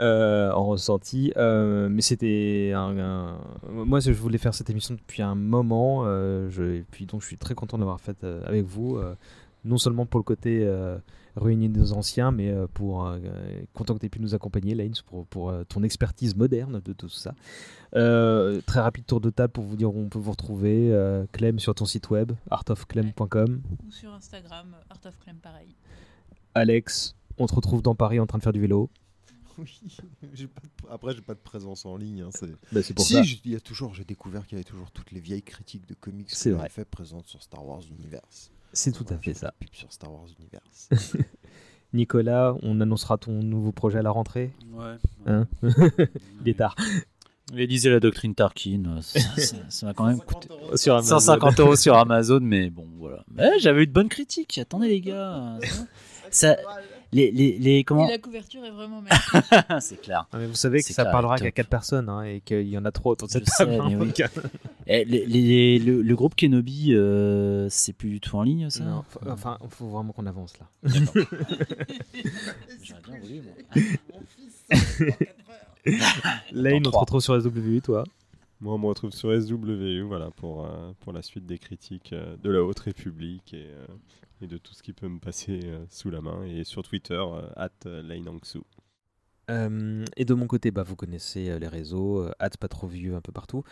euh, en ressenti. Euh, mais c'était Moi, je voulais faire cette émission depuis un moment. euh. Et puis donc, je suis très content d'avoir fait avec vous. Non seulement pour le côté euh, réunir nos anciens, mais euh, pour euh, content que tu aies pu nous accompagner, Lanes, pour, pour euh, ton expertise moderne de tout ça. Euh, très rapide tour de table pour vous dire où on peut vous retrouver. Euh, Clem sur ton site web, artofclem.com. Ou sur Instagram, Art of Clem, pareil. Alex, on te retrouve dans Paris en train de faire du vélo. Oui, pas de- après j'ai pas de présence en ligne. hein, c'est Bah, pour si, ça. il y a toujours, j'ai découvert qu'il y avait toujours toutes les vieilles critiques de comics C'est que vrai. j'avais fait présentes sur Star Wars Universe. C'est tout à fait ça. pub sur Star Wars Universe. Nicolas, on annoncera ton nouveau projet à la rentrée? Ouais. Hein? Il est tard. Et lisez la doctrine Tarkin, euh, ça ça- ça m'a quand même coûté Sur Amazon. 150 euros sur Amazon, mais bon voilà. Mais j'avais eu de bonnes critiques. Attendez les gars, ça, ça- les, les, les comment Et la couverture est vraiment magnifique. C'est clair. Mais vous savez que ça clair, parlera qu'à 4 personnes hein, et qu'il y en a trop autour de cette table. sais, mais oui. donc, les- les- le, le groupe Kenobi, euh, c'est plus du tout en ligne ça Non, faut- enfin, il faut vraiment qu'on avance là. J'aurais bien voulu, moi. Lane, on te retrouve sur SWU, toi Moi, on me retrouve sur SWU voilà, pour, euh, pour la suite des critiques euh, de la Haute République et, euh, et de tout ce qui peut me passer euh, sous la main. Et sur Twitter, euh, at euh. Euh, et de mon côté, bah, vous connaissez les réseaux, hâte pas trop vieux un peu partout.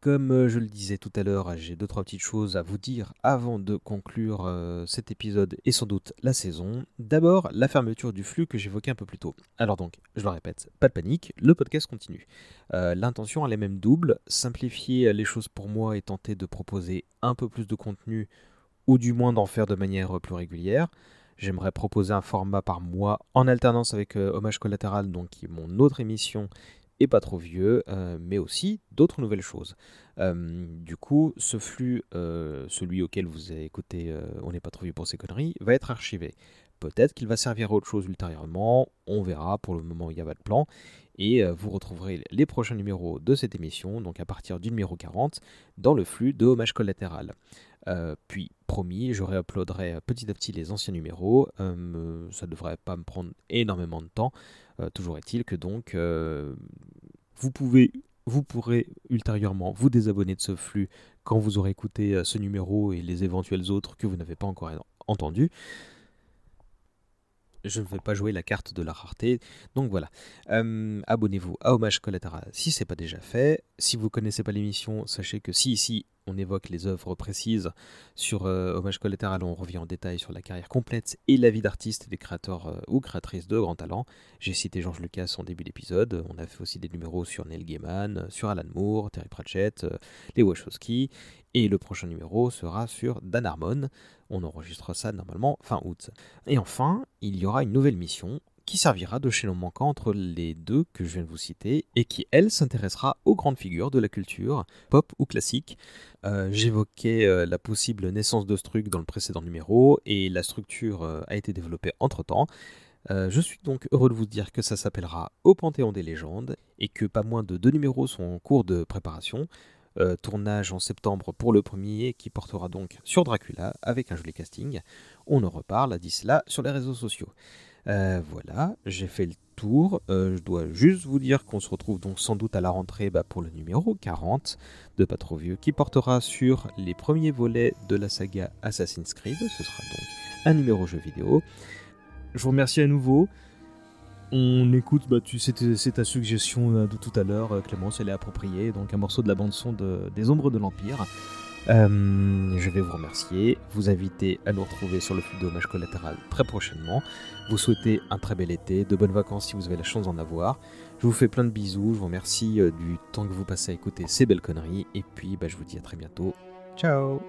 Comme je le disais tout à l'heure, j'ai deux trois petites choses à vous dire avant de conclure cet épisode et sans doute la saison. D'abord, la fermeture du flux que j'évoquais un peu plus tôt. Alors donc, je le répète, pas de panique, le podcast continue. L'intention elle est même double, simplifier les choses pour moi et tenter de proposer un peu plus de contenu ou du moins d'en faire de manière plus régulière. J'aimerais proposer un format par mois en alternance avec euh, Hommage Collatéral, donc mon autre émission et pas trop vieux, euh, mais aussi d'autres nouvelles choses. Euh, du coup, ce flux, euh, celui auquel vous avez écouté euh, On n'est pas trop vieux pour ces conneries, va être archivé. Peut-être qu'il va servir à autre chose ultérieurement, on verra, pour le moment il n'y a pas de plan. Et euh, vous retrouverez les prochains numéros de cette émission, donc à partir du numéro 40, dans le flux de Hommage Collatéral. Euh, puis, promis, je réuploaderai petit à petit les anciens numéros. Euh, ça ne devrait pas me prendre énormément de temps. Euh, toujours est-il que donc, euh, vous pouvez, vous pourrez ultérieurement vous désabonner de ce flux quand vous aurez écouté euh, ce numéro et les éventuels autres que vous n'avez pas encore entendus. Je ne vais pas jouer la carte de la rareté. Donc voilà. Euh, Abonnez-vous à Hommage Collatéral si ce n'est pas déjà fait. Si vous ne connaissez pas l'émission, sachez que si ici on évoque les œuvres précises sur euh, Hommage Collatéral, on revient en détail sur la carrière complète et la vie d'artiste des créateurs euh, ou créatrices de grands talents. J'ai cité George Lucas en début d'épisode. On a fait aussi des numéros sur Neil Gaiman, sur Alan Moore, Terry Pratchett, euh, les Wachowski. Et le prochain numéro sera sur Dan Harmon. On enregistre ça normalement fin août. Et enfin, il y aura une nouvelle mission qui servira de chaînon manquant entre les deux que je viens de vous citer et qui, elle, s'intéressera aux grandes figures de la culture, pop ou classique. Euh, J'évoquais euh, la possible naissance de Struck dans le précédent numéro et la structure euh, a été développée entre-temps. Je suis donc heureux de vous dire que ça s'appellera Au Panthéon des légendes et que pas moins de deux numéros sont en cours de préparation. Tournage en septembre pour le premier qui portera donc sur Dracula avec un joli casting. On en reparle d'ici là sur les réseaux sociaux. Euh, voilà, j'ai fait le tour. Euh, je dois juste vous dire qu'on se retrouve donc sans doute à la rentrée bah, pour le numéro 40 de Pas trop vieux qui portera sur les premiers volets de la saga Assassin's Creed. Ce sera donc un numéro jeu vidéo. Je vous remercie à nouveau. On écoute, bah, c'est ta suggestion euh, de tout à l'heure, Clémence, elle est appropriée, donc un morceau de la bande-son de- des Ombres de l'Empire. Je vais vous remercier, vous inviter à nous retrouver sur le flux d'hommage collatéral très prochainement. Vous souhaitez un très bel été, de bonnes vacances si vous avez la chance d'en avoir. Je vous fais plein de bisous, je vous remercie euh, du temps que vous passez à écouter ces belles conneries, et puis bah, je vous dis à très bientôt. Ciao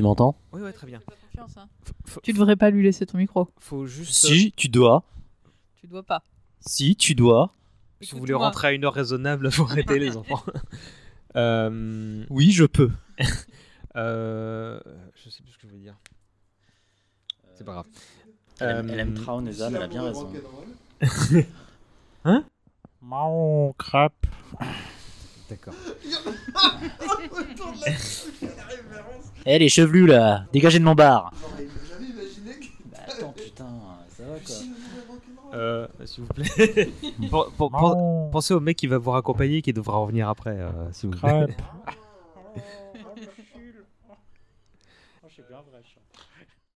Tu m'entends Oui, ouais, très bien. Hein. Tu devrais pas lui laisser ton micro. Faut juste. Si, tu dois. Tu dois pas. Si, tu dois. Si vous voulez rentrer à une heure raisonnable, faut arrêter les enfants. Euh, Oui, je peux. euh, je sais plus ce que je voulais dire. C'est pas grave. Elle aime- Euh, elle aime Traun et elle a bien raison. hein Marron, crap. D'accord. Eh les chevelus là, dégagez de mon bar. Bah, attends putain, ça va quoi. Euh, S'il vous plaît. Pen- pen- pen- Pensez au mec qui va vous raccompagner et qui devra revenir après, euh, s'il vous plaît.